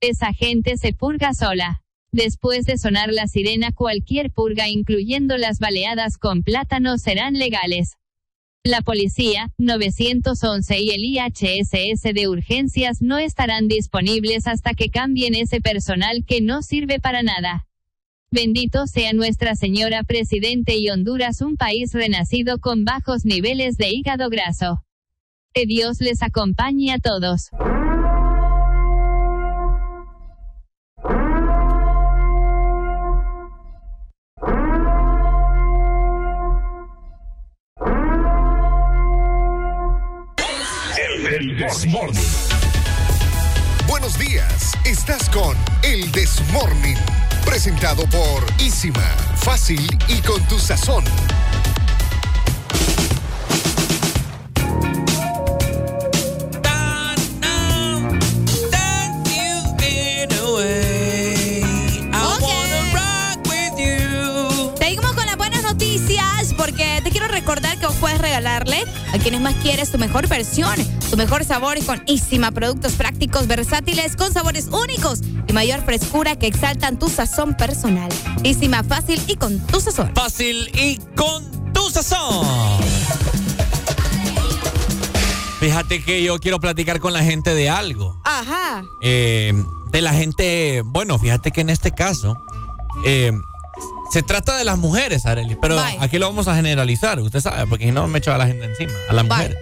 Esa gente se purga sola. Después de sonar la sirena, cualquier purga, incluyendo las baleadas con plátano, serán legales. La policía, 911 y el IHSS de urgencias no estarán disponibles hasta que cambien ese personal que no sirve para nada. Bendito sea Nuestra Señora Presidente y Honduras, un país renacido con bajos niveles de hígado graso. Que Dios les acompañe a todos. El Desmorning. Buenos días, estás con El Desmorning. Presentado por Isima. Fácil y con tu sazón. Puedes regalarle a quienes más quieres tu mejor versión, tu mejor sabor y con Isima. Productos prácticos, versátiles, con sabores únicos y mayor frescura que exaltan tu sazón personal. Isima, fácil y con tu sazón. Fácil y con tu sazón. Fíjate que yo quiero platicar con la gente de algo. Ajá. Eh, de la gente, bueno, fíjate que en este caso eh, se trata de las mujeres, Arely, pero Bye. aquí lo vamos a generalizar, usted sabe, porque si no me echo a la gente encima, a las mujeres.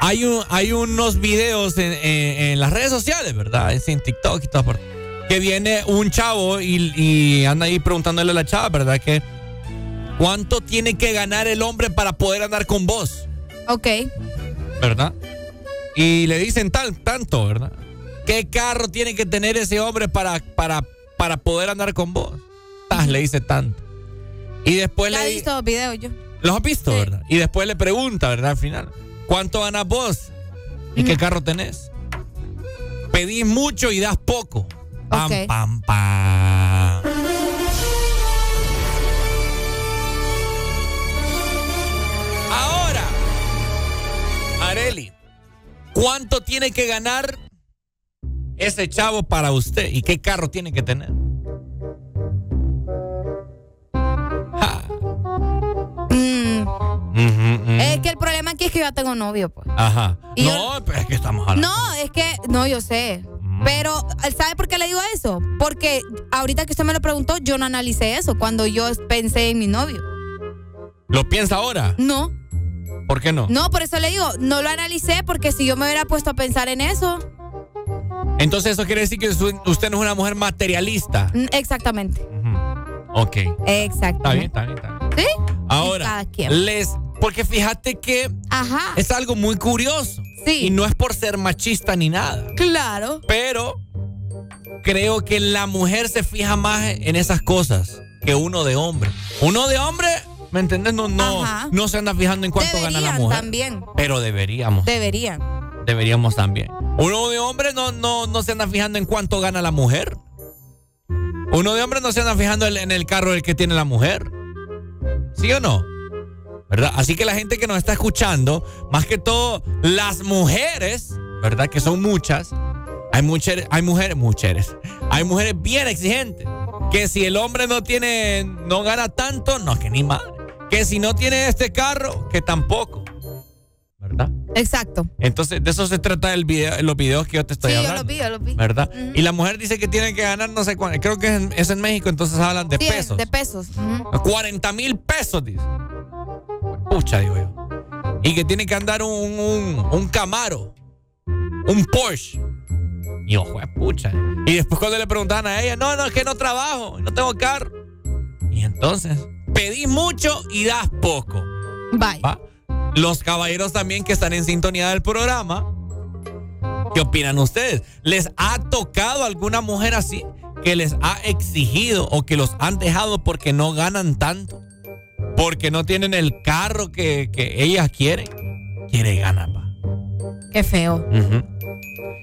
Hay, un, hay unos videos en, en- en las redes sociales, ¿verdad? Es en TikTok y todas partes. Que viene un chavo y, y anda ahí preguntándole a la chava, ¿verdad? Que ¿cuánto tiene que ganar el hombre para poder andar con vos? Ok. ¿verdad? Y le dicen tal, tanto, ¿verdad? ¿Qué carro tiene que tener ese hombre para, para, para poder andar con vos? Le dice tanto. Y después Ya le he visto los videos yo. los has visto, ¿verdad? Y después le pregunta, ¿verdad? Al final, ¿cuánto ganas vos? ¿Y qué carro tenés? Pedís mucho y das poco. Pam, pam, pam. Ahora, Areli, ¿cuánto tiene que ganar ese chavo para usted? ¿Y qué carro tiene que tener? Es que el problema aquí es que yo ya tengo novio, pues. Ajá. Y no, pero es que estamos hablando. No, es que, no, yo sé. Pero, ¿sabe por qué le digo eso? Porque ahorita que usted me lo preguntó, yo no analicé eso cuando yo pensé en mi novio. ¿Lo piensa ahora? No, ¿Por qué no? no, por eso le digo, no lo analicé porque si yo me hubiera puesto a pensar en eso, Entonces eso quiere decir que usted no es una mujer materialista. exactamente, Ok. exacto. Está bien, está bien, está bien. ¿Sí? Ahora, les... Porque fíjate que Ajá. es algo muy curioso. Sí. Y no es por ser machista ni nada. Claro. Pero creo que la mujer se fija más en esas cosas que uno de hombre. Uno de hombre ¿Me entiendes? No, no, no se anda fijando en cuánto gana la mujer. también. Pero deberíamos. Deberían. Deberíamos también. Uno de hombre no, no, no se anda fijando en cuánto gana la mujer. Uno de hombre no se anda fijando en en el carro del que tiene la mujer. ¿Sí o no? ¿Verdad? Así que la gente que nos está escuchando, más que todo las mujeres, ¿verdad? Que son muchas. Hay mujeres, hay mujeres, mujeres. Hay mujeres bien exigentes. Que si el hombre no tiene, no gana tanto, no, que ni madre. Que si no tiene este carro, que tampoco. ¿Verdad? Exacto. Entonces, de eso se trata el video, los videos que yo te estoy sí, yo hablando. lo vi, yo lo vi. ¿Verdad? Y la mujer dice que tiene que ganar no sé cuánto. Creo que es en, es en México, entonces hablan de Sí, pesos. De pesos. Ujú. 40 mil pesos, dice. Pucha, digo yo. Y que tiene que andar un, un, un Camaro. Un Porsche. Y ojo, pucha. Y después cuando le preguntaban a ella, no, no, es que no trabajo, no tengo carro. Y entonces, pedís mucho y das poco. Bye. ¿va? Los caballeros también que están en sintonía del programa, ¿qué opinan ustedes? ¿Les ha tocado alguna mujer así que les ha exigido o que los han dejado porque no ganan tanto? Porque no tienen el carro que, que ellas quieren. Quiere ganar, va. Qué feo.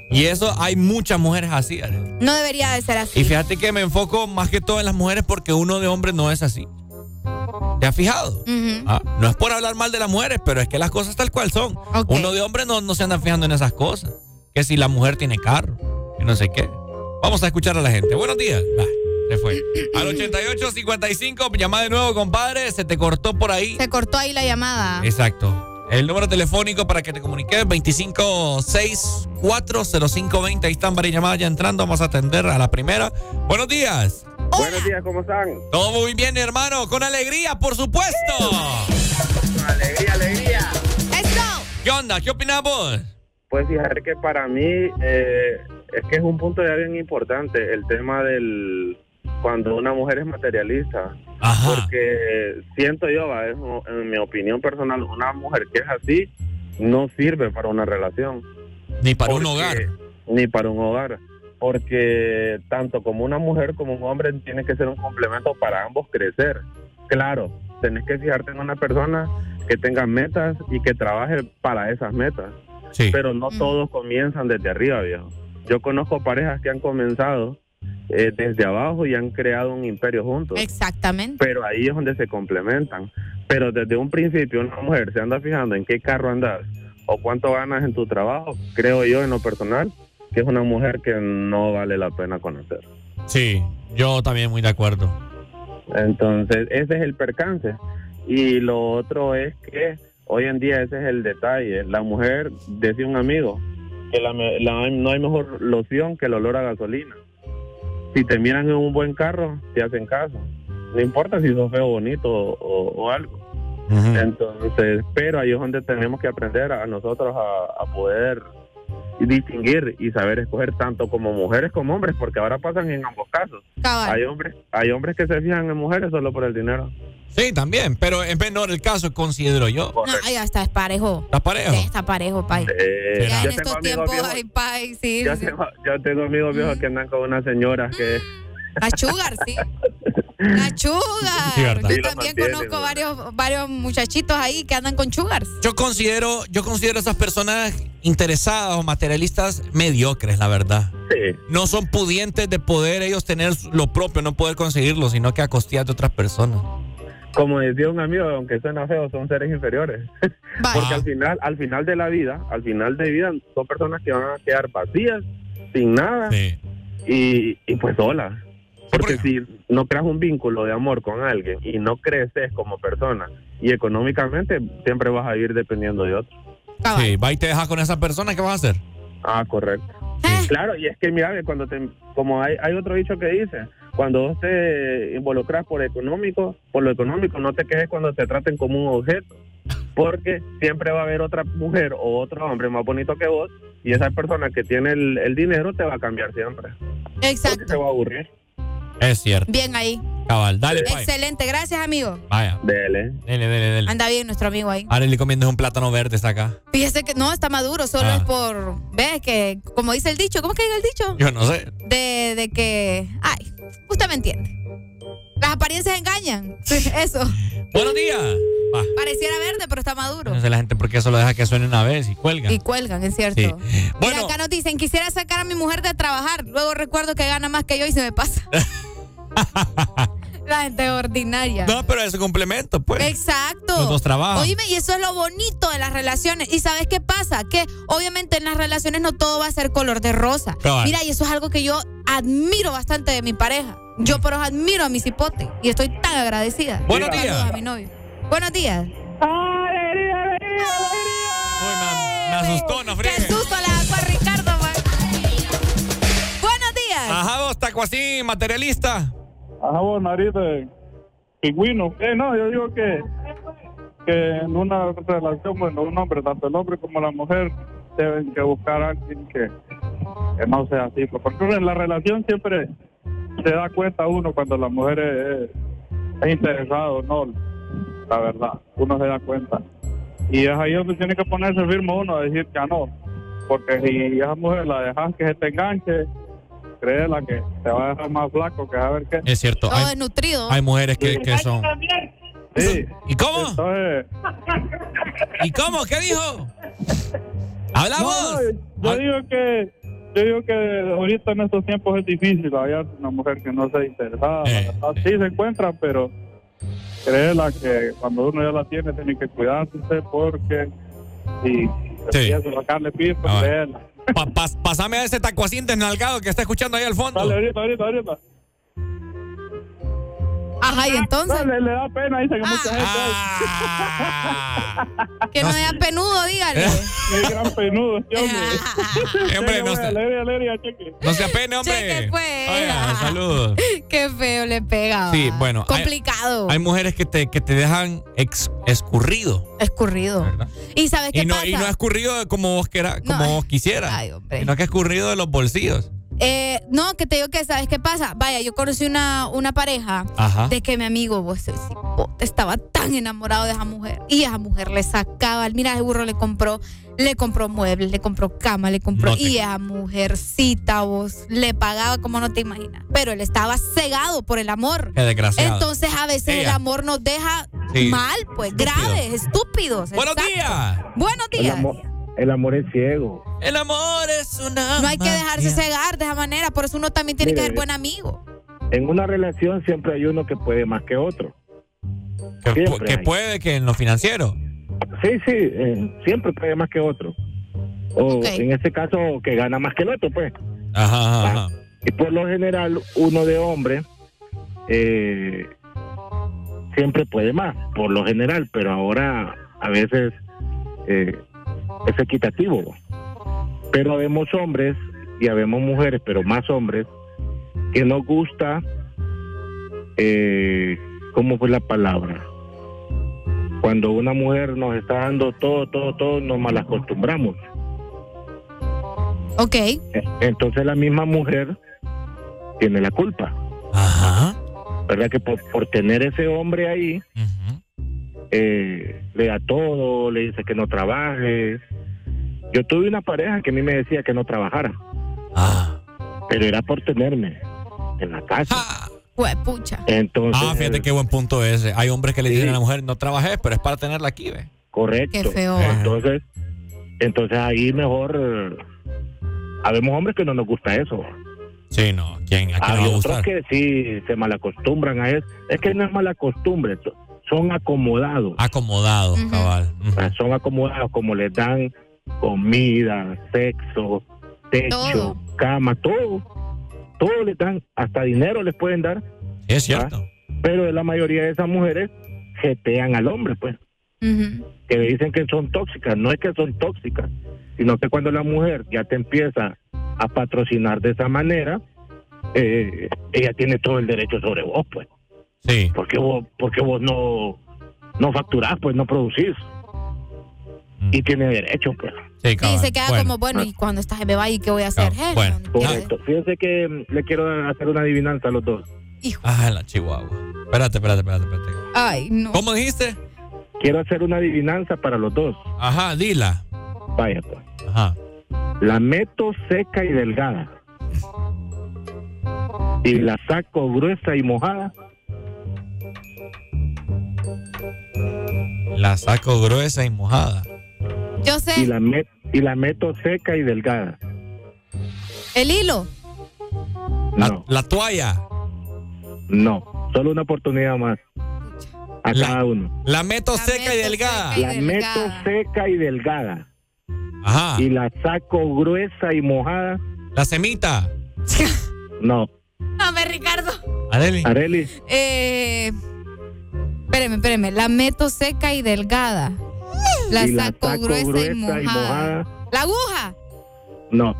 Y eso hay muchas mujeres así. No debería de ser así. Y fíjate que me enfoco más que todo en las mujeres porque uno de hombre no es así. ¿Te has fijado? Ah, no es por hablar mal de las mujeres, pero es que las cosas tal cual son. Uno de hombre no, no se anda fijando en esas cosas. Que si la mujer tiene carro, que no sé qué. Vamos a escuchar a la gente. Buenos días. Se fue. Al 8855, llama de nuevo, compadre. Se te cortó por ahí. Se cortó ahí la llamada. Exacto. El número telefónico para que te comuniques, 25640520. Ahí están varias llamadas ya entrando. Vamos a atender a la primera. Buenos días. Buenos días, ¿cómo están? Todo muy bien, hermano. Con alegría, por supuesto. Alegría, alegría. ¡Eso! ¿Qué onda? ¿Qué opinas vos? Pues fíjate que para mí eh, es que es un punto ya bien importante el tema del cuando una mujer es materialista. Porque siento yo, es en mi opinión personal, una mujer que es así no sirve para una relación. Ni para un hogar. Ni para un hogar. Porque tanto como una mujer como un hombre tiene que ser un complemento para ambos crecer. Claro, tenés que fijarte en una persona que tenga metas y que trabaje para esas metas. Pero no todos comienzan desde arriba, viejo. Yo conozco parejas que han comenzado eh, desde abajo y han creado un imperio juntos. Exactamente. Pero ahí es donde se complementan. Pero desde un principio una mujer se anda fijando en qué carro andas o cuánto ganas en tu trabajo, creo yo en lo personal que es una mujer que no vale la pena conocer. Sí, yo también muy de acuerdo. Entonces, ese es el percance. Y lo otro es que hoy en día ese es el detalle. La mujer, decía un amigo, que la la- no hay mejor loción que el olor a gasolina. Si te miran en un buen carro, te hacen caso. No importa si sos feo, bonito o, o algo. Entonces, pero ahí es donde tenemos que aprender a nosotros a, a poder distinguir y saber escoger tanto como mujeres como hombres, porque ahora pasan en ambos casos. Hay hombres, hay hombres que se fijan en mujeres solo por el dinero. Sí, también, pero es menor el caso, considero yo. No, ya está, es parejo. ¿Está parejo? Sí, está parejo, pay. Eh, Ya en tengo estos amigos tiempos, viejos- ay, pay, sí. yo sí. tengo, yo tengo amigos viejos que andan con una señora que La sugar, sí. La sugar. Sí. Sí, Yo también conozco ¿no? varios, varios muchachitos ahí que andan con sugars. Yo considero, yo considero esas personas interesadas o materialistas mediocres, la verdad. No son pudientes de poder ellos tener lo propio, no poder conseguirlo, sino que a costillas de otras personas. como decía un amigo, aunque suena feo, son seres inferiores. Porque al final, al final de la vida, al final de vida, son personas que van a quedar vacías, sin nada, y, y pues solas. Porque si no creas un vínculo de amor con alguien y no creces como persona y económicamente, siempre vas a ir dependiendo de otro. Sí, va y te dejas con esa persona, ¿qué vas a hacer? Ah, correcto. Claro, y es que mira, cuando te, como hay, hay otro dicho que dice, cuando vos te involucras por económico, por lo económico, no te quejes cuando te traten como un objeto, porque siempre va a haber otra mujer o otro hombre más bonito que vos y esa persona que tiene el, el dinero te va a cambiar siempre. Exacto. Te va a aburrir. Es cierto. Bien ahí. Cabal, dale. Excelente, gracias, amigo. Vaya. Dele. Dele, dele, dele. Anda bien nuestro amigo ahí. Le comiendo un plátano verde, está acá. Fíjese que no está maduro, solo Ah. es por. ¿Ves? Que, como dice el dicho, ¿cómo es que diga el dicho? Yo no sé. De, de que. Ay, usted me entiende. Las apariencias engañan. Eso. Buenos días. Va. Pareciera verde, pero está maduro. No sé la gente por qué solo deja que suene una vez y cuelga. Y cuelgan, es cierto. Sí. Bueno, acá nos dicen, quisiera sacar a mi mujer de trabajar. Luego recuerdo que gana más que yo y se me pasa. La gente ordinaria. no, pero es un complemento, pues. Exacto. Los dos trabajan. Oíme, y eso es lo bonito de las relaciones. ¿Y sabes qué pasa? Que obviamente en las relaciones no todo va a ser color de rosa. Mira, y eso es algo que yo admiro bastante de mi pareja. Yo por eso admiro a mi cipote y estoy tan agradecida. Buenos Saludos días. a mi novio. Buenos días. Me asustó, no Qué friegue. susto le sacó a Ricardo, man. Buenos días. Ajá, vos, taco así, materialista. Ajá, vos, nariz de pingüino. Eh, no, yo digo que, que en una relación, bueno, un hombre, tanto el hombre como la mujer, deben que buscar a alguien que, que no sea así. pues, Porque en la relación siempre se da cuenta uno cuando la mujer es, es interesado, no, la verdad, uno se da cuenta. Y es ahí donde tiene que ponerse firme uno a decir que no. Porque si esa mujer la dejas que se te enganche, créela que te va a dejar más flaco que a ver qué. Es cierto. Todo Hay, desnutrido. hay mujeres que, que son. Sí. ¿Y cómo? Entonces, ¿Y cómo? ¿Qué dijo? ¿Hablamos? No, yo digo que yo digo que ahorita en estos tiempos es difícil hallar una mujer que no sea interesada. Eh. La verdad, Sí se encuentran, pero créela que cuando uno ya la tiene tiene que cuidarse porque si Sí. empieza a sacarle piso, Ah, créela. Pa- pas- pásame a ese taco así desnalgado que está escuchando ahí al fondo. Dale. Ajá, y entonces. Le da pena, dice que mucha gente Ah. Que no sea penudo, dígale. es gran penudo este hombre. Eh, hombre, no Cheque, se- alegría, alegría, cheque. No se apene, hombre. Cheque, pues. Oiga, saludos. Qué feo le pega. Sí, bueno. Complicado. Hay, mujeres que te, que te dejan ex- escurrido. Escurrido. ¿Y sabes qué Y no, pasa? y no escurrido como vos, quiera, como No. vos quisieras. Ay, hombre. Sino que escurrido de los bolsillos. Eh, no, que te digo que, ¿sabes qué pasa? Vaya, yo conocí una, una pareja Ajá. de que mi amigo, vos, estaba tan enamorado de esa mujer. Y esa mujer le sacaba, mira, ese burro le compró, le compró muebles, le compró cama, le compró. No te- y esa mujercita, vos, le pagaba como no te imaginas. Pero él estaba cegado por el amor. Qué desgraciado. Entonces a veces el amor nos deja Sí. mal, pues, Estúpido. graves, estúpidos. Buenos exacto. días. Buenos días. El amor es ciego. El amor es una. No hay que dejarse magia. cegar de esa manera, por eso uno también tiene que ser buen amigo. En una relación siempre hay uno que puede más que otro. Que, puede que en lo financiero. Sí, sí, eh, siempre puede más que otro. O en este caso, que gana más que el otro, pues. Ajá, ajá, ajá. Y por lo general, uno de hombre eh, siempre puede más, por lo general, pero ahora a veces eh, es equitativo. Pero habemos hombres y habemos mujeres, pero más hombres, que nos gusta, eh, ¿cómo fue la palabra? Cuando una mujer nos está dando todo, todo, todo, nos malacostumbramos. Ok. Entonces la misma mujer tiene la culpa. Ajá. ¿Verdad? Que por, por tener ese hombre ahí, eh, le da todo, le dice que no trabaje. Yo tuve una pareja que a mí me decía que no trabajara. Ah. Pero era por tenerme en la casa. Pues pucha. Entonces, Ah, fíjate qué buen punto ese. Hay hombres que le dicen a la mujer, no trabajé, pero es para tenerla aquí, ve. correcto. Qué feo. Entonces, entonces ahí mejor... habemos hombres que no nos gusta eso. Sí, no. ¿Quién? ¿A quién Hay otros gustar? que sí se malacostumbran a eso. Es que no es mala costumbre, son acomodados. Acomodado, cabal. Ah, Son acomodados como les dan comida, sexo, techo, Todo. cama, todo. Todo les dan, hasta dinero les pueden dar. Es cierto. ¿ah? Pero la mayoría de esas mujeres jetean al hombre, pues. Que le dicen que son tóxicas. No es que son tóxicas, sino que cuando la mujer ya te empieza a patrocinar de esa manera, eh, ella tiene todo el derecho sobre vos, pues. Sí. Porque vos, porque vos no, no facturás, pues no producís. Y tiene derecho, pues. Sí, se queda Bueno. como, bueno, ¿y cuando estás me va y qué voy a hacer? Bueno. Correcto. Fíjense que mm, le quiero hacer una adivinanza a los dos. Ah, la chihuahua. Espérate, espérate, espérate, espérate. Ay, no. ¿Cómo dijiste? Quiero hacer una adivinanza para los dos. Ajá, dila. Vaya, pues. Ajá. La meto seca y delgada. Y la saco gruesa y mojada. La saco gruesa y mojada. Yo sé. Y la, y la meto seca y delgada. ¿El hilo? No. La, toalla. No. Solo una oportunidad más. A cada uno. La meto seca y delgada. la meto seca y delgada. Ajá. Y la saco gruesa y mojada. La semita. No. Dame, Ricardo. Areli. Areli. Eh. Espéreme, espéreme. La meto seca y delgada. La, Y saco, gruesa, y, y mojada. mojada. ¿La aguja? No.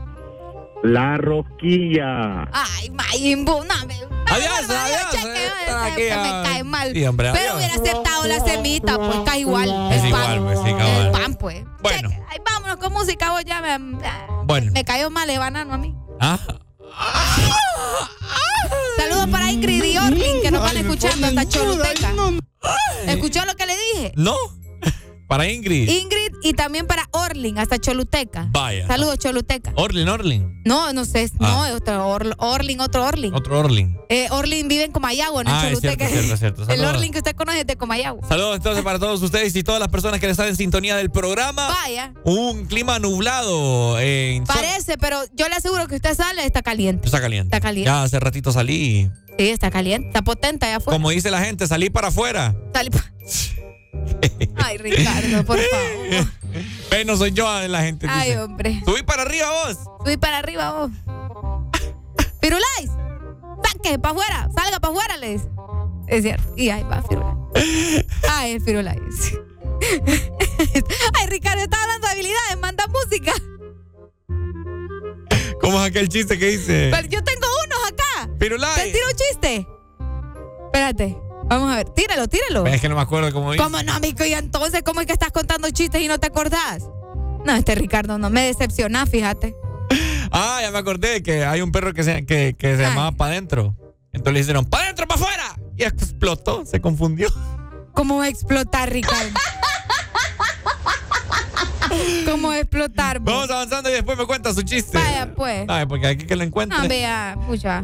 La rosquilla. Ay, Mayimbu, no me. Adiós, adiós. cheque, Aquí, que ah. me cae mal. Sí, hombre, Pero adiós. hubiera aceptado la semita, pues cae igual. Es el igual, pan. pues, sí, cabal. El pan, pues. Bueno. Cheque. Ay, vámonos con música, vos ya me. Bueno. Me cayó mal el banano a mí. Ah. Saludos para Ingrid y Orlin que nos van escuchando hasta Choluteca. ¿Escuchó lo que le dije? No. Para Ingrid. Ingrid y también para Orlin hasta Choluteca. Vaya. Saludos, Choluteca. Orlin, Orlin. No, no sé. Ah. No, es otro Or- Orlin, otro Orlin. Otro Orlin. Eh, Orlin vive en Comayagua, no en Ah, es Choluteca. cierto, es cierto, es cierto. El. Orlin que usted conoce es de Comayagua. Saludos entonces para todos ustedes y todas las personas que están en sintonía del programa. Vaya. Un clima nublado. eh, en- Parece, pero yo le aseguro que usted sale, está caliente. Está caliente. Está caliente. Ya hace ratito salí. Sí, está caliente. Está potente allá afuera. Como dice la gente, salí para afuera. Salí pa- Ay, Ricardo, por favor. Ve, no soy yo la gente. Ay, dice. hombre. Subí para arriba vos. Subí para arriba vos. Firulais, saque para afuera, salga para afuera, les. Es cierto. Y ahí va Firulais. Ay, Firulais. Ay, Ricardo, está hablando de habilidades, manda música. ¿Cómo es aquel chiste que dice? Pero yo tengo unos acá. Firulais. ¿Te tiro un chiste? Espérate, vamos a ver. Tíralo, tíralo. Es que no me acuerdo cómo dice. ¿Cómo no, amigo? Y entonces, ¿cómo es que estás contando chistes y no te acordás? No, este Ricardo no me decepciona, fíjate. Ah, ya me acordé que hay un perro que se, que, que se Ah. llamaba Pa' Dentro. Entonces le dijeron, ¡Pa' Dentro, pa' afuera! Y explotó, se confundió. ¿Cómo va a explotar, Ricardo? ¿Cómo va a explotar? vos? Vamos avanzando y después me cuenta su chiste. Vaya, pues. Ay, porque aquí que lo encuentre. No, vea, pucha.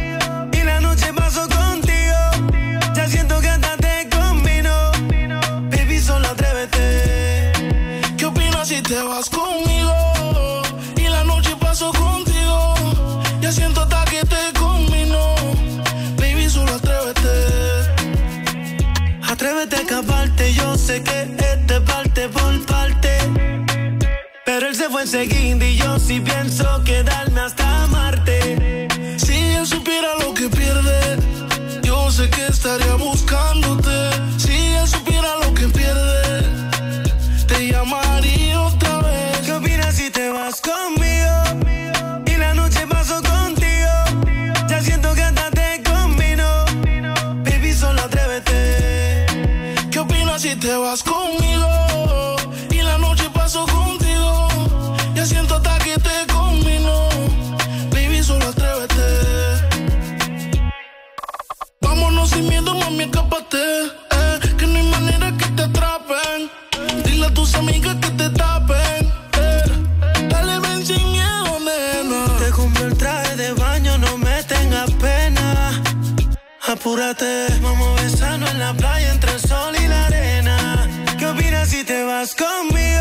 Sé que este parte por parte. Pero él se fue enseguida y yo sí pienso quedarme hasta Marte. Si él supiera lo que pierde, yo sé que estaría buscándote. Apúrate, vamos a besarnos en la playa entre el sol y la arena. ¿Qué opinas si te vas conmigo?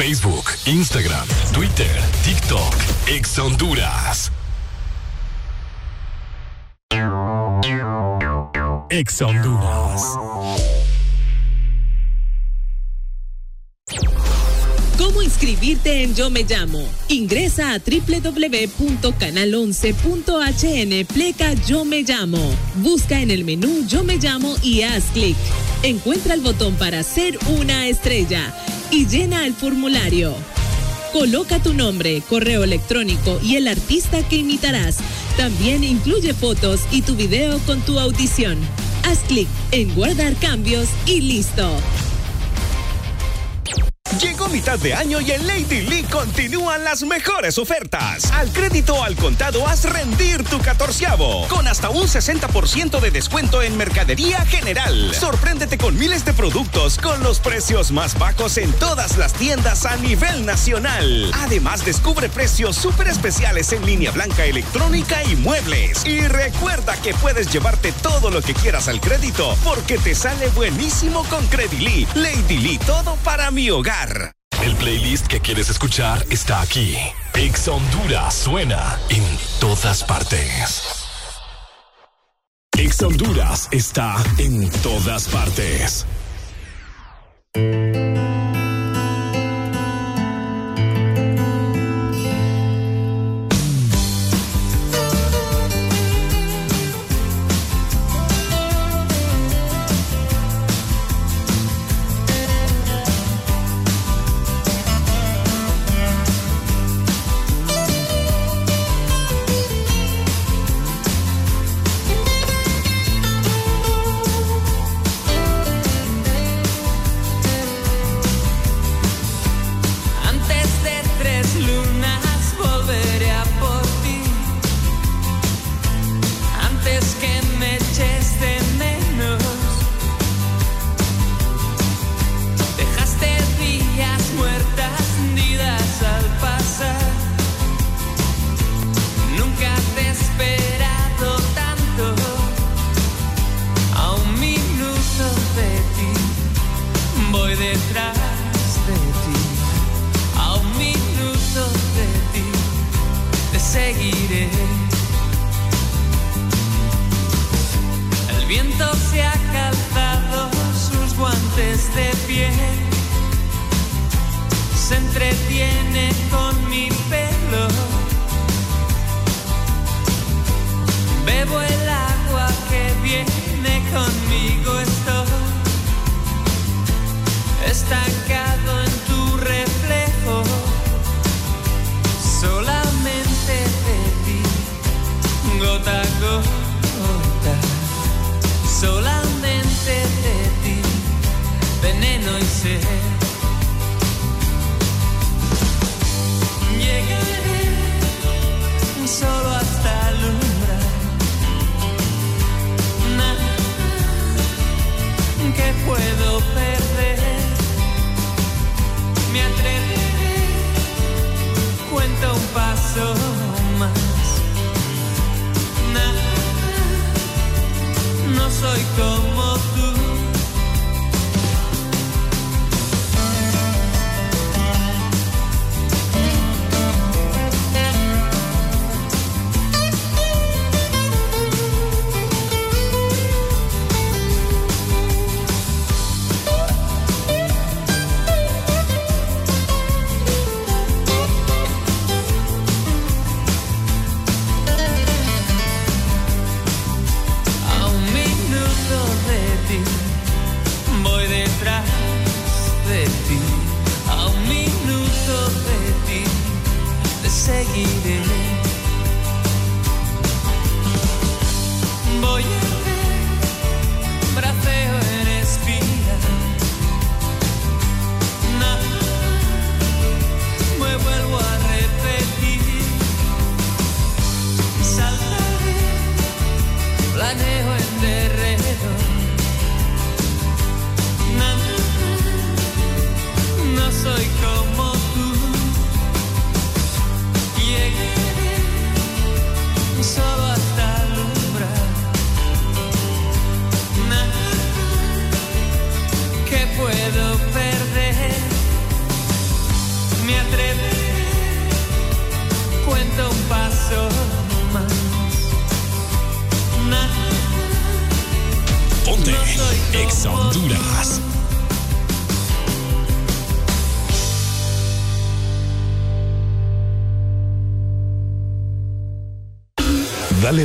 Facebook, Instagram, Twitter, TikTok, Ex Honduras. Ex Honduras. ¿Cómo inscribirte en Yo Me Llamo? Ingresa a www.canal11.hn pleca Yo Me Llamo. Busca en el menú Yo Me Llamo y haz clic. Encuentra el botón para ser una estrella y llena el formulario. Coloca tu nombre, correo electrónico y el artista que imitarás. También incluye fotos y tu video con tu audición. Haz clic en guardar cambios y listo. Llegó mitad de año y en Lady Lee continúan las mejores ofertas. Al crédito al contado haz rendir tu catorceavo. Con hasta un 60% de descuento en mercadería general. Sorpréndete con miles de productos con los precios más bajos en todas las tiendas a nivel nacional. Además, descubre precios súper especiales en línea blanca electrónica y muebles. Y recuerda que puedes llevarte todo lo que quieras al crédito porque te sale buenísimo con Credili. Lady Lee, todo para mi hogar. El playlist que quieres escuchar está aquí. Ex Honduras suena en todas partes. Ex Honduras está en todas partes.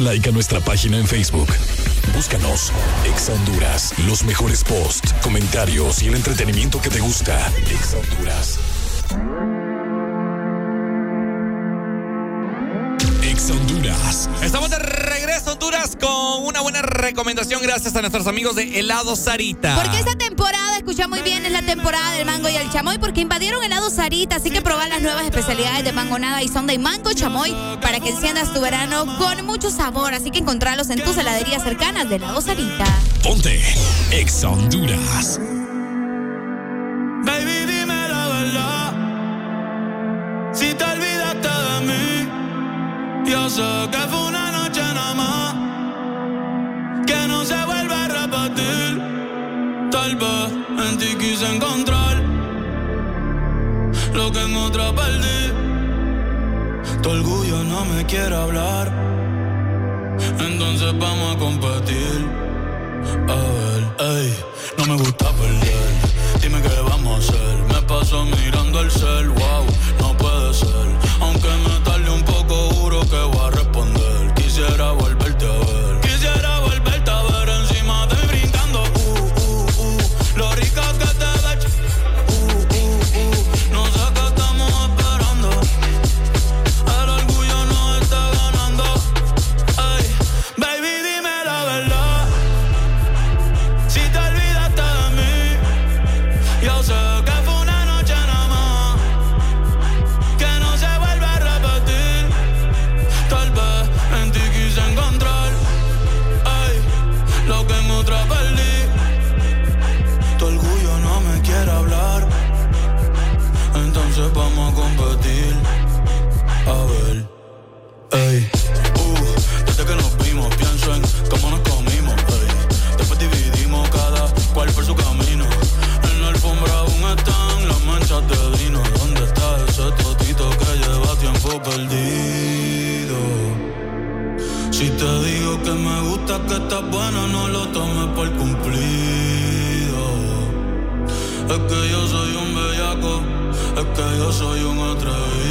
Like a nuestra página en Facebook. Búscanos, Ex Honduras, los mejores posts, comentarios y el entretenimiento que te gusta. Ex Honduras. Ex Honduras. Estamos de regreso, Honduras, con una buena recomendación gracias a nuestros amigos de Helado Sarita. Porque esta temporada, escucha muy bien, es la temporada del mango y el chamoy, porque invadieron helado Sarita, así que probar las nuevas especialidades de mangonada y sonda y mango chamoy para que enciendas tu verano con mucho sabor. Así que encontralos en tus heladerías cercanas de helado Sarita. Ponte Ex Honduras. Baby, dime la verdad. Si te olvidaste de mí, yo sé que fue una noche nada más. Que no se vuelve a repetir. Tal vez en ti quise encontrar lo que en otra perdí. Tu orgullo no me quiere hablar. Entonces vamos a competir. A ver, ey, no me gusta perder. Dime qué vamos a hacer. Me paso mirando el cel, wow, no que yo soy un atrevido.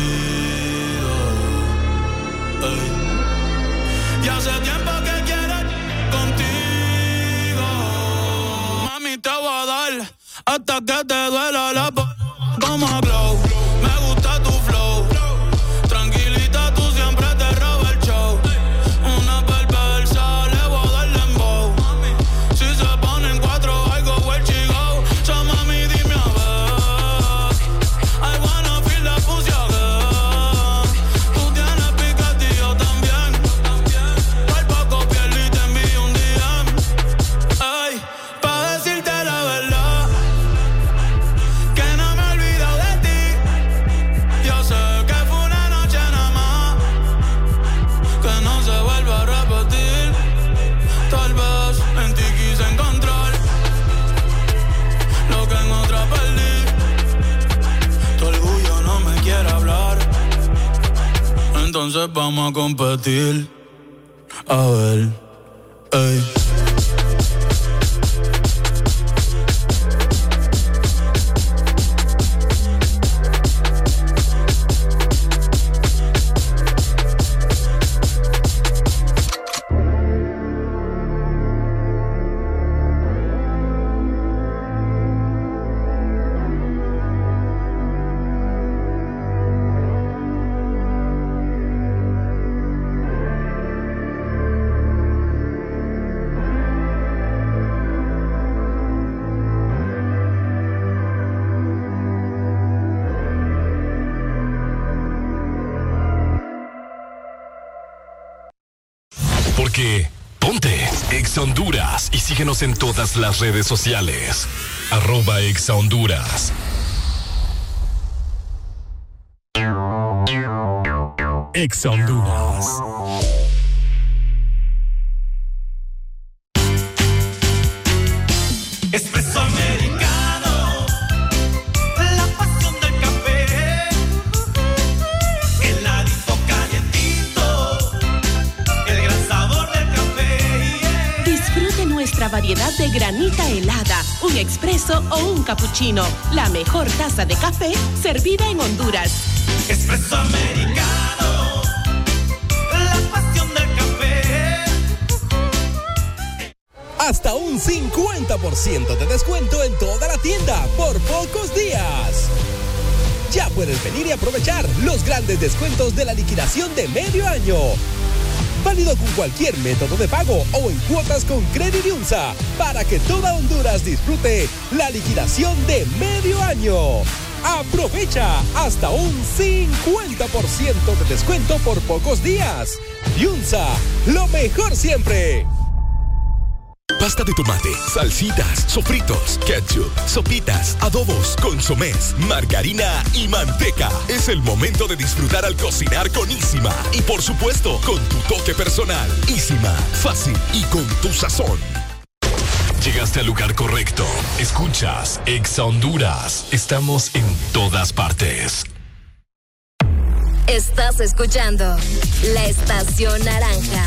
Síguenos en todas las redes sociales. Arroba Exa Honduras. Exa Honduras. Un expreso o un cappuccino. La mejor taza de café servida en Honduras. Espresso americano, la pasión del café. Hasta un 50% de descuento en toda la tienda por pocos días. Ya puedes venir y aprovechar los grandes descuentos de la liquidación de medio año. Válido con cualquier método de pago o en cuotas con Credit Unsa para que toda Honduras disfrute la liquidación de medio año. Aprovecha hasta un 50% de descuento por pocos días. Yunza, lo mejor siempre. Pasta de tomate, salsitas, sofritos, ketchup, sopitas, adobos, consomés, margarina y manteca. Es el momento de disfrutar al cocinar con Isima. Y por supuesto, con tu toque personal. Isima, fácil y con tu sazón. Llegaste al lugar correcto. Escuchas Exa Honduras. Estamos en todas partes. Estás escuchando la estación naranja.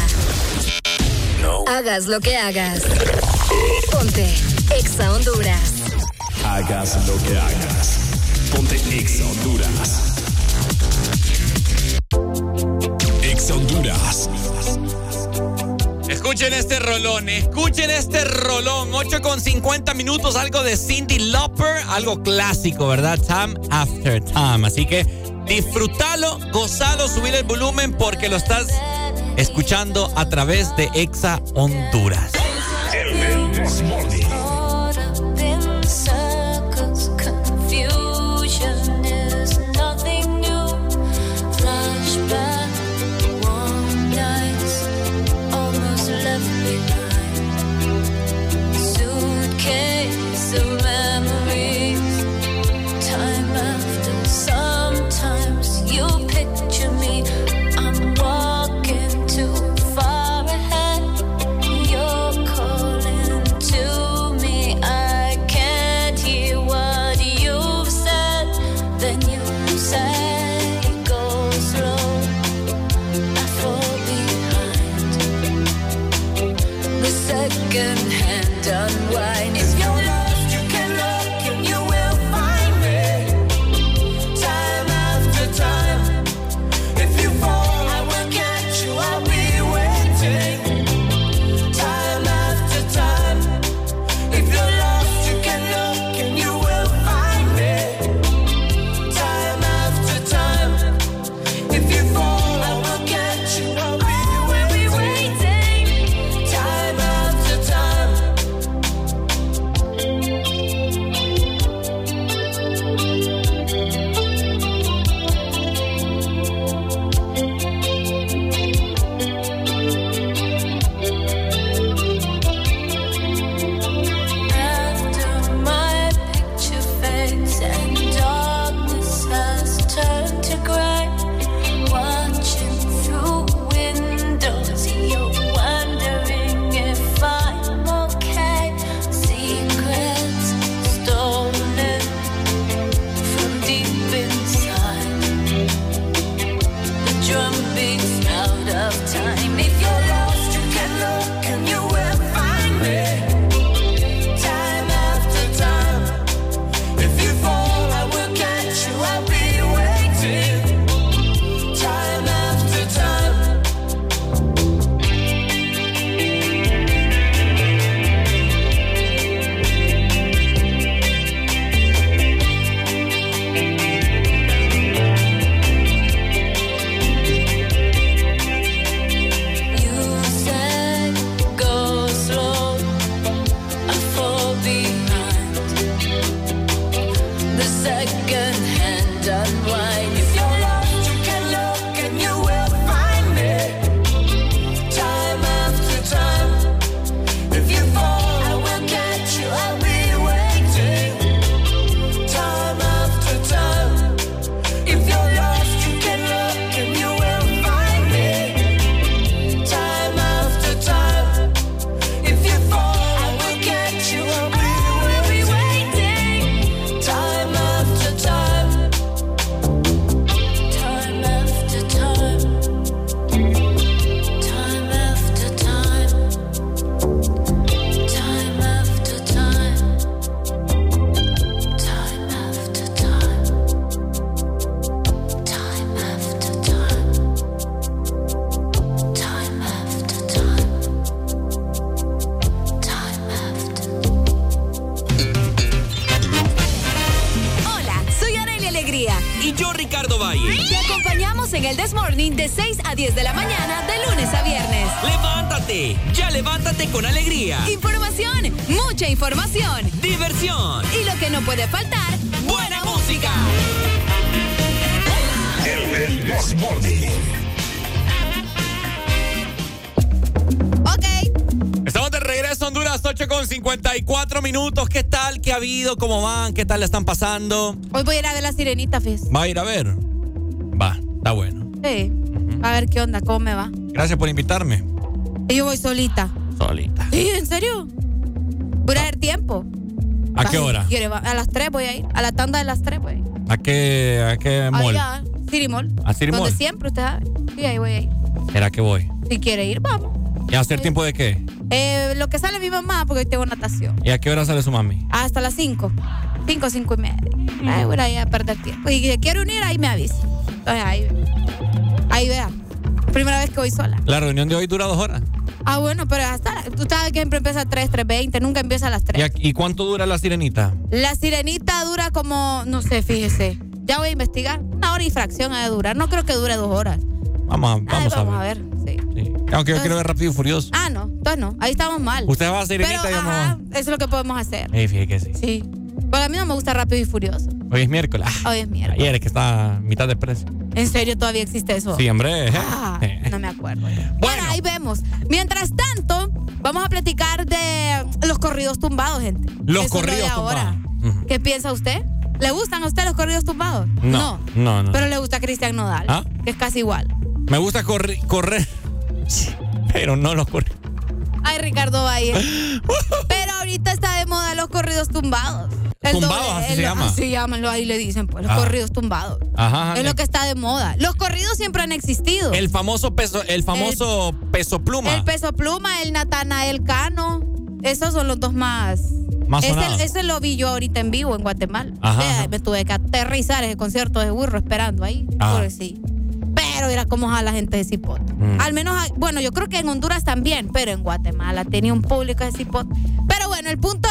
Hagas lo que hagas. Ponte Exa Honduras. Hagas lo que hagas. Ponte Exa Honduras. Exa Honduras. Escuchen este rolón, escuchen este rolón. 8 con 50 minutos, algo de Cindy Lauper, algo clásico, ¿verdad? Time after time. Así que disfrútalo, gozalo, subir el volumen porque lo estás escuchando a través de Exa Honduras. Sirenita. ¿Va a ir a ver? Va, está bueno. Sí. A ver qué onda, cómo me va. Gracias por invitarme. Y yo voy solita. Solita. Sí, ¿en serio? Voy a hacer tiempo. ¿A qué hora? A las 3 voy a ir. A la tanda de las 3 voy a ir. ¿A qué, a qué mall? Allá, Cirimol. ¿A Cirimol? Donde siempre usted sabe. Sí, ahí voy a ir. ¿Será que voy? Si quiere ir, vamos. ¿Y a hacer tiempo de qué? Eh, lo que sale mi mamá, porque hoy tengo natación. ¿Y a qué hora sale su mami? Hasta las 5. 5, 5 y media. Ay, voy a ir a perder tiempo. Y si quiere unir, ahí me avisa. Entonces ahí, ahí vea. Primera vez que voy sola. La reunión de hoy dura dos horas. Ah, bueno, pero hasta. Tú sabes que siempre empieza a 3, 3.20. Nunca empieza a las 3. ¿Y, cuánto dura la sirenita? La sirenita dura como. No sé, fíjese. Ya voy a investigar. Una hora y fracción ha de durar. No creo que dure dos horas. Vamos, a- Ay, vamos, vamos a a ver. Sí. Sí. Aunque yo quiero ver Rápido y Furioso. Ah, no. Entonces no. Ahí estamos mal. Usted va a sirenita Pero, y yo me ajá, voy. Eso es lo que podemos hacer. Eh, que sí. Sí. Porque a mí no me gusta Rápido y Furioso. Hoy es miércoles. Ah, Hoy es miércoles. Ayer es que está a mitad de precio. ¿En serio todavía existe eso? Sí, hombre. Ah, Eh. no me acuerdo. Bueno, ahí vemos. Mientras tanto, vamos a platicar de los corridos tumbados, gente. Los Eso corridos tumbados. ¿Qué piensa usted? ¿Le gustan a usted los corridos tumbados? No, no, no. Pero le gusta a Cristian Nodal, ¿Ah? que es casi igual. Me gusta corri- correr, pero no los correr. Ay, Ricardo Valle. Pero ahorita está de moda los corridos tumbados. Tumbados, así se llama. Así llaman, ahí le dicen, pues, los Ah. corridos tumbados. Ajá. Es lo que está de moda. Los corridos siempre han existido. El famoso peso, el famoso peso pluma. El peso pluma, el Natanael Cano. Esos son los dos más. Más ese, ese lo vi yo ahorita en vivo en Guatemala. Ajá, Eh, ajá. Me tuve que aterrizar ese concierto de burro esperando ahí. Ah. Por sí. Pero era como a la gente de Cipote. Mm. Al menos, bueno, yo creo que en Honduras también, pero en Guatemala tenía un público de Cipote. Pero bueno, el punto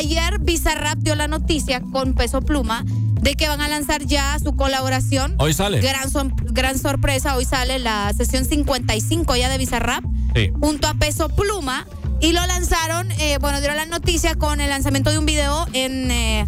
ayer Bizarrap dio la noticia con Peso Pluma de que van a lanzar ya su colaboración. Hoy sale. Gran, sorpresa, hoy sale la sesión 55 ya de Bizarrap Sí. junto a Peso Pluma y lo lanzaron, eh, bueno, dieron la noticia con el lanzamiento de un video en, eh,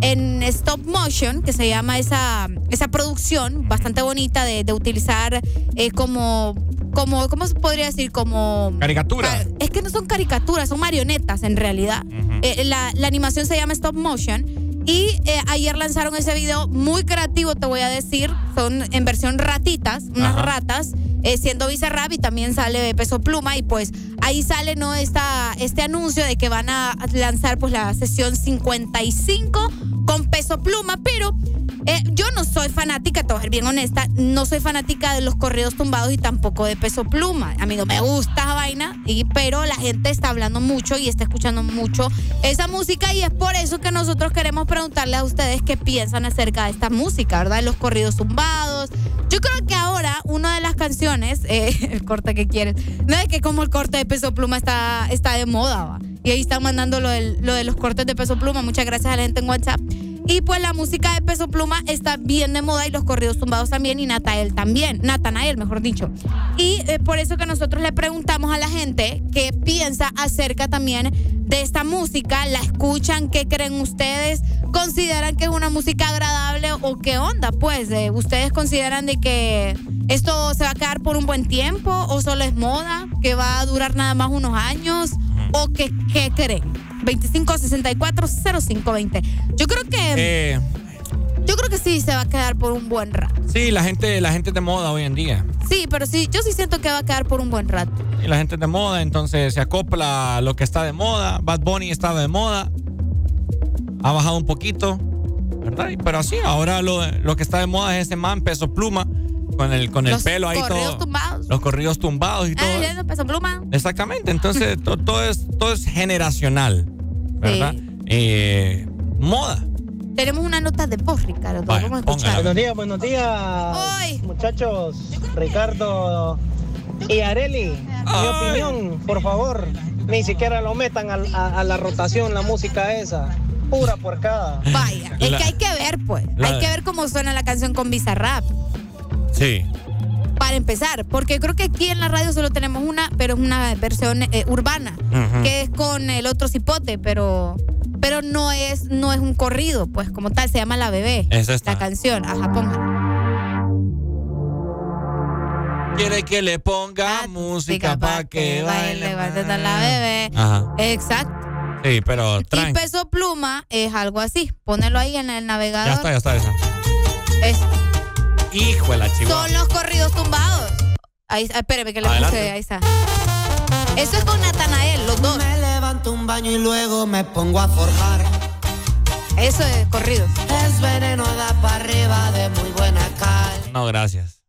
en stop motion, que se llama esa, esa producción bastante bonita de, de utilizar eh, como, como, ¿cómo se podría decir? Como... Caricatura. Ca- Es que no son caricaturas, son marionetas en realidad. Eh, la, la animación se llama stop motion. Y eh, ayer lanzaron ese video muy creativo, te voy a decir. Son en versión ratitas, unas Ajá. ratas, eh, siendo Bizarrap y también sale Peso Pluma. Y pues ahí sale no esta, este anuncio de que van a lanzar pues la sesión 55 con Peso Pluma. Pero eh, yo no soy fanática, te voy a ser bien honesta, no soy fanática de los corridos tumbados y tampoco de Peso Pluma. A mí no me gusta esa vaina, y, pero la gente está hablando mucho y está escuchando mucho esa música y es por eso que nosotros queremos preguntarle a ustedes qué piensan acerca de esta música, ¿verdad? De los corridos tumbados. Yo creo que ahora una de las canciones, eh, el corte que quieres, no es que como el corte de Peso Pluma está, está de moda, ¿va? Y ahí están mandando lo, del- lo de los cortes de Peso Pluma. Muchas gracias a la gente en WhatsApp. Y pues la música de Peso Pluma está bien de moda y los corridos tumbados también y Natael también, Natanael mejor dicho. Y eh, por eso que nosotros le preguntamos a la gente qué piensa acerca también de esta música, la escuchan, qué creen ustedes, consideran que es una música agradable o qué onda, pues eh, ustedes consideran de que esto se va a quedar por un buen tiempo o solo es moda, que va a durar nada más unos años o que, qué creen. 25640520. Yo creo que Eh, yo creo que sí se va a quedar por un buen rato. sí, la gente, la gente de moda hoy en día. Sí, pero sí, yo sí siento que va a quedar por un buen rato. Y la gente de moda, entonces se acopla lo que está de moda. Bad Bunny está de moda. Ha bajado un poquito, ¿verdad? Pero así, ahora lo, lo que está de moda es ese man, peso pluma, con el, con el Los pelo ahí corridos todo. tumbados. Los corridos tumbados y todo. Ah, ya no, peso pluma. Exactamente, entonces to- todo, es, todo es generacional, ¿verdad? Eh, moda. Tenemos una nota de voz, Ricardo. Vamos a escuchar. Buenos días, buenos días. Muchachos, Ricardo y Areli, mi opinión, por favor, ni siquiera lo metan a, a la rotación la música esa. Pura porcada. Vaya, es La- que hay que ver, pues. la- Hay que ver cómo suena la canción con Bizarrap. Sí. para empezar, porque creo que aquí en la radio solo tenemos una, pero es una versión eh, urbana, que es con el otro cipote, pero pero no es no es un corrido, pues como tal se llama La Bebé. Esa está. La canción, ajá, póngala. Quiere que le ponga música para que baile. baile la bebé. Ajá. Exacto. Sí, pero Y tranqui. peso pluma es algo así. Ponelo ahí en el navegador. Ya está, ya está esa. Es- Hijo de la chihuahua. son los corridos tumbados. Ahí, ah, espéreme que le Adelante. puse, ahí está. Eso es con Natanael, los dos. Me levanto un baño y luego me pongo a forjar. Eso es corridos. Es veneno da para arriba de muy buena cal. No, gracias.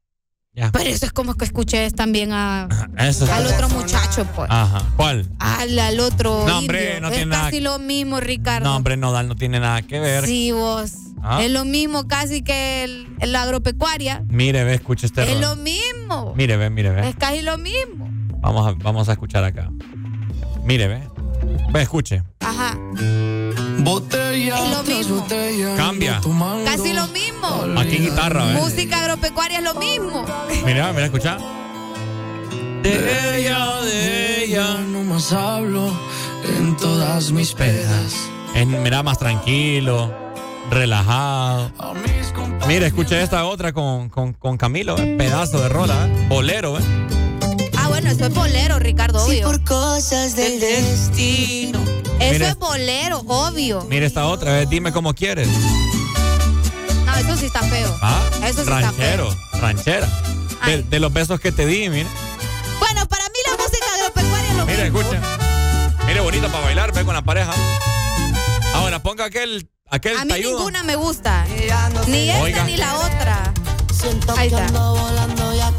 Ya. Pero eso es como que escuché también a, Eso es- al otro muchacho, pues. Ajá. ¿Cuál? Al, al otro. No, hombre, indio. no es tiene nada casi lo mismo, Ricardo. No, hombre, Nodal no tiene nada que ver. Sí, vos. Ah. Es lo mismo casi que el, el agropecuaria. Mire, ve, escuche este es rol. lo mismo. Mire, ve, mire, ve. Es casi lo mismo. Vamos a, vamos a escuchar acá. Mire, ve. Ve, escuche. Ajá. Botella Es lo mismo. botella. Cambia. Casi lo mismo. Aquí guitarra, ve. Música agropecuaria es lo mismo. Mira, mira, escucha. De ella, de ella, no más hablo en todas mis pedas. Es, mira, más tranquilo, relajado. Mira, escucha esta otra con, con, con Camilo, eh, pedazo de rola, eh, bolero, ¿eh? Ah, bueno, eso es bolero, Ricardo, obvio. por cosas del destino. Eso es bolero, obvio. Mira esta otra, eh, dime cómo quieres. No, eso sí está feo. Ah, Eso sí está ranchero, feo. ranchera. De, de los besos que te di, mira. Bueno, para mí la música agropecuaria es lo Mira, mismo. escucha. Mire, bonito para bailar, ve con la pareja. Ahora, ponga aquel, aquel A mí ninguna me gusta. Ni esta Oiga. ni la otra. Siento Ahí está. volando ya.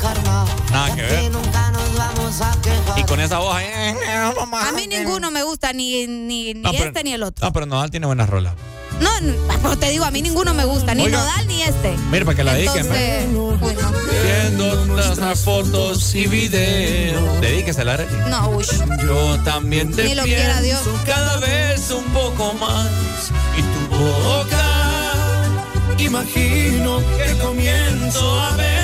Nada que ver. Y con esa voz ahí. eh, A mí ninguno me gusta, ni, ni, ni No, pero- este ni el otro. No, pero Nodal tiene buenas rolas. No, no, pero te digo, a mí ninguno me gusta, ni Oiga. Nodal ni este. Mira, para que la dediquen. Viendo nuestras fotos y videos. Dedíquesela, Arely. No, uy. Yo también te Ni lo quiera Dios. cada vez un poco más. Y tu boca, Imagino que comienzo a besar.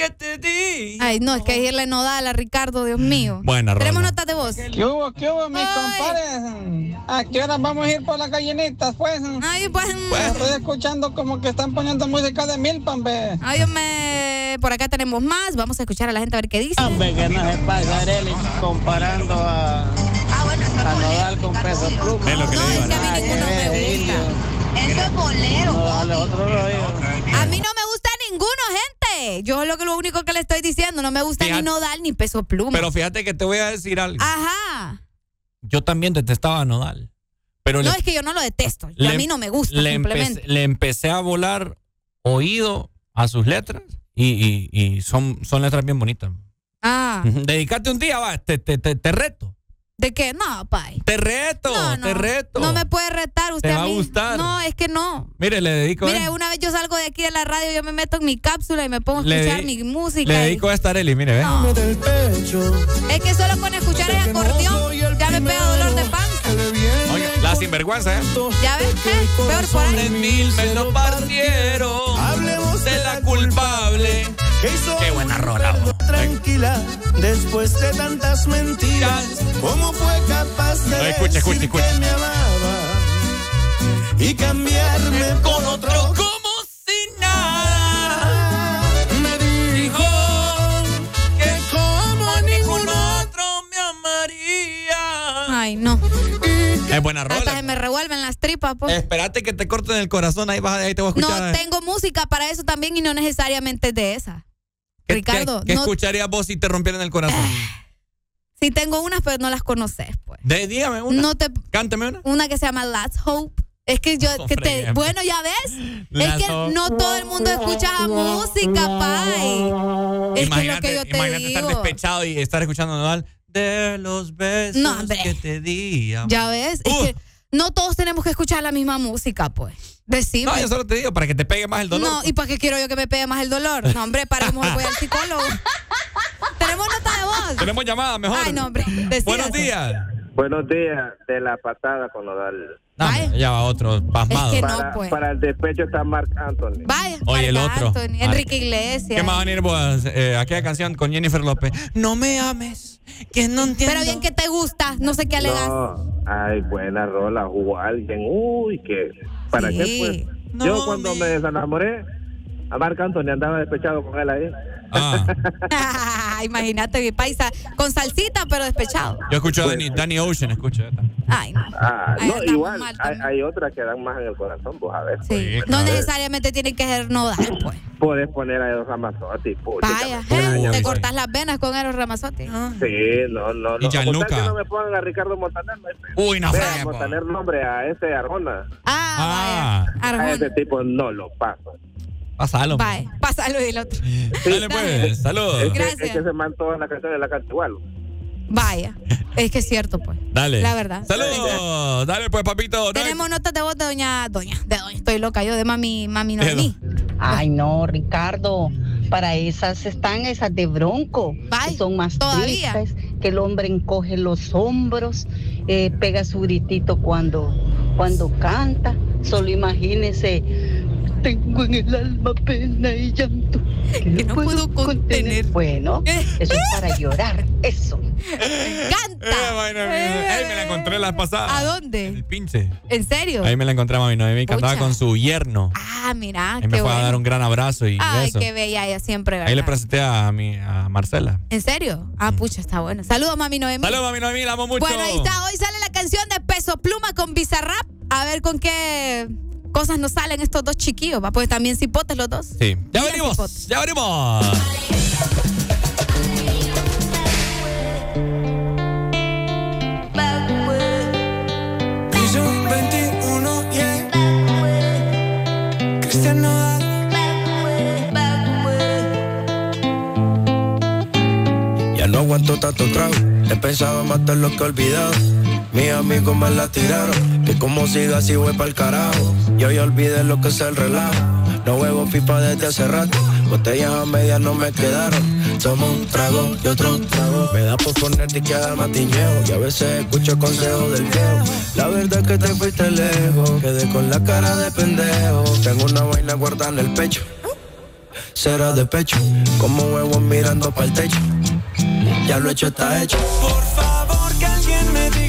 Que te di. Ay, no, es que decirle Nodal a Ricardo, Dios mío. Buena Tenemos notas de voz. ¿Qué hubo, qué hubo, mis compadres? ¿A qué hora vamos a ir por las gallinitas, pues? Ay, pues. Estoy escuchando como que están poniendo música de Milpan, ve. Ay, me... Por acá tenemos más. Vamos a escuchar a la gente a ver qué dice. Hombre, que no se pasa, Arely, comparando a, a Nodal con Peso Pluma. Es lo que le digo. Es que a mí ninguno me gusta. Eso es bolero. Dale, otro rollo. A mí no me gusta ninguno, gente. Yo lo que lo único que le estoy diciendo, no me gusta Fíjate- ni Nodal ni Peso Pluma. Pero fíjate que te voy a decir algo. Ajá. Yo también detestaba a Nodal. Pero No, le, es que yo no lo detesto. le- a mí no me gusta, le simplemente. empecé, le empecé a volar oído a sus letras y, y- y son, son letras bien bonitas. Ah. Dedicate un día, va, te, te, te, te reto. ¿De qué? No, pay. Te reto, No, no. te reto. No me puede retar usted Te a va a mí. gustar. No, es que no. Mire, le dedico. Mire, eh. una vez yo salgo de aquí de la radio, yo me meto en mi cápsula y me pongo a Le escuchar mi música. Le y- dedico a esta Arely, mire, ve. No. Es que solo con escuchar el acordeón ya me pega dolor de panza. Oiga, la sinvergüenza, ¿eh? ¿Ya ves? ¿Eh? Peor por ahí. mil me lo partieron. La culpable. Qué buena rola. Tranquila, después de tantas mentiras, ¿cómo fue capaz de No, escucha, escucha, decir escucha. que me amaba y cambiarme con otro? Ay, no. Es buena Hasta rola. se me revuelven las tripas, pues. Espérate que te corten el corazón, ahí, vas, ahí te voy a No, escuchar. eh. tengo música para eso también y no necesariamente es de esa. ¿Qué- Ricardo, ¿Qué, qué no- escucharías vos si te rompieran el corazón? Sí tengo unas, pero no las conoces, pues. De, dígame una. No te, Cántame una. una que se llama Last Hope. Es que yo, No que te, bueno, ya ves. es que no todo el mundo escucha la música, pay. Es que es lo imagínate que yo te imagínate estar despechado y estar escuchando Nodal. De los besos No, que te di. amor. Ya ves, es Uh. que no todos tenemos que escuchar la misma música, pues. Decime. No, yo solo te digo, para que te pegue más el dolor. No, ¿y para qué quiero yo que me pegue más el dolor? No, hombre, para mejor voy al psicólogo. Tenemos nota de voz. Tenemos llamada, mejor. Ay, no, hombre. decídase. Buenos días. Buenos días de la patada con Nodal. Ya va otro pasmado. Es que para, pues. para el despecho está Mark Anthony. Vaya. Oye, el otro. Anthony, Enrique Iglesias. ¿Qué más van a ir vos? Eh, aquella canción con Jennifer López. No me ames, que no entiendo. Pero bien que te gusta, no sé qué alegas. No, ay, buena rola, jugó alguien. Uy, que. ¿Para Sí. qué pues? No, Yo cuando me desenamoré, a Marc Anthony andaba despechado con él ahí. Ah. Imagínate mi paisa con salsita pero despechado. Yo escucho a Danny, Danny Ocean, escucho. esta. Ay, no. Ah, Ay, no, igual, mal hay, hay otras que dan más en el corazón, vos a ver. Sí. pues, No a necesariamente tienen que ser nodal, pues. Puedes poner a Eros Ramazzotti, pucha, Vaya, eh, te pues. cortas las venas con Eros Ramazotti. Sí, no, no, Y no. Gianluca. Que no me pongan a Ricardo Montaner. Uy, no po. Montaner nombre a ese Arjona. Ah, vaya. A Arjona. ese tipo no lo paso. Pásalo. Vaya, pásalo y el otro. Dale pues, saludos. Es que, Gracias. es que se man todas las canciones de la canta igual. Vaya. Es que es cierto, pues. Dale. La verdad. Saludos. Dale pues, papito. Dale. Tenemos notas de voz de doña, doña, de doña, estoy loca yo, de mami, mami Noemí. Ay, no, Ricardo. Para esas están esas de bronco, que son más todavía. tristes, que el hombre encoge los hombros, eh, pega su gritito cuando, cuando canta. Solo imagínese, tengo en el alma pena y llanto. Que, no, puedo contener. Bueno, eso es para llorar, eso. ¡Canta! Eh, Noemí. Ey, me la encontré la pasada. ¿A dónde? El pinche. ¿En serio? Ahí me la encontré a mami Noemí, que andaba con su yerno. Ah, mira, Ahí qué me fue bueno. a dar un gran abrazo y Ay, eso. qué bella ella siempre, ¿verdad? Ahí le presenté a mi a Marcela. ¿En serio? Ah, pucha, está bueno. Saludos, mami Noemí. Saludos, mami Noemí, la amo mucho. Bueno, ahí está. Hoy sale la canción de Peso Pluma con Bizarrap. A ver con qué cosas nos salen estos dos chiquillos, ¿va? Pues también cipotes los dos. Sí. Ya venimos. cipotes. Ya venimos. Piso 21, yeah. Cristian Nodal. Ya no aguanto tanto trago. He pensado matar lo que he olvidado. Mis amigos me la tiraron. Que como siga así voy pa'l carajo. Yo ya olvidé lo que es el relajo. No huevo pipa desde hace rato. Botellas a medias no me quedaron. Tomo un trago y otro trago. Me da por ponerte y quedar matiñeo. Y a veces escucho consejos del viejo. La verdad es que te fuiste lejos. Quedé con la cara de pendejo. Tengo una vaina guardada en el pecho. Será de pecho. Como huevos mirando para el techo. Ya lo hecho está hecho. Por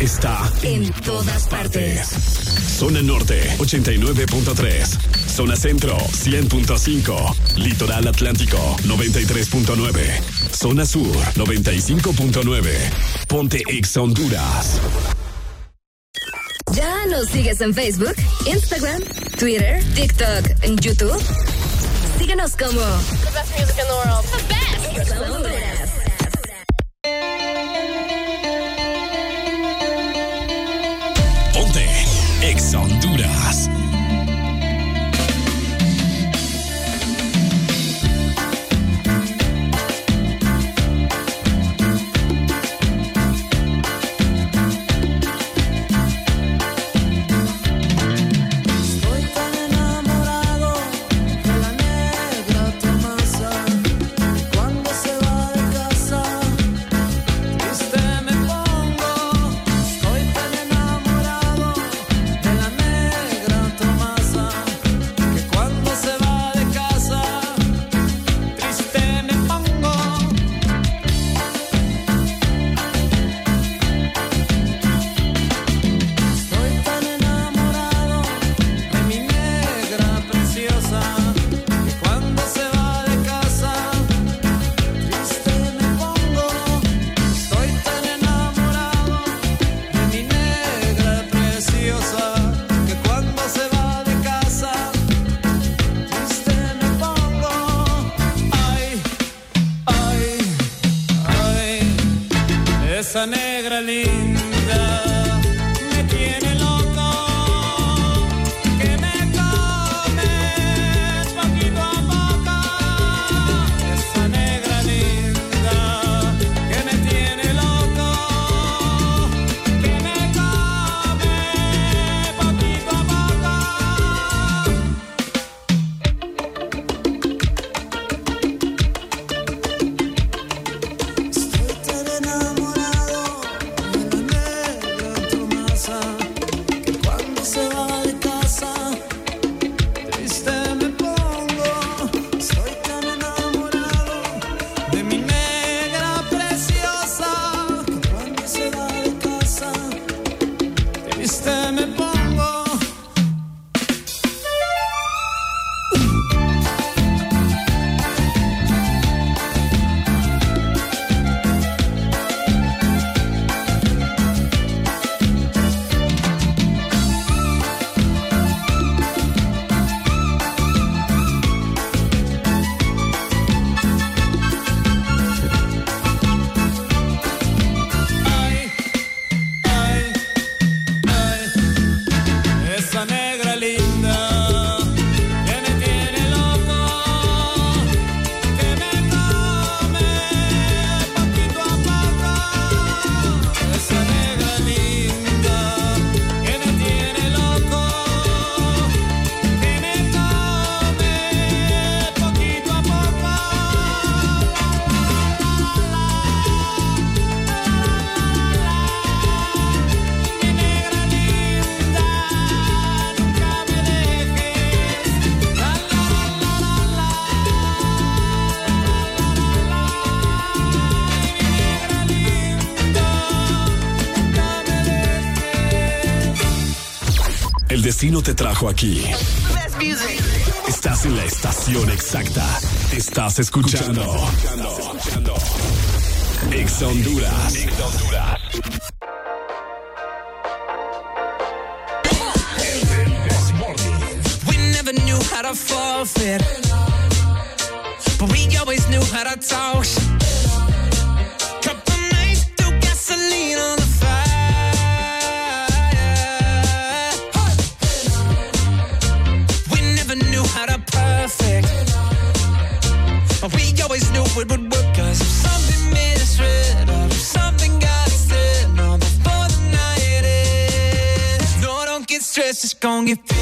está en todas partes. Zona Norte 89.3, Zona Centro 100.5, Litoral Atlántico 93.9, Zona Sur 95.9, Ponte Ex Honduras. ¿Ya nos sigues en Facebook, Instagram, Twitter, TikTok, en YouTube? Síguenos como The Best Music in the World. The Best. destino te trajo aquí. Estás en la estación exacta. Estás escuchando. Ex Honduras. Ex Honduras. We never knew how to forfeit, but we always knew how to talk. gonna get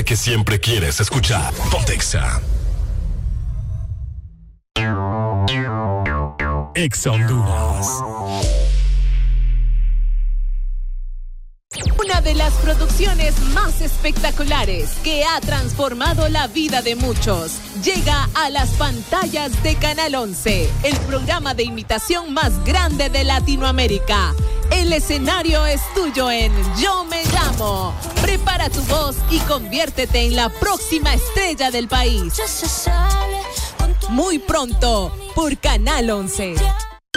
que siempre quieres escuchar. Pontexa. Exa Honduras. Producciones más espectaculares que ha transformado la vida de muchos llega a las pantallas de Canal 11, el programa de imitación más grande de Latinoamérica. El escenario es tuyo en Yo Me Llamo. Prepara tu voz y conviértete en la próxima estrella del país. Muy pronto por Canal 11.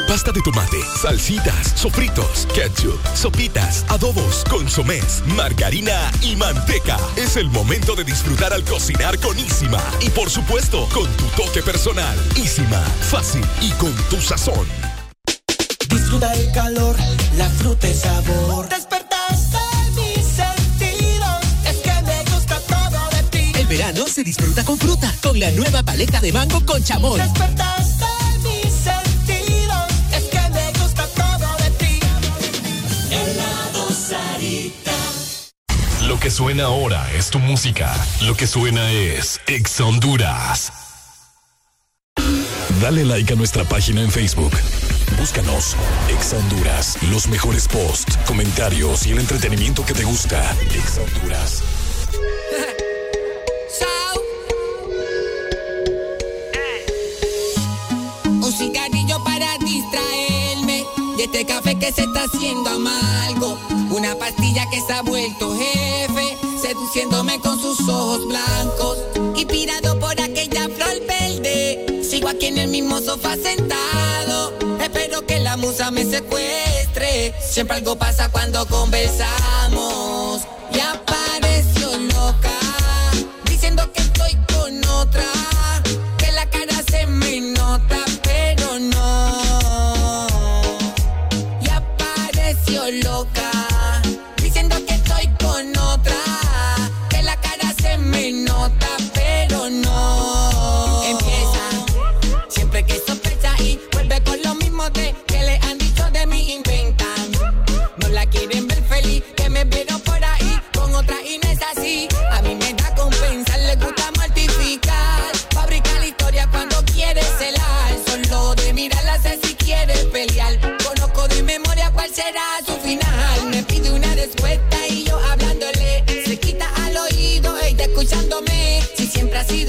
Pasta de tomate, salsitas, sofritos, ketchup, sopitas, adobos, consomés, margarina y manteca. Es el momento de disfrutar al cocinar con Isima. Y por supuesto, con tu toque personal. Isima, fácil y con tu sazón. Disfruta el calor, la fruta y sabor. Despertaste mis sentidos, es que me gusta todo de ti. El verano se disfruta con fruta, con la nueva paleta de mango con chamón. Despertaste Lo que suena ahora es tu música. Lo que suena es Exa Honduras. Dale like a nuestra página en Facebook. Búscanos Exa Honduras. Los mejores posts, comentarios y el entretenimiento que te gusta. Exa Honduras. Un cigarrillo para distraerme de este café que se está haciendo amargo. Una pastilla que se ha vuelto jefe, seduciéndome con sus ojos blancos. Inspirado por aquella flor verde, sigo aquí en el mismo sofá sentado. Espero que la musa me secuestre. Siempre algo pasa cuando conversamos. Y apareció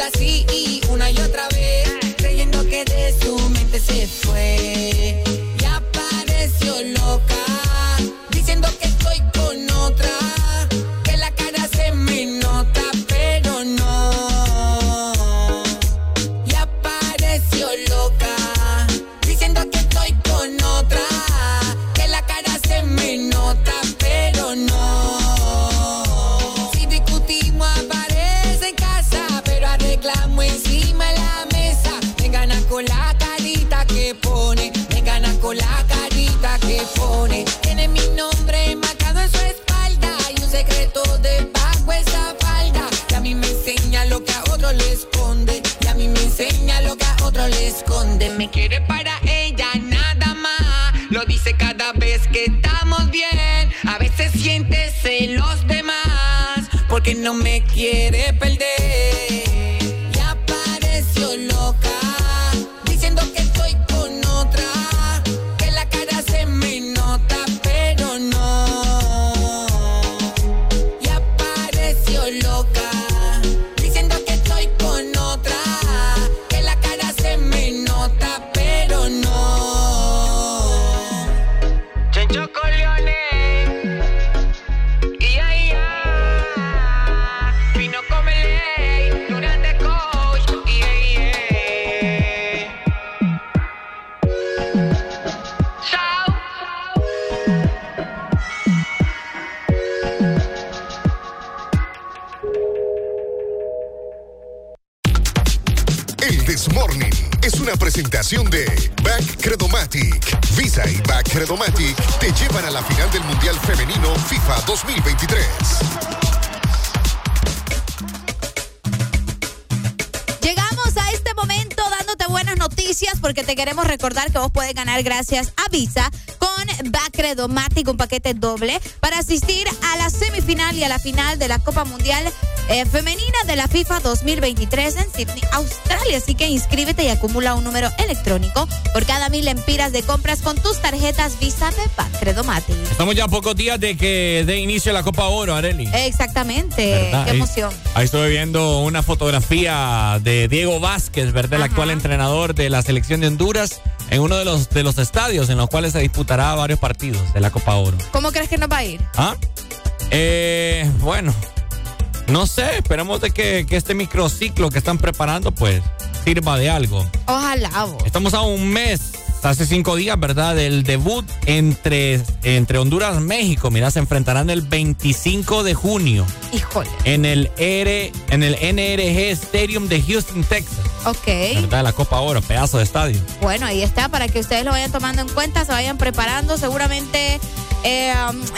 así no me quiere perder. Recordar que vos puedes ganar gracias a Visa con Bacredomatic, un paquete doble para asistir a la semifinal y a la final de la Copa Mundial eh, Femenina de la FIFA 2023 en Sydney, Australia. Así que inscríbete y acumula un número electrónico por cada mil empiras de compras con tus tarjetas Visa de Bacredomatic. Estamos ya a pocos días de que dé inicio la Copa Oro, Areli. Exactamente. Qué emoción. Ahí, estuve viendo una fotografía de Diego Vázquez, ¿verdad? El actual entrenador de la selección de Honduras en uno de los, de los estadios en los cuales se disputará varios partidos de la Copa Oro. ¿Cómo crees que nos va a ir? ¿Ah? Eh, bueno, no sé, esperamos de que, que, este microciclo que están preparando, pues, sirva de algo. Ojalá. Estamos a un mes, hace cinco días, ¿verdad? Del debut entre, entre Honduras y México. Mira, se enfrentarán el 25 de junio. Híjole. En el, R, en el NRG Stadium de Houston, Texas. Ok. ¿Verdad? La Copa Oro, pedazo de estadio. Bueno, ahí está, para que ustedes lo vayan tomando en cuenta, se vayan preparando. Seguramente eh,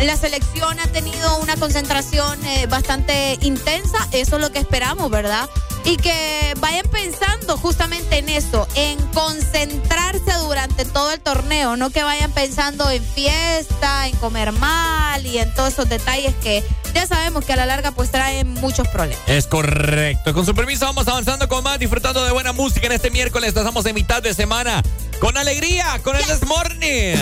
la selección ha tenido una concentración eh, bastante intensa, eso es lo que esperamos, ¿verdad? Y que vayan pensando justamente en eso, en concentrarse durante todo el torneo, no que vayan pensando en fiesta, en comer mal y en todos esos detalles que ya sabemos que a la larga pues traen muchos problemas. Es correcto. Con su permiso vamos avanzando con más, disfrutando de buena música en este miércoles. Estamos en mitad de semana con alegría, con el This Morning.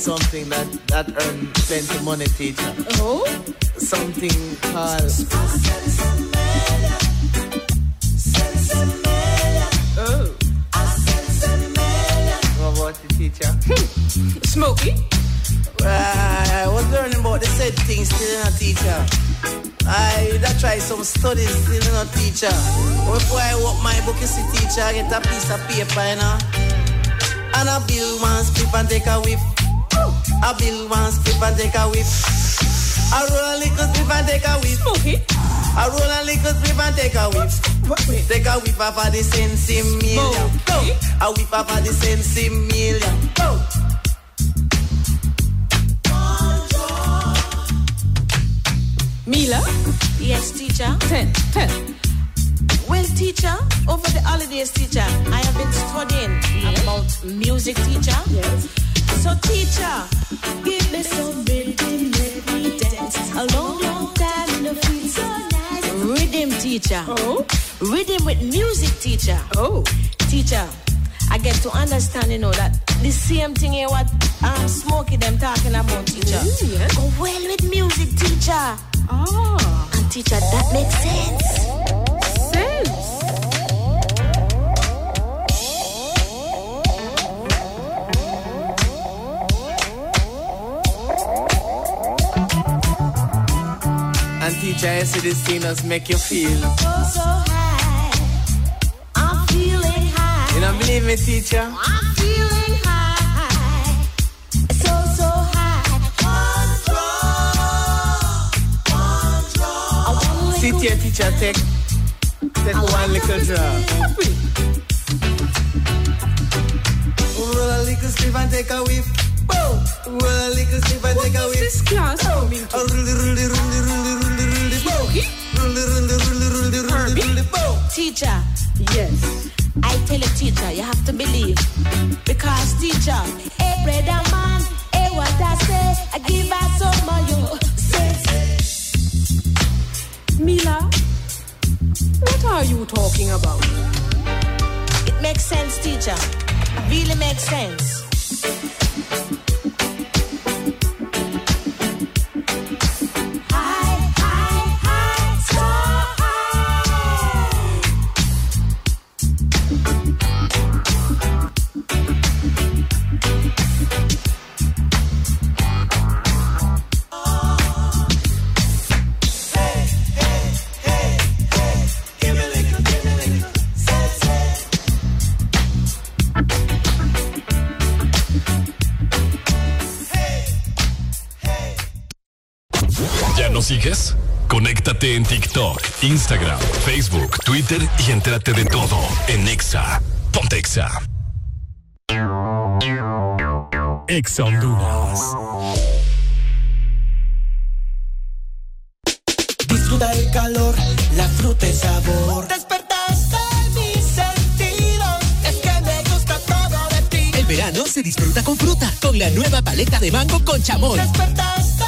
Something that, that earn plenty money teacher. Oh? Something called Oh. What about the teacher? Hmm. Smokey? I was learning about the said things still in a teacher. I that try some studies still in a teacher. Before I walk my book, you see teacher, I get a piece of paper, you know. And I build one strip and take a whiff. I build one strip and take a whiff. I roll a little strip and take a whiff. Okay. I roll a little strip and take a whiff. Take a whiff off of the sensi million. Go. A whiff off of the sensi million. sick Conéctate en TikTok, Instagram, Facebook, Twitter y entérate de todo en Exa. Ponte Exa. Exa Honduras. Disfruta el calor, la fruta y sabor. Despertaste mis sentidos, es que me gusta todo de ti. El verano se disfruta con fruta, con la nueva paleta de mango con chamoy. Despertaste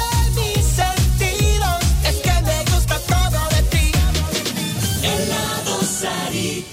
Sarita.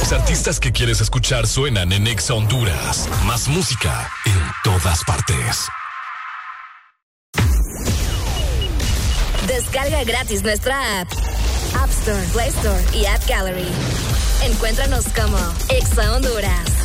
Los artistas que quieres escuchar suenan en Exa Honduras. Más música en todas partes. Descarga gratis nuestra app. App Store, Play Store y App Gallery. Encuéntranos como Exa Honduras.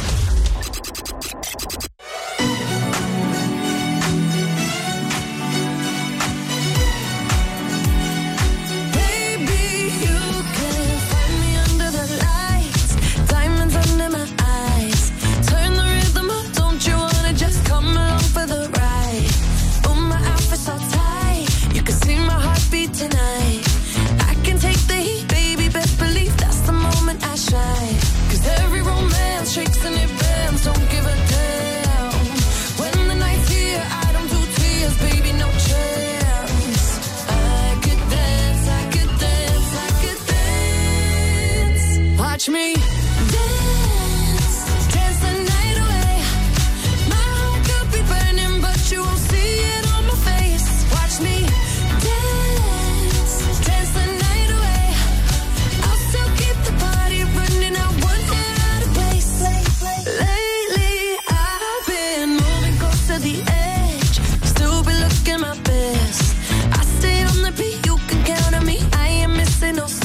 Watch me dance, dance the night away. My heart could be burning, but you won't see it on my face. Watch me dance, dance the night away. I'll still keep the party running. I out of place. Lately, I've been moving close to the edge, still be looking my best. I stay on the beat, you can count on me. I ain't missing no.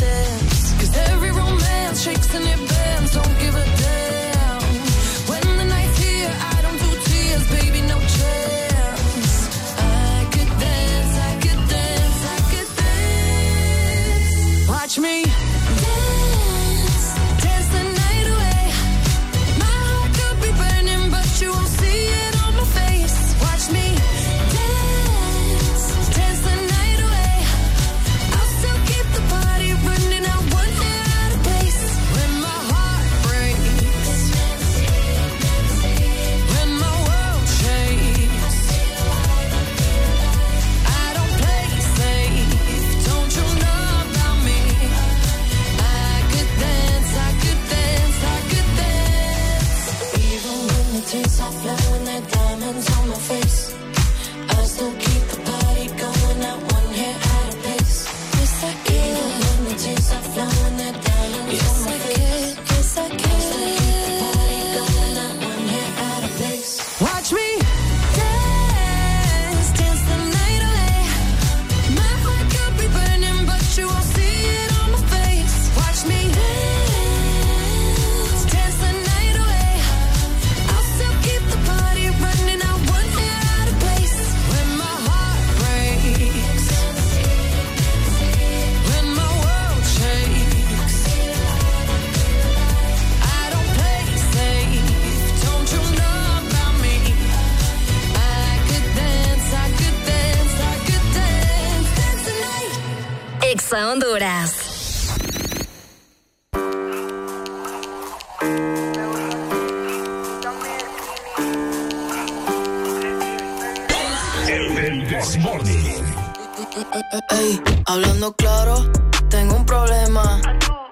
Ey, hablando claro, tengo un problema.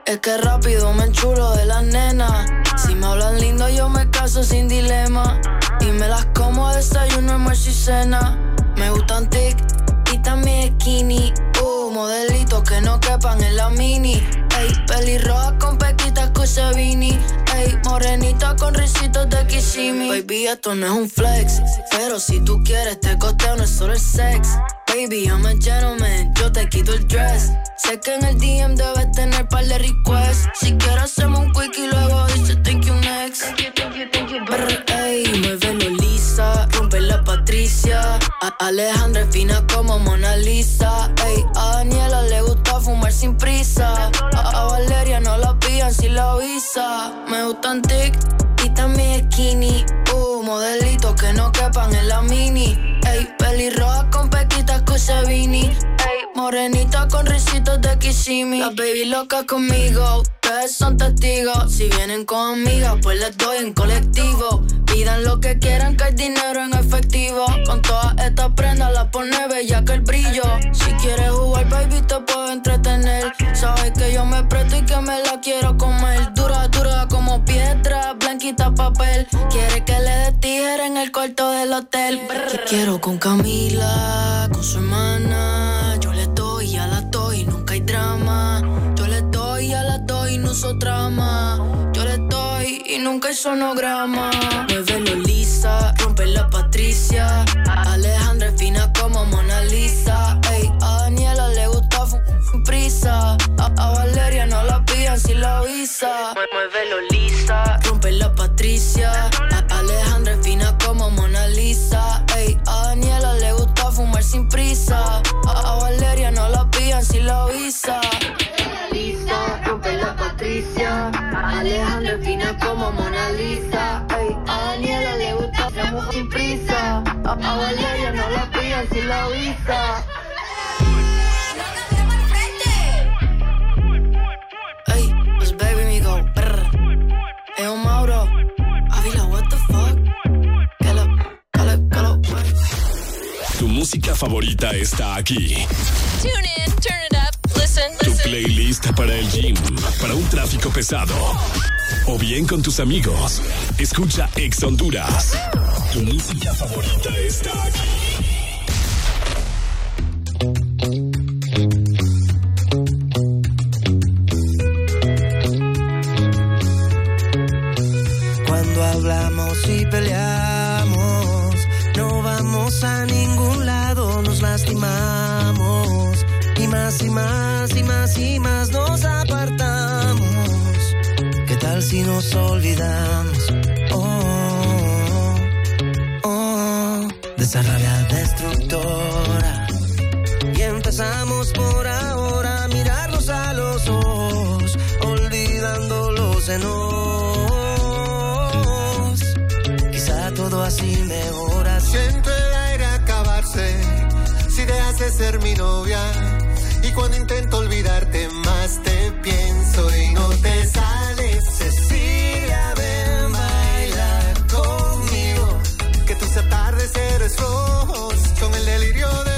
Es que rápido me enchulo de las nenas. Si me hablan lindo, yo me caso sin dilema. Y me las como a desayuno, almuerzo y cena. Me gustan tic y también skinny. Uh, modelitos que no quepan en la mini. Ey, pelirroja con pequitas Cusevini. Ey, morenita con risitos de Kissimmee. Baby, esto no es un flex. Pero si tú quieres, te costeo, no es solo el sex. Baby, I'm a gentleman, yo te quito el dress. Sé que en el DM debes tener par de requests. Si quieres, hacemos un quick y luego dice thank you next. Brr, ey, muévelo lisa, rompe la Patricia. A Alejandra es fina como Mona Lisa. Ey, a Daniela le gusta fumar sin prisa. A, Valeria no la pillan si la avisa. Me gustan tic y también skinny. Uh, modelitos que no quepan en la mini. Ey, pelirroja con pequitas Cusevini. Ey, morenita con risitos de Kissimmee. Las baby locas conmigo, ustedes son testigos. Si vienen con amigas, pues les doy en colectivo. Pidan lo que quieran, que hay dinero en efectivo. Con todas estas prendas la pone bella que el brillo. Si quieres jugar, baby, te puedo entretener. Sabes que yo me presto y que me la quiero comer. Dura, dura como piedra, papel. Quiere que le dé tijera en el cuarto del hotel. Te quiero con Camila, con su hermana. Yo le doy, a la doy, nunca hay drama. Yo le doy, a la doy, no uso trama. Yo le doy y nunca hay sonograma. Muévelo lisa, rompe la Patricia. Alejandra es fina como Mona Lisa. Ey, prisa. A, a Valeria no la pillan si la avisa. Muévelo lisa, rompe la Patricia. A, Alejandra es fina como Mona Lisa. Ey, a Daniela le gusta fumar sin prisa. A, a Valeria no la pillan si la avisa. Lisa, rompe la Patricia. Alejandra es fina como Mona Lisa. Ey, a Daniela le gusta fumar sin prisa. A, a Valeria no la pillan si la avisa. Música favorita está aquí. Tune in, turn it up, listen, Tu playlist para el gym, para un tráfico pesado. O bien con tus amigos. Escucha Ex Honduras. Tu música favorita está aquí. Cuando hablamos y peleamos, no vamos a ningún lastimamos. Y más y más y más y más nos apartamos. ¿Qué tal si nos olvidamos? Oh, oh, de esa rabia destructora. Y empezamos por ahora a mirarnos a los ojos, olvidando los enojos. Quizá todo así mejora. Siento ser mi novia. Y cuando intento olvidarte más te pienso y no te sales. Cecilia, ven bailar conmigo. Que tus atardeceres rojos son el delirio de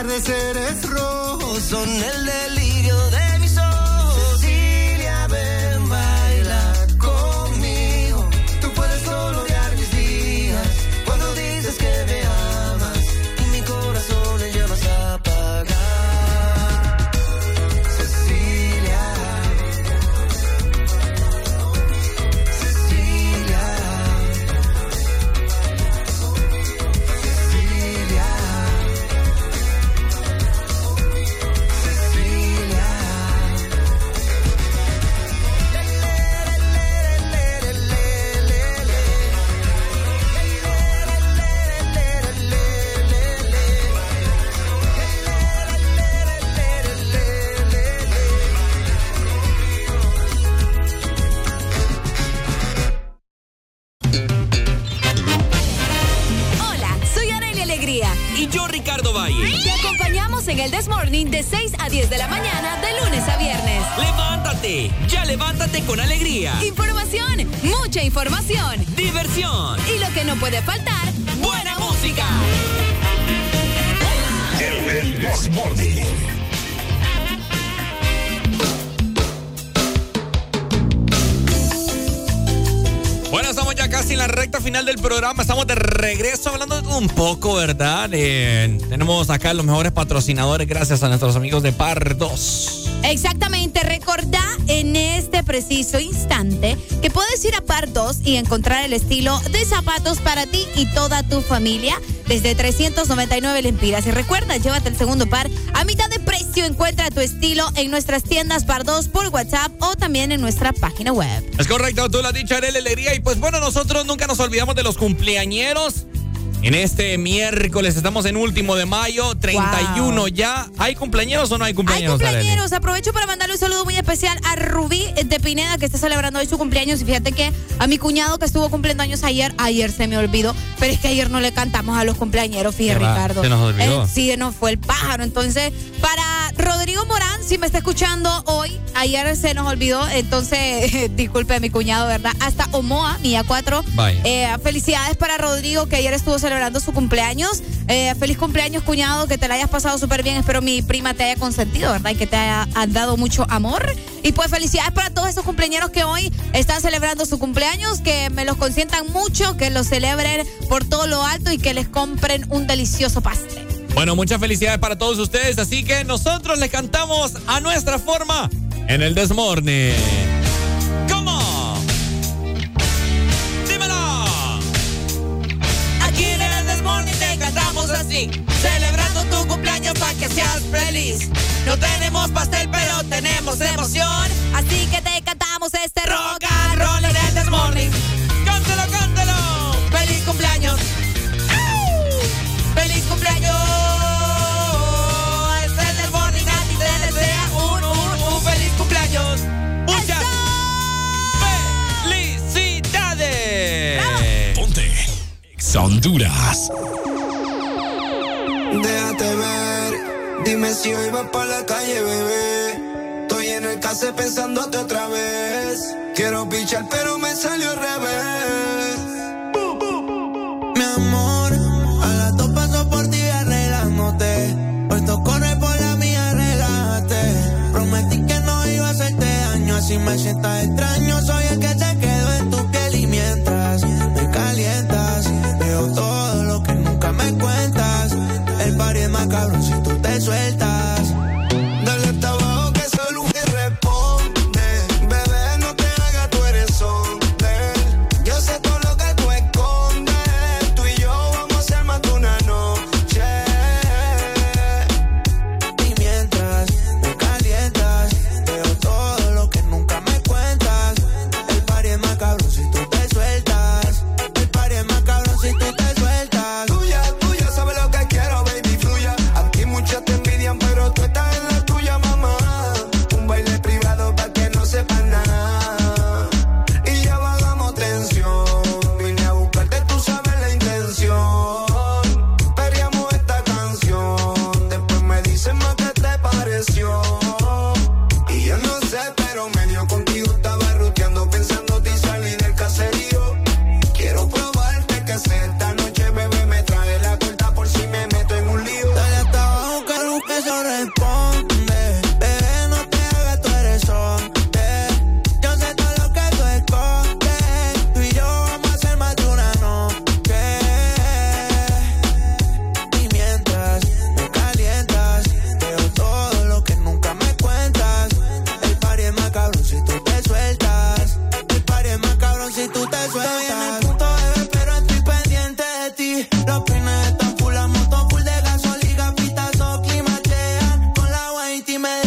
atardeceres rojos son el delirio Eh, tenemos acá los mejores patrocinadores gracias a nuestros amigos de Par 2. Exactamente, recordá en este preciso instante que puedes ir a Par 2 y encontrar el estilo de zapatos para ti y toda tu familia desde 399 lempiras. Y recuerda, llévate el segundo par a mitad de precio. Encuentra tu estilo en nuestras tiendas Par 2 por WhatsApp o también en nuestra página web. Es correcto, tú lo has dicho, Arely Alegría. Y pues bueno, nosotros nunca nos olvidamos de los cumpleañeros. En este miércoles estamos en último de mayo, 31 ya. ¿Hay cumpleaños o no hay Hay cumpleaños? Arely? cumpleaños, aprovecho para mandarle un saludo muy especial a Rubí de Pineda que está celebrando hoy su cumpleaños y fíjate que a mi cuñado que estuvo cumpliendo años ayer, ayer se me olvidó, pero es que ayer no le cantamos a los cumpleañeros, fíjate. Ricardo. Se nos olvidó. Eh, sí, nos fue el pájaro. Entonces, para Rodrigo Morán, si me está escuchando hoy, ayer se nos olvidó, entonces disculpe mi cuñado, ¿verdad? Hasta Omoa, Mía 4. Vaya. Eh, felicidades para Rodrigo que ayer estuvo celebrando su cumpleaños. Eh, feliz cumpleaños, cuñado, que te la hayas pasado súper bien. Espero mi prima te haya consentido, ¿verdad? Y que te haya dado mucho amor. Y pues felicidades para todos esos cumpleaños que hoy están celebrando su cumpleaños, que me los consientan mucho, que los celebren por todo lo alto y que les compren un delicioso pastel. Bueno, muchas felicidades para todos ustedes. Así que nosotros les cantamos a nuestra forma en el Desmorne. ¿Cómo? Dímelo. Aquí en el Desmorning te cantamos así, celebrando tu cumpleaños para que seas feliz. No tenemos pastel, pero tenemos emoción. Así que te cantamos este rock and roll en el Desmorning. Ex Honduras. Déjate ver, dime si hoy vas para la calle, bebé. Estoy en el case pensándote otra vez. Quiero pichar, pero me salió al revés. Mi amor, a las dos paso por ti arreglándote. Puesto corre por la mía, relájate. Prometí que no iba a hacerte daño, así me sientas extraño. Soy el que se cabrón si tú te sueltas.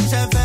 se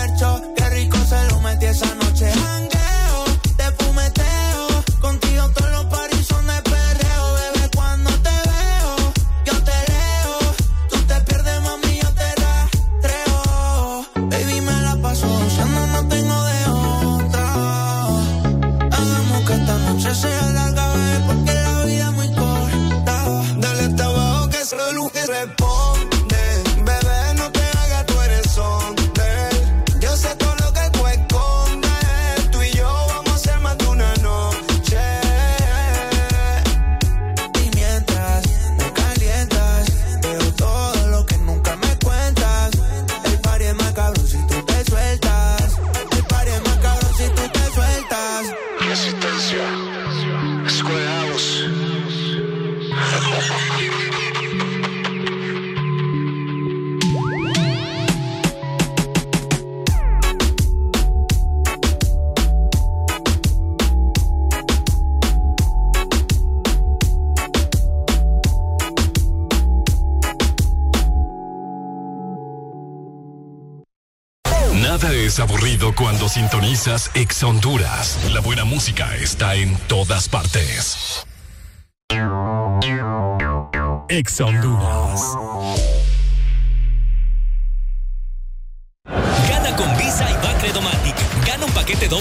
Sintonizas Ex Honduras. La buena música está en todas partes. Ex Honduras.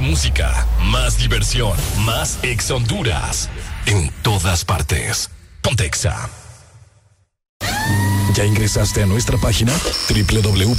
Música, más diversión, más ex Honduras. En todas partes. Pontexa. ¿Ya ingresaste a nuestra página? www.exafm.hn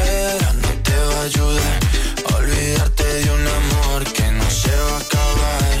olvidarte de un amor que no se va a acabar.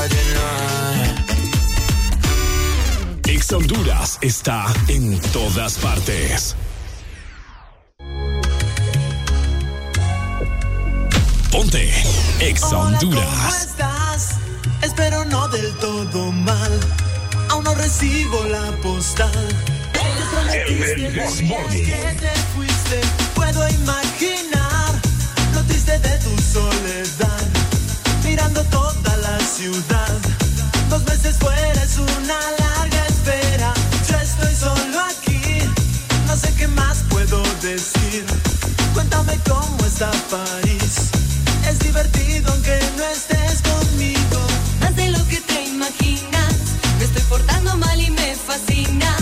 Exa Honduras está en todas partes. Ponte Exa ¿Cómo Honduras. estás? Espero no del todo mal. Aún no recibo la postal. Que te fuiste. Puedo imaginar lo triste de tu soledad. Mirando toda la ciudad. Dos meses fuera es una sé qué más puedo decir. Cuéntame cómo está París. Es divertido aunque no estés conmigo. Más de lo que te imaginas. Me estoy portando mal y me fascina.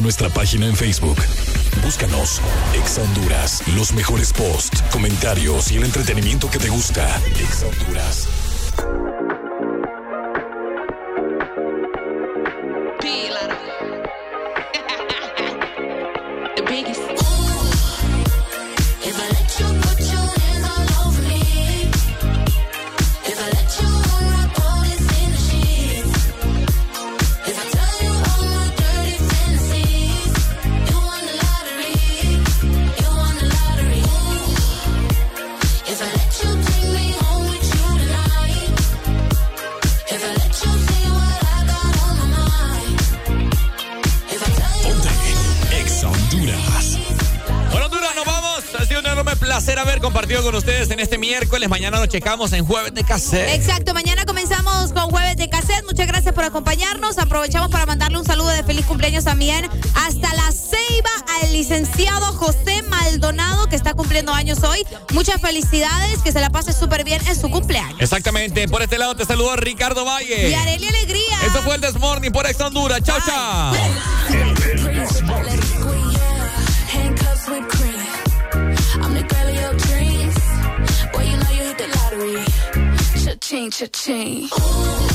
nuestra página en Facebook. Búscanos, Ex Honduras, los mejores posts, comentarios y el entretenimiento que te gusta. Ex Honduras. checamos en Jueves de Cassette. Exacto, mañana comenzamos con Jueves de Cassette. Muchas gracias por acompañarnos. Aprovechamos para mandarle un saludo de feliz cumpleaños también hasta la Ceiba al licenciado José Maldonado, que está cumpliendo años hoy. Muchas felicidades, que se la pase súper bien en su cumpleaños. Exactamente, por este lado te saludó Ricardo Valle. Y Areli Alegría. Esto fue el Desmorning por Ex Honduras. Chao, chao. cha-ching.